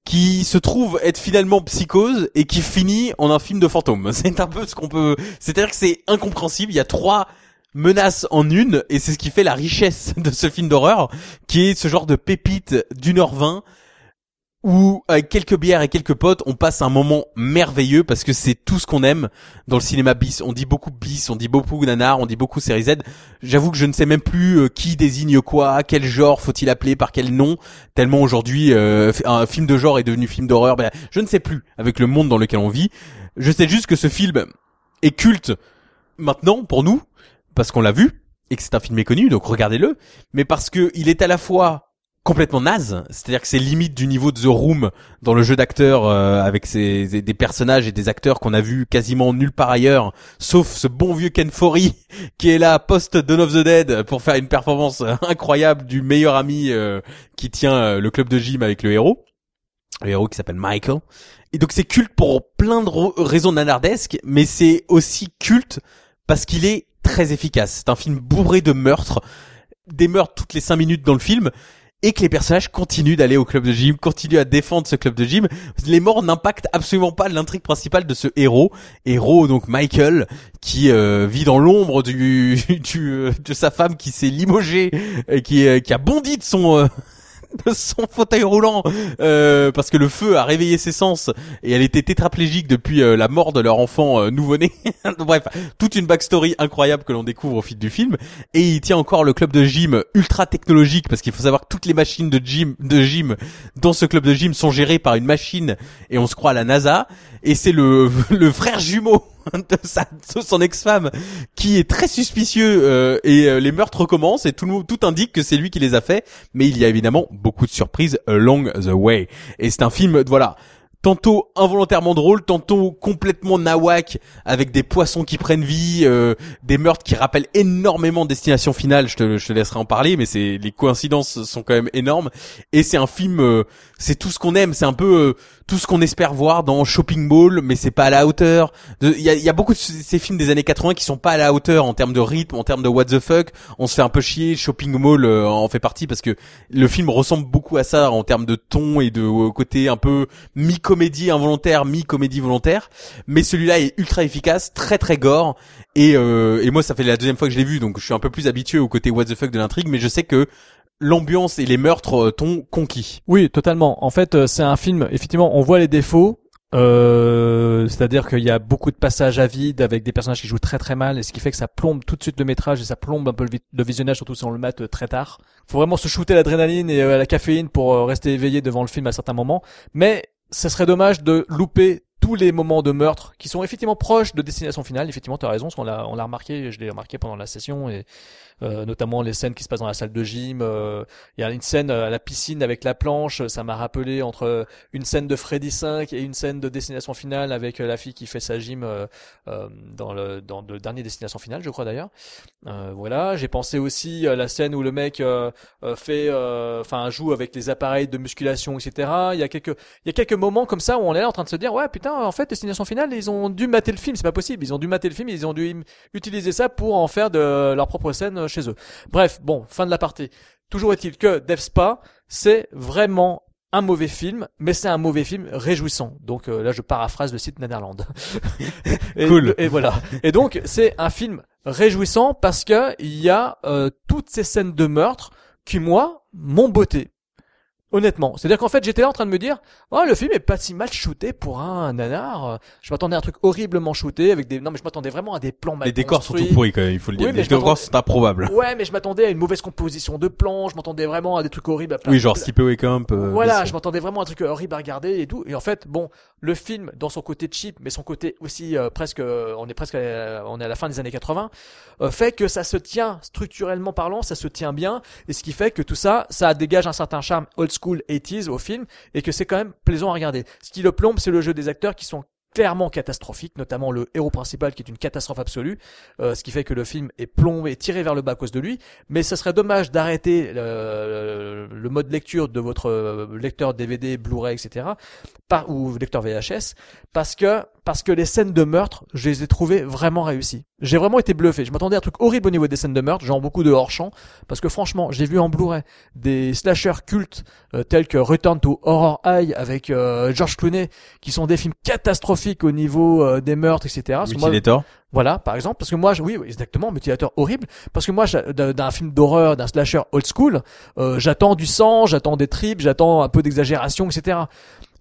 qui se trouve être finalement psychose et qui finit en un film de fantôme. C'est un peu ce qu'on peut... C'est-à-dire que c'est incompréhensible, il y a trois menaces en une et c'est ce qui fait la richesse de ce film d'horreur qui est ce genre de pépite d'une heure vingt où avec quelques bières et quelques potes on passe un moment merveilleux parce que c'est tout ce qu'on aime dans le cinéma bis. On dit beaucoup bis, on dit beaucoup nanar, on dit beaucoup série Z. J'avoue que je ne sais même plus euh, qui désigne quoi, quel genre faut-il appeler, par quel nom, tellement aujourd'hui euh, un film de genre est devenu film d'horreur. Ben, je ne sais plus avec le monde dans lequel on vit. Je sais juste que ce film est culte maintenant pour nous parce qu'on l'a vu et que c'est un film méconnu, donc regardez-le, mais parce que il est à la fois complètement naze, c'est-à-dire que c'est limite du niveau de The Room dans le jeu d'acteurs euh, avec ses, des personnages et des acteurs qu'on a vu quasiment nulle part ailleurs, sauf ce bon vieux Ken Foree qui est là post Dawn of the Dead pour faire une performance incroyable du meilleur ami euh, qui tient euh, le club de gym avec le héros, le héros qui s'appelle Michael. Et donc c'est culte pour plein de raisons nanardesques, mais c'est aussi culte parce qu'il est très efficace. C'est un film bourré de meurtres, des meurtres toutes les cinq minutes dans le film, et que les personnages continuent d'aller au club de gym, continuent à défendre ce club de gym. Les morts n'impactent absolument pas l'intrigue principale de ce héros. Héros, donc Michael, qui euh, vit dans l'ombre euh, de sa femme qui s'est limogée, euh, qui a bondi de son... de son fauteuil roulant. Euh, parce que le feu a réveillé ses sens et elle était tétraplégique depuis euh, la mort de leur enfant euh, nouveau-né. Bref, toute une backstory incroyable que l'on découvre au fil du film. Et il tient encore le club de gym ultra technologique parce qu'il faut savoir que toutes les machines de gym de gym dans ce club de gym sont gérées par une machine et on se croit à la NASA. Et c'est le le frère jumeau de, sa, de son ex-femme qui est très suspicieux euh, et euh, les meurtres recommencent et tout, tout indique que c'est lui qui les a fait mais il y a évidemment beaucoup de surprises along the way et c'est un film voilà tantôt involontairement drôle, tantôt complètement nawak avec des poissons qui prennent vie, euh, des meurtres qui rappellent énormément Destination Finale. Je te, je te laisserai en parler, mais c'est les coïncidences sont quand même énormes. Et c'est un film, euh, c'est tout ce qu'on aime. C'est un peu euh, tout ce qu'on espère voir dans Shopping Mall, mais c'est pas à la hauteur. De- Il y a, il y a beaucoup de ces films des années 80 qui sont pas à la hauteur en termes de rythme, en termes de what the fuck. On se fait un peu chier. Shopping Mall euh, en fait partie parce que le film ressemble beaucoup à ça en termes de ton et de euh, côté un peu mi-comédie involontaire, mi-comédie volontaire. Mais celui-là est ultra efficace, très très gore. Et, euh, et moi, ça fait la deuxième fois que je l'ai vu, donc je suis un peu plus habitué au côté what the fuck de l'intrigue. Mais je sais que l'ambiance et les meurtres euh, t'ont conquis.
Oui, totalement. En fait, euh, c'est un film. Effectivement, on voit les défauts. Euh, c'est-à-dire qu'il y a beaucoup de passages à vide avec des personnages qui jouent très très mal, et ce qui fait que ça plombe tout de suite le métrage et ça plombe un peu le, vi- le visionnage, surtout si on le mate euh, très tard. Faut vraiment se shooter l'adrénaline et la caféine pour rester éveillé devant le film à certains moments. Mais ce serait dommage de louper tous les moments de meurtre qui sont effectivement proches de destination finale. Effectivement, tu as raison, qu'on l'a, on l'a remarqué, je l'ai remarqué pendant la session, et notamment les scènes qui se passent dans la salle de gym. euh, Il y a une scène euh, à la piscine avec la planche, ça m'a rappelé entre une scène de Freddy 5 et une scène de destination finale avec euh, la fille qui fait sa gym euh, euh, dans le dans le dernier destination finale, je crois d'ailleurs. Euh, voilà, j'ai pensé aussi à la scène où le mec euh, euh, fait, euh, enfin joue avec les appareils de musculation, etc. Il y a quelques il y a quelques moments comme ça où on est là en train de se dire ouais putain en fait destination finale ils ont dû mater le film, c'est pas possible, ils ont dû mater le film, ils ont dû utiliser ça pour en faire de leur propre scène euh, chez eux. Bref, bon, fin de la partie. Toujours est-il que Death Spa, c'est vraiment un mauvais film, mais c'est un mauvais film réjouissant. Donc euh, là, je paraphrase le site Netherland. et,
Cool.
Et voilà. Et donc, c'est un film réjouissant parce que il y a euh, toutes ces scènes de meurtre qui moi m'ont botté. Honnêtement, c'est-à-dire qu'en fait j'étais là en train de me dire, oh le film est pas si mal shooté pour un nanar. Je m'attendais à un truc horriblement shooté avec des, non mais je m'attendais vraiment à des plans mal
Les décors sont tout pourris quand même, il faut le dire.
Oui, mais
les
je
décors sont improbables.
Ouais, mais je m'attendais à une mauvaise composition de plans, je m'attendais vraiment à des trucs horribles. À plein
Oui,
de-
genre Sleepaway Camp. euh,
voilà, je m'attendais vraiment à un truc horrible à regarder et tout. Et en fait, bon, le film, dans son côté cheap, mais son côté aussi euh, presque, euh, on est presque, à on est à la fin des années 80, euh, fait que ça se tient structurellement parlant, ça se tient bien, et ce qui fait que tout ça, ça dégage un certain charme old school 80s au film, et que c'est quand même plaisant à regarder. Ce qui le plombe, c'est le jeu des acteurs qui sont clairement catastrophiques, notamment le héros principal qui est une catastrophe absolue, euh, ce qui fait que le film est plombé, tiré vers le bas à cause de lui. Mais ce serait dommage d'arrêter le, le mode lecture de votre euh, lecteur DVD, Blu-ray, etc. Par, ou lecteur VHS, parce que parce que les scènes de meurtre, je les ai trouvées vraiment réussies. J'ai vraiment été bluffé. Je m'attendais à un truc horrible au niveau des scènes de meurtre, genre beaucoup de hors-champ, parce que franchement, j'ai vu en Blu-ray des slashers cultes euh, tels que Return to Horror High avec euh, George Clooney, qui sont des films catastrophiques au niveau euh, des meurtres, etc.
Mutilator.
voilà, par exemple, parce que moi, je- oui, exactement, mutilateur horrible, parce que moi, d'un film d'horreur, d'un slasher old school, euh, j'attends du sang, j'attends des tripes, j'attends un peu d'exagération, etc.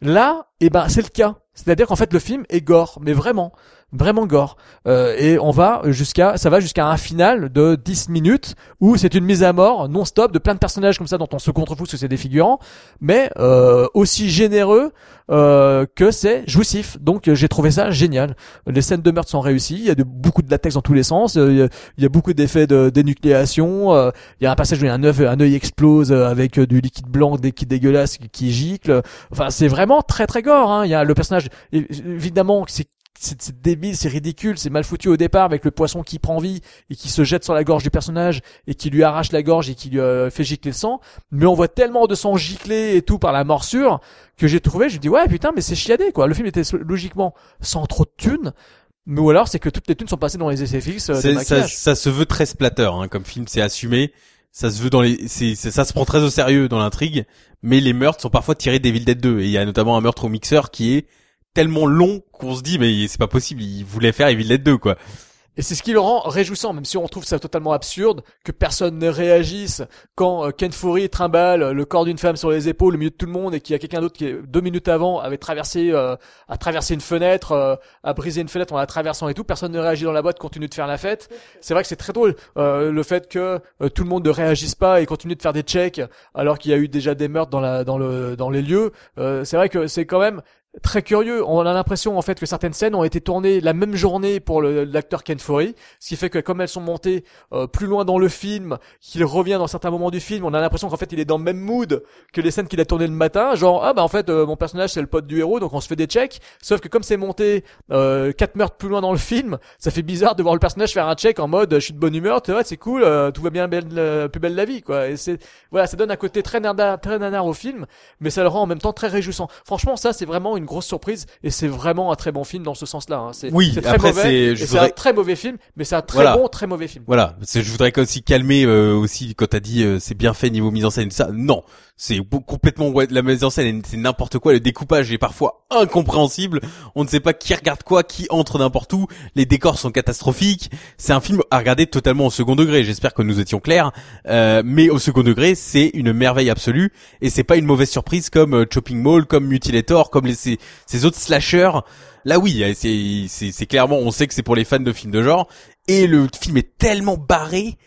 Là, eh ben, c'est le cas. C'est-à-dire qu'en fait, le film est gore, mais vraiment, vraiment gore. Euh, et on va jusqu'à, ça va jusqu'à un final de 10 minutes où c'est une mise à mort non-stop de plein de personnages comme ça dont on se contrefout parce que c'est des figurants, mais euh, aussi généreux euh, que c'est jouissif. Donc j'ai trouvé ça génial. Les scènes de meurtre sont réussies. Il y a de, beaucoup de latex dans tous les sens. euh, Il y a, beaucoup d'effets de dénucléation. euh, il y a un passage où il y a un œuf, un œil explose euh, avec du liquide blanc, des qui dégueulasse qui, qui gicle. Enfin, c'est vraiment très très gore. Hein. Il y a le personnage. Évidemment, c'est c'est débile, c'est ridicule, c'est mal foutu au départ avec le poisson qui prend vie et qui se jette sur la gorge du personnage et qui lui arrache la gorge et qui lui euh, fait gicler le sang. Mais on voit tellement de sang gicler et tout par la morsure que j'ai trouvé, je me dis ouais putain mais c'est chiadé quoi. Le film était logiquement sans trop de thunes. Mais ou alors c'est que toutes les thunes sont passées dans les effets fixes euh,
ça, se veut très splatter hein, comme film, c'est assumé. Ça se veut dans les, c'est, ça se prend très au sérieux dans l'intrigue, mais les meurtres sont parfois tirés d'Evil Dead 2. Et il y a notamment un meurtre au mixeur qui est tellement long qu'on se dit mais c'est pas possible, il voulait faire Evil Dead 2 quoi.
Et c'est ce qui le rend réjouissant, même si on trouve ça totalement absurde, que personne ne réagisse quand euh, Ken Fury trimballe le corps d'une femme sur les épaules au milieu de tout le monde et qu'il y a quelqu'un d'autre qui, deux minutes avant, avait traversé, euh, a traversé une fenêtre, euh, a brisé une fenêtre en la traversant et tout. Personne ne réagit dans la boîte, continue de faire la fête. C'est vrai que c'est très drôle, euh, le fait que euh, tout le monde ne réagisse pas et continue de faire des checks alors qu'il y a eu déjà des meurtres dans la, dans le, dans les lieux. Euh, c'est vrai que c'est quand même très curieux. On a l'impression en fait que certaines scènes ont été tournées la même journée pour l'acteur Ken Foree, ce qui fait que comme elles sont montées euh, plus loin dans le film, qu'il revient dans certains moments du film, on a l'impression qu'en fait il est dans le même mood que les scènes qu'il a tournées le matin, genre ah bah en fait euh, mon personnage c'est le pote du héros donc on se fait des checks, sauf que comme c'est monté euh, quatre meurtres plus loin dans le film, ça fait bizarre de voir le personnage faire un check en mode je suis de bonne humeur, tu vois c'est cool, euh, tout va bien belle, euh, plus belle la vie quoi. Et c'est voilà ça donne un côté très nanar, très nanar au film, mais ça le rend en même temps très réjouissant. Franchement ça c'est vraiment une grosse surprise et c'est vraiment un très bon film dans ce sens-là. Hein. C'est
Oui,
très
après,
mauvais
c'est-
un très mauvais film, mais c'est un très
Voilà.
bon très mauvais film.
Voilà, je voudrais aussi calmer euh, aussi quand t'as dit euh, c'est bien fait niveau mise en scène ça. Non, c'est complètement ouais, la mise en scène, c'est n'importe quoi. Le découpage est parfois incompréhensible. On ne sait pas qui regarde quoi, qui entre n'importe où. Les décors sont catastrophiques. C'est un film à regarder totalement au second degré. J'espère que nous étions clairs. Euh, mais au second degré, c'est une merveille absolue et c'est pas une mauvaise surprise comme euh, Chopping Mall, comme Mutilator, comme les, ces, ces autres slashers. Là oui, c'est clairement, on sait que c'est pour les fans de films de genre et le film est tellement barré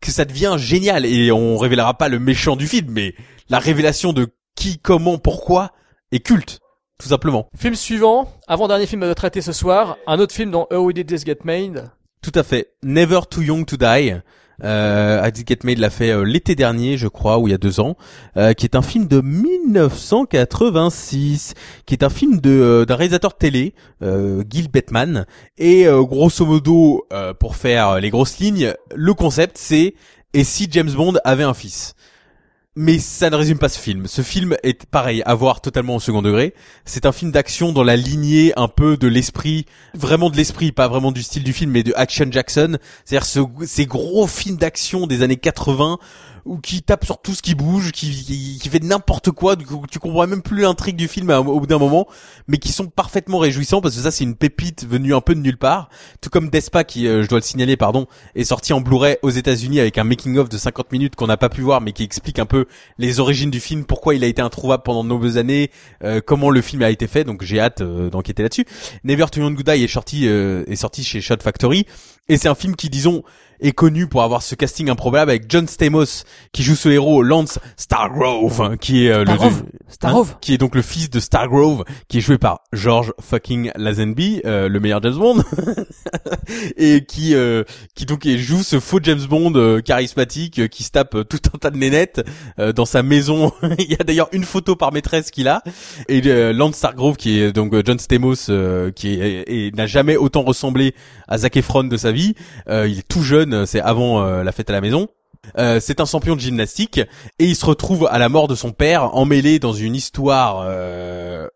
que ça devient génial et on révélera pas le méchant du film mais la révélation de qui comment pourquoi est culte tout simplement
Film suivant, avant dernier film à traiter ce soir, un autre film dont How We Did This Get Made.
tout à fait Never Too Young to Die euh, I Did Get Made l'a fait euh, l'été dernier je crois ou il y a deux ans euh, qui est un film de 1986 qui est un film euh, d'un réalisateur télé Gil Bettman. Et grosso modo pour faire les grosses lignes le concept c'est et si James Bond avait un fils? Mais ça ne résume pas ce film. Ce film est pareil, à voir totalement au second degré. C'est un film d'action dans la lignée un peu de l'esprit, vraiment de l'esprit, pas vraiment du style du film, mais de Action Jackson. C'est-à-dire ce, ces gros films d'action des années 80 ou qui tape sur tout ce qui bouge, qui, qui, qui fait n'importe quoi, du coup, tu comprends même plus l'intrigue du film à- au bout d'un moment, mais qui sont parfaitement réjouissants parce que ça c'est une pépite venue un peu de nulle part, tout comme Despa qui, euh, je dois le signaler, pardon, est sorti en Blu-ray aux États-Unis avec un making of de 50 minutes qu'on n'a pas pu voir, mais qui explique un peu les origines du film, pourquoi il a été introuvable pendant de nombreuses années, euh, comment le film a été fait, donc j'ai hâte euh, d'enquêter là-dessus. Never Too Young to Die est sorti, euh, est sorti chez Shot Factory, et c'est un film qui, disons, est connu pour avoir ce casting improbable avec John Stamos qui joue ce héros Lance Stargrove hein, qui est euh,
Stargrove
le
Stargrove
hein, qui est donc le fils de Stargrove qui est joué par George fucking Lazenby euh, le meilleur James Bond. Et qui euh, qui donc joue ce faux James Bond euh, charismatique euh, qui se tape euh, tout un tas de nénettes euh, dans sa maison. Il y a d'ailleurs une photo par maîtresse qu'il a. Et Lance Stargrove qui est donc John Stamos euh, qui n'a jamais autant ressemblé à Zac Efron de sa vie. Euh, il est tout jeune c'est avant euh, la fête à la maison euh, c'est un champion de gymnastique et il se retrouve à la mort de son père emmêlé dans une histoire euh,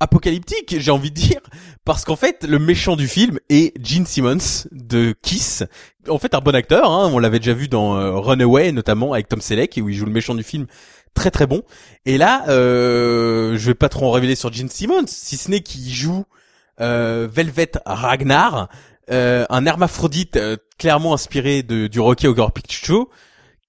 apocalyptique, j'ai envie de dire, parce qu'en fait le méchant du film est Gene Simmons de Kiss, en fait un bon acteur, hein, on l'avait déjà vu dans euh, Runaway notamment avec Tom Selleck où il joue le méchant du film très très bon. Et là, euh, je vais pas trop en révéler sur Gene Simmons, si ce n'est qu'il joue euh, Velvet Ragnar, euh, un hermaphrodite euh, clairement inspiré de, du Rocky Horror Picture Show,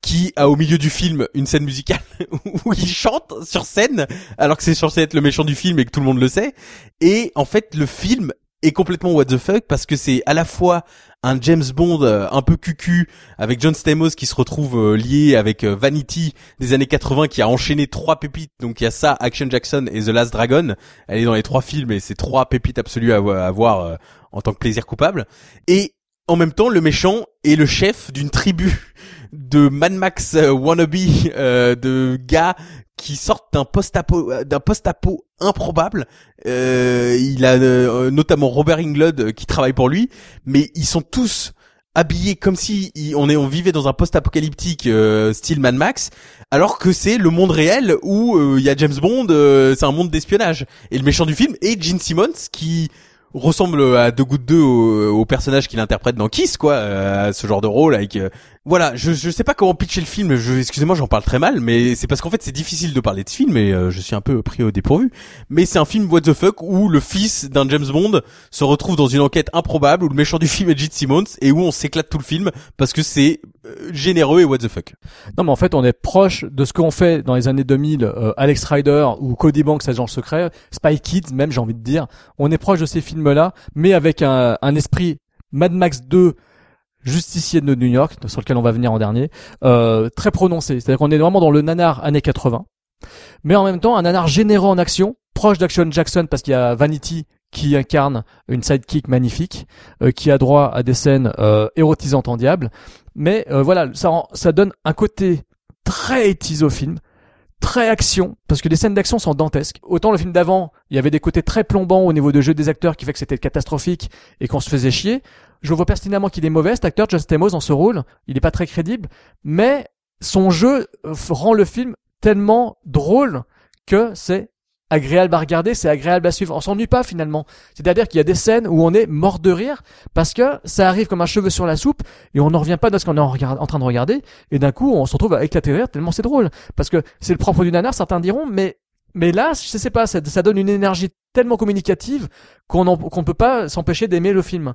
qui a au milieu du film une scène musicale où il chante sur scène, alors que c'est censé être le méchant du film et que tout le monde le sait. Et en fait, le film est complètement what the fuck parce que c'est à la fois un James Bond euh, un peu cucu avec John Stamos qui se retrouve euh, lié avec euh, Vanity des années 80 qui a enchaîné trois pépites donc il y a ça Action Jackson et The Last Dragon elle est dans les trois films et c'est trois pépites absolues à, à voir euh, en tant que plaisir coupable et en même temps le méchant est le chef d'une tribu de Mad Max euh, wannabe euh, de gars qui sortent d'un post-apo euh, d'un post-apo improbable. Euh, il a euh, notamment Robert Englund qui travaille pour lui, mais ils sont tous habillés comme si on est on vivait dans un post-apocalyptique style Mad Max, alors que c'est le monde réel où il y a James Bond, c'est un monde d'espionnage. Et le méchant du film est Gene Simmons qui ressemble à deux gouttes d'eux au, au personnage qu'il interprète dans Kiss quoi euh, ce genre de rôle avec euh, voilà je je sais pas comment pitcher le film je excusez-moi j'en parle très mal mais c'est parce qu'en fait c'est difficile de parler de film et euh, je suis un peu pris au dépourvu mais c'est un film what the fuck où le fils d'un James Bond se retrouve dans une enquête improbable où le méchant du film est Gene Simmons et où on s'éclate tout le film parce que c'est euh, généreux et what the fuck
Non, mais en fait, on est proche de ce qu'on fait dans les années 2000, euh, Alex Rider ou Cody Banks, agent secret, Spy Kids, même, j'ai envie de dire. On est proche de ces films-là, mais avec un, un esprit Mad Max 2, Justicier de New York, sur lequel on va venir en dernier, euh, très prononcé. C'est-à-dire qu'on est vraiment dans le nanar années 80, mais en même temps un nanar généreux en action, proche d'Action Jackson parce qu'il y a Vanity qui incarne une sidekick magnifique, euh, qui a droit à des scènes euh, érotisantes en diable. Mais euh, voilà, ça, ça donne un côté très 80s au film, très action, parce que les scènes d'action sont dantesques. Autant le film d'avant, il y avait des côtés très plombants au niveau de jeu des acteurs qui fait que c'était catastrophique et qu'on se faisait chier. Je vois pertinemment qu'il est mauvais, cet acteur, John Stamos, dans ce rôle. Il est pas très crédible, mais son jeu rend le film tellement drôle que c'est agréable à regarder, c'est agréable à suivre. On s'ennuie pas finalement. C'est-à-dire qu'il y a des scènes où on est mort de rire parce que ça arrive comme un cheveu sur la soupe et on n'en revient pas de ce qu'on est en, train de regarder et d'un coup on se retrouve à éclater de rire tellement c'est drôle. Parce que c'est le propre du nanar, certains diront, mais mais là, je sais pas, ça, ça donne une énergie tellement communicative qu'on qu'on ne peut pas s'empêcher d'aimer le film.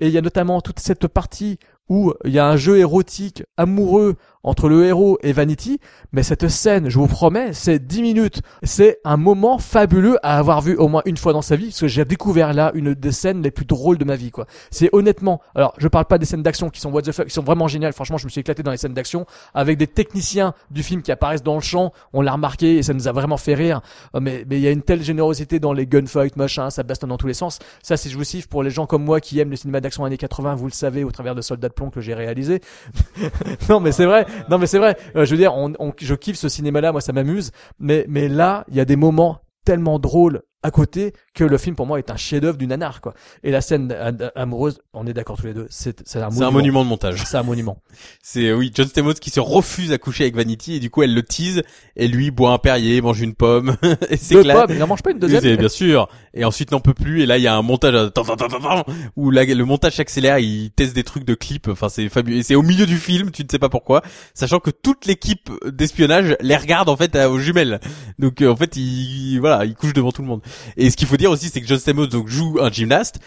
Et il y a notamment toute cette partie où il y a un jeu érotique amoureux entre le héros et Vanity, mais cette scène, je vous promets, c'est 10 minutes. C'est un moment fabuleux à avoir vu au moins une fois dans sa vie, parce que j'ai découvert là une des scènes les plus drôles de ma vie, quoi. C'est honnêtement, alors je parle pas des scènes d'action qui sont what the fuck, qui sont vraiment géniales. Franchement, je me suis éclaté dans les scènes d'action avec des techniciens du film qui apparaissent dans le champ. On l'a remarqué et ça nous a vraiment fait rire. Mais il y a une telle générosité dans les gunfights, machin, ça bastonne dans tous les sens. Ça, c'est jouissif pour les gens comme moi qui aiment le cinéma d'action années 80. Vous le savez au travers de Soldats de plomb que j'ai réalisé. non mais c'est vrai, non mais c'est vrai. Euh, je veux dire, on, on- je kiffe ce cinéma-là, moi ça m'amuse. Mais mais là, il y a des moments tellement drôles à côté que le film pour moi est un chef-d'œuvre du nanar quoi. Et la scène amoureuse, on est d'accord tous les deux, c'est c'est un,
un monument de montage.
C'est un monument.
C'est oui, John Stamos qui se refuse à coucher avec Vanity et du coup elle le tease et lui boit un Perrier, mange une pomme et c'est
Deux
clair.
pommes, il n'en mange pas une deuxième.
Oui, bien sûr. Et ensuite n'en peut plus et là il y a un montage euh, où la- le montage s'accélère, il teste des trucs de clips. Enfin c'est fabuleux. Et c'est au milieu du film, tu ne sais pas pourquoi, sachant que toute l'équipe d'espionnage les regarde en fait aux jumelles. Donc euh, en fait il voilà, il couche devant tout le monde. Et ce qu'il faut dire aussi c'est que John Stamos donc joue un gymnaste.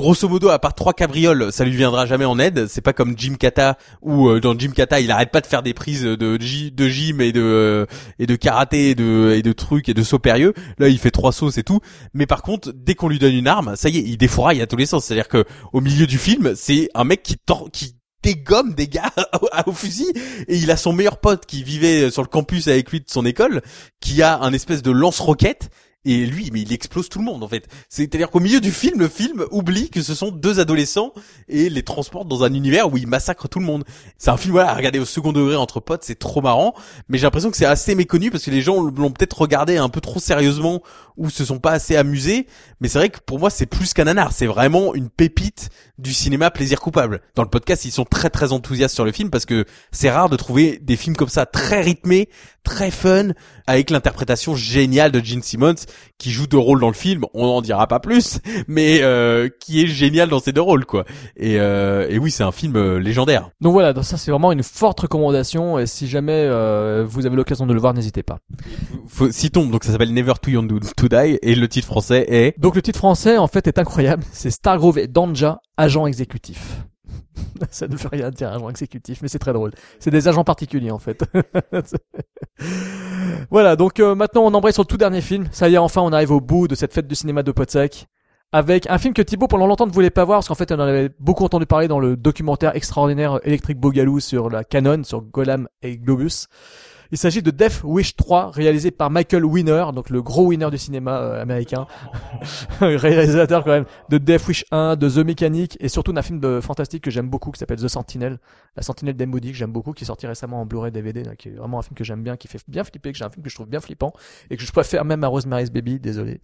Grosso modo, à part trois cabrioles, ça lui viendra jamais en aide. C'est pas comme Jim Kata où euh, dans Jim Kata, il arrête pas de faire des prises de, de gym et de euh, et de karaté et de et de trucs et de sauts périlleux. Là, il fait trois sauts, c'est tout. Mais par contre, dès qu'on lui donne une arme, ça y est, il défouraille à tous les sens. C'est-à-dire que au milieu du film, c'est un mec qui qui dégomme des gars au fusil et il a son meilleur pote qui vivait sur le campus avec lui de son école qui a un espèce de lance-roquette et lui mais il explose tout le monde en fait. C'est-à-dire qu'au milieu du film le film oublie que ce sont deux adolescents et les transporte dans un univers où il massacre tout le monde. C'est un film voilà à regarder au second degré entre potes c'est trop marrant. Mais j'ai l'impression que c'est assez méconnu parce que les gens l'ont peut-être regardé un peu trop sérieusement ou se sont pas assez amusés. Mais c'est vrai que pour moi c'est plus qu'un nanar c'est vraiment une pépite du cinéma plaisir coupable. Dans le podcast ils sont très très enthousiastes sur le film parce que c'est rare de trouver des films comme ça très rythmés très fun avec l'interprétation géniale de Gene Simmons qui joue deux rôles dans le film on n'en dira pas plus mais euh, qui est génial dans ces deux rôles quoi et, euh, et oui c'est un film euh, légendaire
Donc voilà, donc ça c'est vraiment une forte recommandation et si jamais euh, vous avez l'occasion de le voir, n'hésitez pas.
Faut, citons donc ça s'appelle Never Too Young to Die et le titre français est
Donc le titre français en fait est incroyable, c'est Stargrove et Danja, agent exécutif. Ça ne veut rien dire agent exécutif, mais c'est très drôle. C'est des agents particuliers en fait. voilà, donc euh, maintenant on embraye sur le tout dernier film. Ça y est, enfin on arrive au bout de cette fête du cinéma de Podsac. Avec un film que Thibaut pendant longtemps ne voulait pas voir, parce qu'en fait on en avait beaucoup entendu parler dans le documentaire extraordinaire Electric Boogaloo sur la Canon, sur Golan et Globus. Il s'agit de Death Wish 3, réalisé par Michael Winner, donc le gros winner du cinéma euh, américain. Réalisateur quand même de Death Wish 1, de The Mechanic, et surtout d'un film de fantastique que j'aime beaucoup qui s'appelle The Sentinel. La Sentinelle d'Emody que j'aime beaucoup, qui est sorti récemment en Blu-ray DVD, qui est vraiment un film que j'aime bien, qui fait bien flipper, que j'ai un film que je trouve bien flippant, et que je préfère même à Rosemary's Baby, désolé.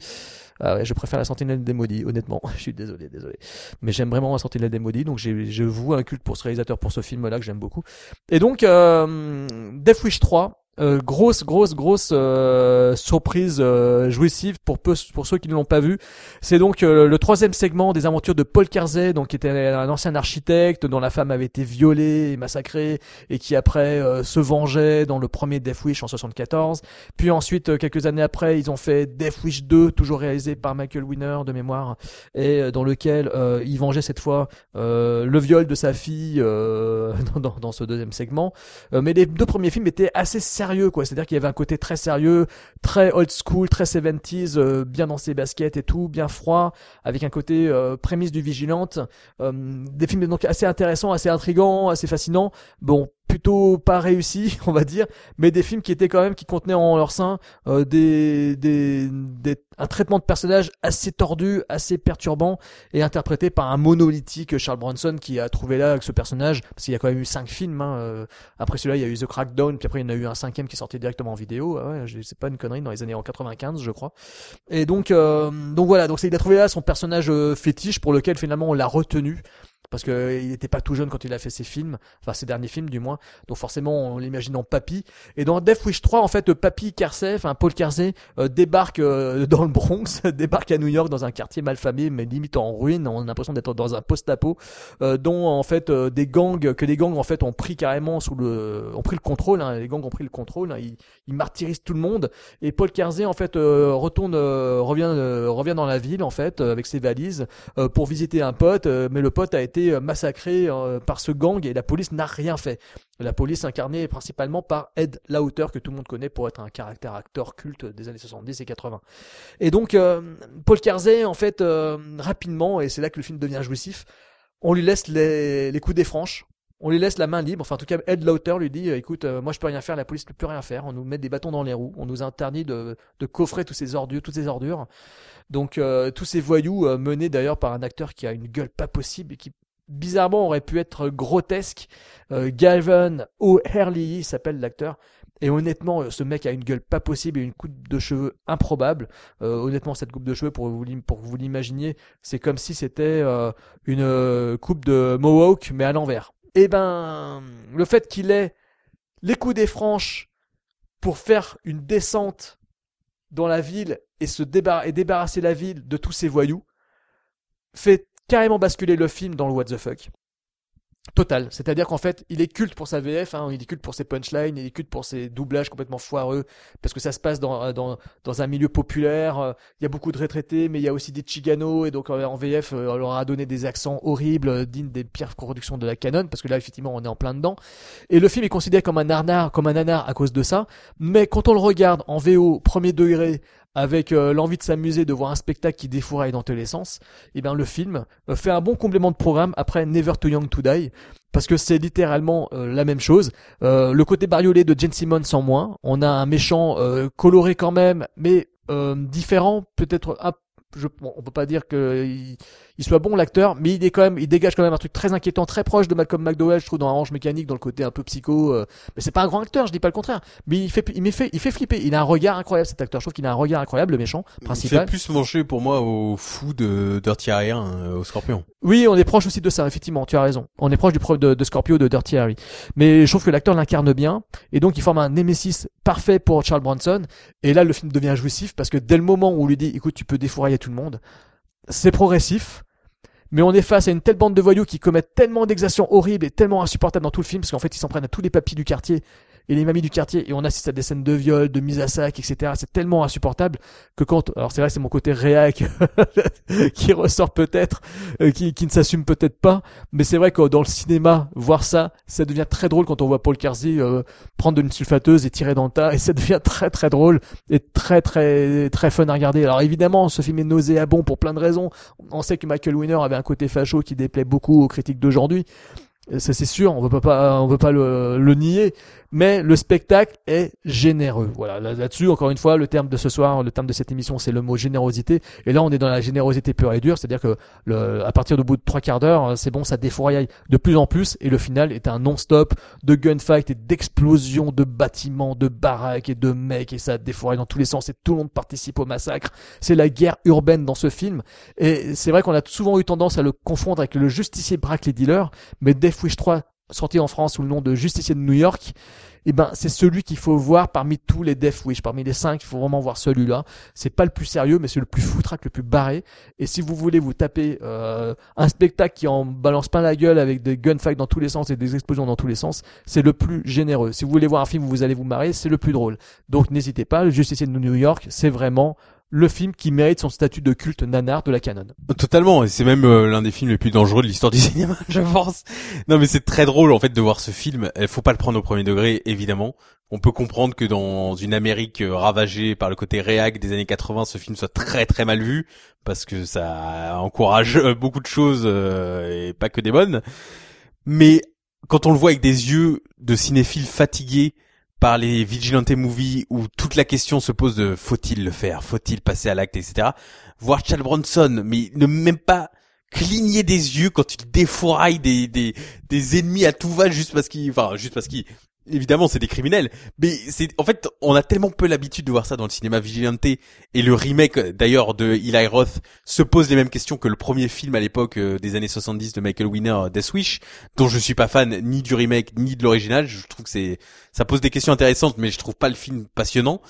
Ah je préfère la Sentinelle d'Emody, honnêtement. je suis désolé, désolé. Mais j'aime vraiment la Sentinelle d'Emody, donc j'ai, je voue un culte pour ce réalisateur, pour ce film-là que j'aime beaucoup. Et donc, euh, Death Wish 3, euh, grosse, grosse, grosse euh, surprise euh, jouissive pour peu, pour ceux qui ne l'ont pas vu. C'est donc euh, le troisième segment des aventures de Paul Kersey, donc qui était un ancien architecte dont la femme avait été violée et massacrée et qui après euh, se vengeait dans le premier Death Wish en 74. Puis ensuite, euh, quelques années après, ils ont fait Death Wish 2, toujours réalisé par Michael Winner de mémoire, et dans lequel il vengeait cette fois le viol de sa fille dans, dans, ce deuxième segment. Mais les deux premiers films étaient assez sérieux, C'est-à-dire qu'il y avait un côté très sérieux, très old school, très 70s, euh, bien dans ses baskets et tout, bien froid, avec un côté euh, prémisse du vigilante. Euh, des films donc assez intéressants, assez intrigants, assez fascinants. Bon, plutôt pas réussis, on va dire, mais des films qui étaient quand même qui contenaient en leur sein euh, des, des, des un traitement de personnage assez tordu, assez perturbant et interprété par un monolithique Charles Bronson qui a trouvé là avec ce personnage parce qu'il y a quand même eu cinq films. Hein, euh, après celui-là, il y a eu The Crackdown, puis après il y en a eu un cinquième qui est sorti directement en vidéo. Ah ouais, c'est pas une connerie dans les années en 95, je crois. Et donc euh, donc voilà, donc il a trouvé là son personnage fétiche pour lequel finalement on l'a retenu parce que il n'était pas tout jeune quand il a fait ses films, enfin ses derniers films du moins. Donc forcément, on l'imagine en Papy. Et dans Death Wish 3, en fait, Papy Kersey, enfin Paul Kersey, euh, débarque euh, dans le Bronx, débarque à New York dans un quartier malfamé, mais limite en ruine. On a l'impression d'être dans un post-apo, euh, dont en fait des gangs, que les gangs en fait ont pris carrément sous le, ont pris le contrôle. Hein, les gangs ont pris le contrôle. Hein, ils, ils, martyrisent tout le monde. Et Paul Kersey en fait retourne, revient, revient dans la ville en fait avec ses valises pour visiter un pote, mais le pote a été euh, massacré euh, par ce gang et la police n'a rien fait. La police incarnée principalement par Ed Lauter que tout le monde connaît pour être un caractère acteur culte des années 70 et 80. Et donc euh, Paul Kersey en fait rapidement et c'est là que le film devient jouissif, on lui laisse les, les coups des franches, on lui laisse la main libre. Enfin, en tout cas, Ed Lauter lui dit, écoute, moi je peux rien faire, la police ne peut rien faire. On nous met des bâtons dans les roues, on nous interdit de, de coffrer tous ces ordures, toutes ces ordures. Donc tous ces voyous menés d'ailleurs par un acteur qui a une gueule pas possible et qui bizarrement aurait pu être grotesque. Euh, Galvin O'Herlihy s'appelle l'acteur. Et honnêtement, euh, ce mec a une gueule pas possible et une coupe de cheveux improbable. Euh, honnêtement, cette coupe de cheveux, pour vous, pour vous l'imaginiez, c'est comme si c'était euh, une coupe de Mohawk, mais à l'envers. Et eh ben, le fait qu'il ait les coups des franches pour faire une descente dans la ville et se débarrasser la ville de tous ces voyous fait carrément basculer le film dans le what the fuck. Total. C'est-à-dire qu'en fait, il est culte pour sa VF, hein, il est culte pour ses punchlines, il est culte pour ses doublages complètement foireux, parce que ça se passe dans, dans, dans un milieu populaire, euh, il y a beaucoup de retraités, mais il y a aussi des chiganos, et donc euh, en VF, euh, on leur a donné des accents horribles, dignes des pires productions de la canon, parce que là, effectivement, on est en plein dedans. Et le film est considéré comme un arnard, comme un nanar à cause de ça, mais quand on le regarde en VO premier degré, avec euh, l'envie de s'amuser, de voir un spectacle qui défouraille dans tous les sens, et eh bien le film euh, fait un bon complément de programme après Never Too Young to Die, parce que c'est littéralement euh, la même chose. le côté bariolé de Jane Simmons en moins, on a un méchant coloré quand même, mais différent, peut-être un je, on peut pas dire il soit bon l'acteur, mais il est quand même, il dégage quand même un truc très inquiétant, très proche de Malcolm McDowell, je trouve dans Orange Mécanique, dans le côté un peu psycho. Euh, mais c'est pas un grand acteur, je dis pas le contraire, mais il fait, il fait, il fait flipper. Il a un regard incroyable cet acteur. Je trouve qu'il a un regard incroyable, le méchant principal.
Il fait plus manger pour moi au fou de Dirty Harry, hein, au Scorpion.
Oui, on est proche aussi de ça, effectivement. Tu as raison. On est proche du de, de Scorpio de Dirty Harry. Mais je trouve que l'acteur l'incarne bien, et donc il forme un némésis parfait pour Charles Bronson. Et là, le film devient jouissif parce que dès le moment où on lui dit, écoute, tu peux défourailler tout le monde, c'est progressif mais on est face à une telle bande de voyous qui commettent tellement d'exactions horribles et tellement insupportables dans tout le film, parce qu'en fait ils s'en prennent à tous les papis du quartier et les mamies du quartier et on assiste à des scènes de viol, de mise à sac, etc. C'est tellement insupportable que quand, alors c'est vrai, c'est mon côté réac qui ressort peut-être, euh, qui, ne s'assume peut-être pas, mais c'est vrai que dans le cinéma, voir ça, ça devient très drôle quand on voit Paul Kersey euh, prendre une sulfateuse et tirer dans le tas et ça devient très très drôle et très très très fun à regarder. Alors évidemment, ce film est nauséabond pour plein de raisons. On sait que Michael Winner avait un côté facho qui déplaît beaucoup aux critiques d'aujourd'hui. Ça c'est sûr, on veut pas, on veut pas le nier mais le spectacle est généreux. Voilà, là-dessus, encore une fois, le terme de ce soir, le terme de cette émission, c'est le mot générosité. Et là, on est dans la générosité pure et dure, c'est-à-dire que le, à partir du bout de trois quarts d'heure, c'est bon, ça défouraille de plus en plus, et le final est un non-stop de gunfight et d'explosion de bâtiments, de baraques et de mecs, et ça défouraille dans tous les sens, et tout le monde participe au massacre. C'est la guerre urbaine dans ce film, et c'est vrai qu'on a souvent eu tendance à le confondre avec le justicier braque les dealers, mais Death Wish 3 sorti en France sous le nom de Justicier de New York, eh ben c'est celui qu'il faut voir parmi tous les Death Wish, parmi les cinq, il faut vraiment voir celui-là. C'est pas le plus sérieux, mais c'est le plus foutraque, le plus barré. Et si vous voulez vous taper euh, un spectacle qui en balance pas la gueule avec des gunfights dans tous les sens et des explosions dans tous les sens, c'est le plus généreux. Si vous voulez voir un film où vous allez vous marrer, c'est le plus drôle. Donc n'hésitez pas, le Justicier de New York, c'est vraiment le film qui mérite son statut de culte nanar de la canon.
Totalement, et c'est même euh, l'un des films les plus dangereux de l'histoire du cinéma, je pense. Non mais c'est très drôle en fait de voir ce film. Il faut pas le prendre au premier degré, évidemment. On peut comprendre que dans une Amérique euh, ravagée par le côté réac des années 80, ce film soit très très mal vu parce que ça encourage euh, beaucoup de choses et pas que des bonnes. Mais quand on le voit avec des yeux de cinéphile fatigués par les vigilante movies où toute la question se pose de faut-il le faire, faut-il passer à l'acte, etc. Voir Charles Bronson, mais ne même pas cligner des yeux quand il défouraille des, des, des ennemis à tout va juste parce qu'il, enfin, juste parce qu'il, évidemment, c'est des criminels. Mais c'est, en fait, on a tellement peu l'habitude de voir ça dans le cinéma vigilante et le remake, d'ailleurs, de Eli Roth se pose les mêmes questions que le premier film à l'époque euh, des années 70 de Michael Winner, Death Wish, dont je suis pas fan ni du remake ni de l'original. Je trouve que c'est, ça pose des questions intéressantes, mais je trouve pas le film passionnant.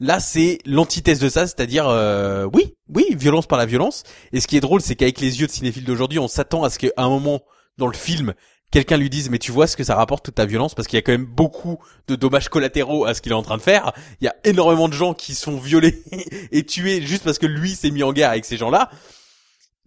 Là, c'est l'antithèse de ça, c'est-à-dire, euh, oui, oui, violence par la violence. Et ce qui est drôle, c'est qu'avec les yeux de cinéphile d'aujourd'hui, on s'attend à ce qu'à un moment dans le film, quelqu'un lui dise mais tu vois ce que ça rapporte toute ta violence parce qu'il y a quand même beaucoup de dommages collatéraux à ce qu'il est en train de faire. Il y a énormément de gens qui sont violés et tués juste parce que lui s'est mis en guerre avec ces gens-là.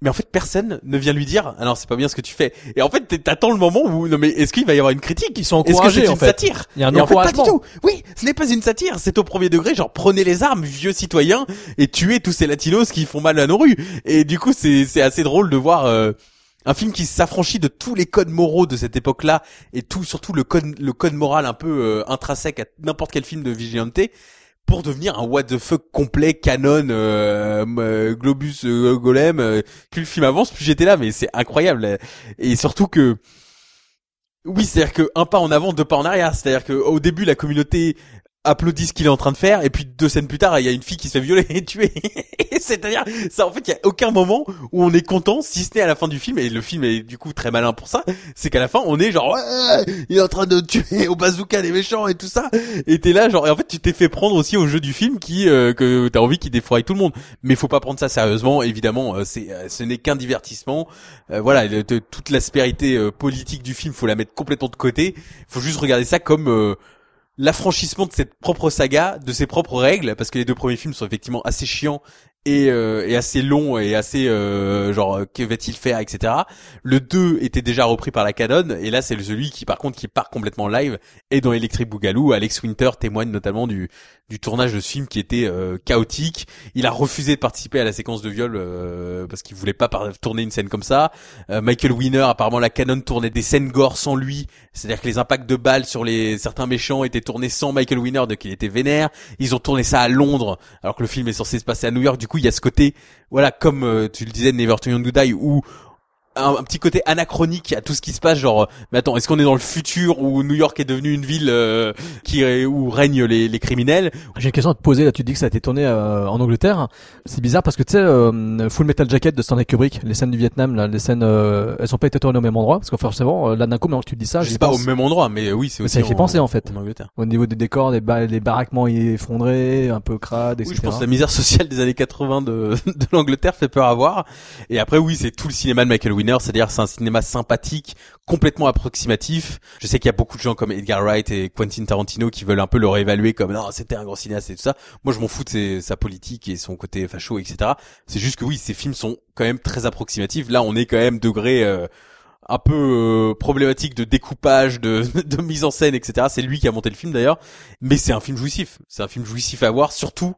Mais en fait, personne ne vient lui dire, ah non, c'est pas bien ce que tu fais. Et en fait, t'attends le moment où, non mais, est-ce qu'il va y avoir une critique?
Ils sont
Est-ce que c'est
encouragés,
une
en fait.
satire?
Il y a un
Et en fait, pas du tout. Oui, ce n'est pas une satire, c'est au premier degré, genre prenez les armes, vieux citoyens, et tuez tous ces latinos qui font mal à nos rues. Et du coup, c'est c'est assez drôle de voir euh, un film qui s'affranchit de tous les codes moraux de cette époque-là et tout surtout le code le code moral un peu euh, intrinsèque à n'importe quel film de vigilante pour devenir un what the fuck complet canon euh, euh, globus golem plus le film avance plus j'étais là mais c'est incroyable et surtout que oui, c'est-à-dire que un pas en avant, deux pas en arrière. C'est-à-dire que au début, la communauté applaudit ce qu'il est en train de faire, et puis deux scènes plus tard, il y a une fille qui se fait violer et tuer. C'est-à-dire, ça, en fait, il y a aucun moment où on est content, si ce n'est à la fin du film, et le film est du coup très malin pour ça, c'est qu'à la fin, on est genre, ouais, il est en train de tuer au bazooka les méchants et tout ça, et t'es là, genre, et en fait, tu t'es fait prendre aussi au jeu du film qui, euh, que t'as envie qu'il défouraille tout le monde. Mais faut pas prendre ça sérieusement, évidemment, euh, c'est, euh, ce n'est qu'un divertissement. Euh, voilà, toute l'aspérité euh, politique du film, faut la mettre complètement de côté. Faut juste regarder ça comme euh, l'affranchissement de cette propre saga, de ses propres règles, parce que les deux premiers films sont effectivement assez chiants et, euh, et assez longs et assez euh, genre euh, que va-t-il faire, etc. Le 2 était déjà repris par la Canon et là c'est celui qui par contre qui part complètement live et dans Electric Boogaloo, Alex Winter témoigne notamment du du tournage de ce film qui était euh, chaotique. Il a refusé de participer à la séquence de viol euh, parce qu'il voulait pas tourner une scène comme ça. Euh, Michael Winner, apparemment la Canon tournait des scènes gore sans lui, c'est-à-dire que les impacts de balles sur les certains méchants étaient tournés sans Michael Winner, donc il était vénère. Ils ont tourné ça à Londres, alors que le film est censé se passer à New York. Du coup, il y a ce côté, voilà, comme euh, tu le disais, Never Too Young to Die, où un, un petit côté anachronique à tout ce qui se passe genre euh, mais attends est-ce qu'on est dans le futur où New York est devenue une ville euh, qui où règnent les, les criminels?
J'ai une question à te poser là. Tu dis que ça a été tourné euh, en Angleterre. C'est bizarre parce que tu sais, euh, Full Metal Jacket de Stanley Kubrick, les scènes du Vietnam, là, les scènes, euh, elles ont pas été tournées au même endroit? Parce que forcément, euh, là d'un coup, maintenant que tu dis ça,
je sais pas au même endroit mais oui c'est aussi
ça fait penser, en fait.
en Angleterre
Au niveau des décors, des, ba- les baraquements effondrés, un peu crades, etc.
Oui, je pense que la misère sociale des années 80 de, de l'Angleterre fait peur à voir. Et après, oui, c'est tout le cinéma de Michael C'est-à-dire c'est un cinéma sympathique, complètement approximatif. Je sais qu'il y a beaucoup de gens comme Edgar Wright et Quentin Tarantino qui veulent un peu le réévaluer comme non, c'était un grand cinéaste et tout ça. Moi, je m'en fous de sa politique et son côté facho, etc. C'est juste que oui, ces films sont quand même très approximatifs. Là, on est quand même degré euh, un peu euh, problématique de découpage, de, de mise en scène, etc. C'est lui qui a monté le film d'ailleurs, mais c'est un film jouissif. C'est un film jouissif à voir, surtout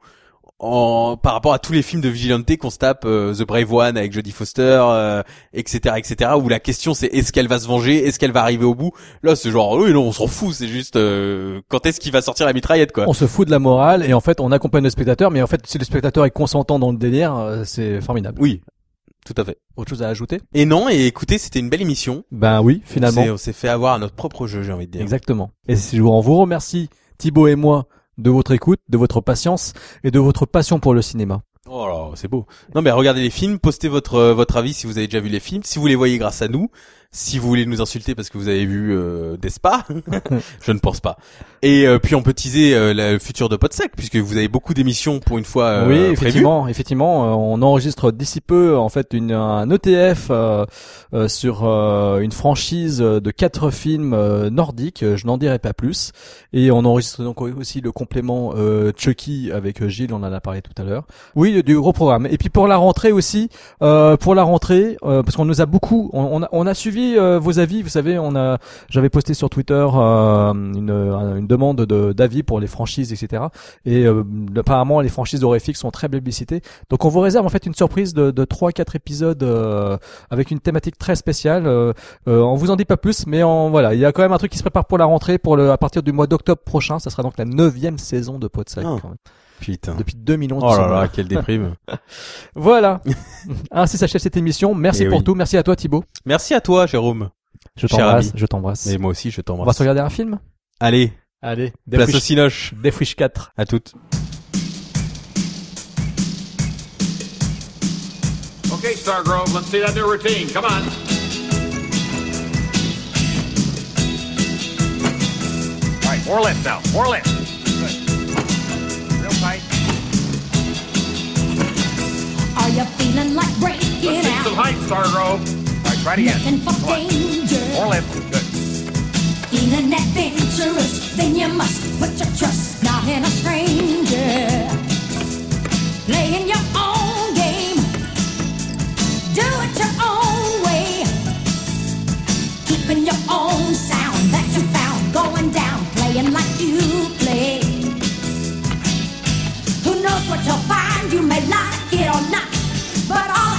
en par rapport à tous les films de vigilante qu'on se tape, euh, The Brave One avec Jodie Foster, euh, etc., etc. Où la question c'est est-ce qu'elle va se venger, est-ce qu'elle va arriver au bout? Là, c'est genre oui non, on s'en fout, c'est juste euh, quand est-ce qu'il va sortir la mitraillette quoi.
On se fout de la morale et en fait, on accompagne le spectateur. Mais en fait, si le spectateur est consentant dans le délire, euh, c'est formidable.
Oui, tout à fait.
Autre chose à ajouter?
Et non, et écoutez, c'était une belle émission.
Ben oui, finalement.
On s'est- fait avoir à notre propre jeu, j'ai envie de dire.
Exactement. Et si je vous, vous remercie, Thibaut et moi, de votre écoute, de votre patience et de votre passion pour le cinéma.
Oh c'est beau. Non mais regardez les films, postez votre euh, votre avis si vous avez déjà vu les films, si vous les voyez grâce à nous, si vous voulez nous insulter parce que vous avez vu euh, des spas, je ne pense pas. Et euh, puis on peut teaser euh, le futur de Podsac puisque vous avez beaucoup d'émissions pour une fois euh,
oui,
prévues.
effectivement, effectivement, euh, on enregistre d'ici peu en fait une, un ETF euh, euh, sur euh, une franchise de quatre films euh, nordiques. Je n'en dirai pas plus. Et on enregistre donc aussi le complément euh, Chucky avec euh, Gilles, on en a parlé tout à l'heure. Oui, du gros programme. Et puis pour la rentrée aussi, euh, pour la rentrée, euh, parce qu'on nous a beaucoup, on, on a, on a suivi euh, vos avis. Vous savez, on a, j'avais posté sur Twitter euh, une, une demande de d'avis pour les franchises, etc. Et euh, apparemment, les franchises horrifiques sont très plébiscitées. Donc, on vous réserve en fait une surprise de, de 3-4 épisodes euh, avec une thématique très spéciale. Euh, euh, on vous en dit pas plus, mais en, voilà, il y a quand même un truc qui se prépare pour la rentrée, pour le à partir du mois d'octobre prochain. Ça sera donc la neuvième saison de Podsac.
Ah.
quand même.
Putain.
Depuis 2011.
Oh là là, quelle déprime.
Voilà. Ainsi s'achève cette émission. Merci
Eh
pour
oui.
tout. Merci à toi Thibaut.
Merci à toi, Jérôme.
Je t'embrasse. Je t'embrasse.
Et moi aussi, je
On va
t'embrasse.
se regarder un film?
Allez,
Allez.
place au cinoche.
Défriche 4.
À toutes.
Okay, Stargrove, let's see that new routine. Come on. All right, more lift now. More lift.
You feeling like breaking
Let's see some
out?
height, Stargrove. All right, try it again.
Looking for
Come on.
danger.
More lift. Good.
Feeling adventurous, then you must put your trust not in a stranger. Playing your own game, do it your own way. Keeping your own sound that you found going down, playing like you play. Who knows what you'll find? You may like it or not but all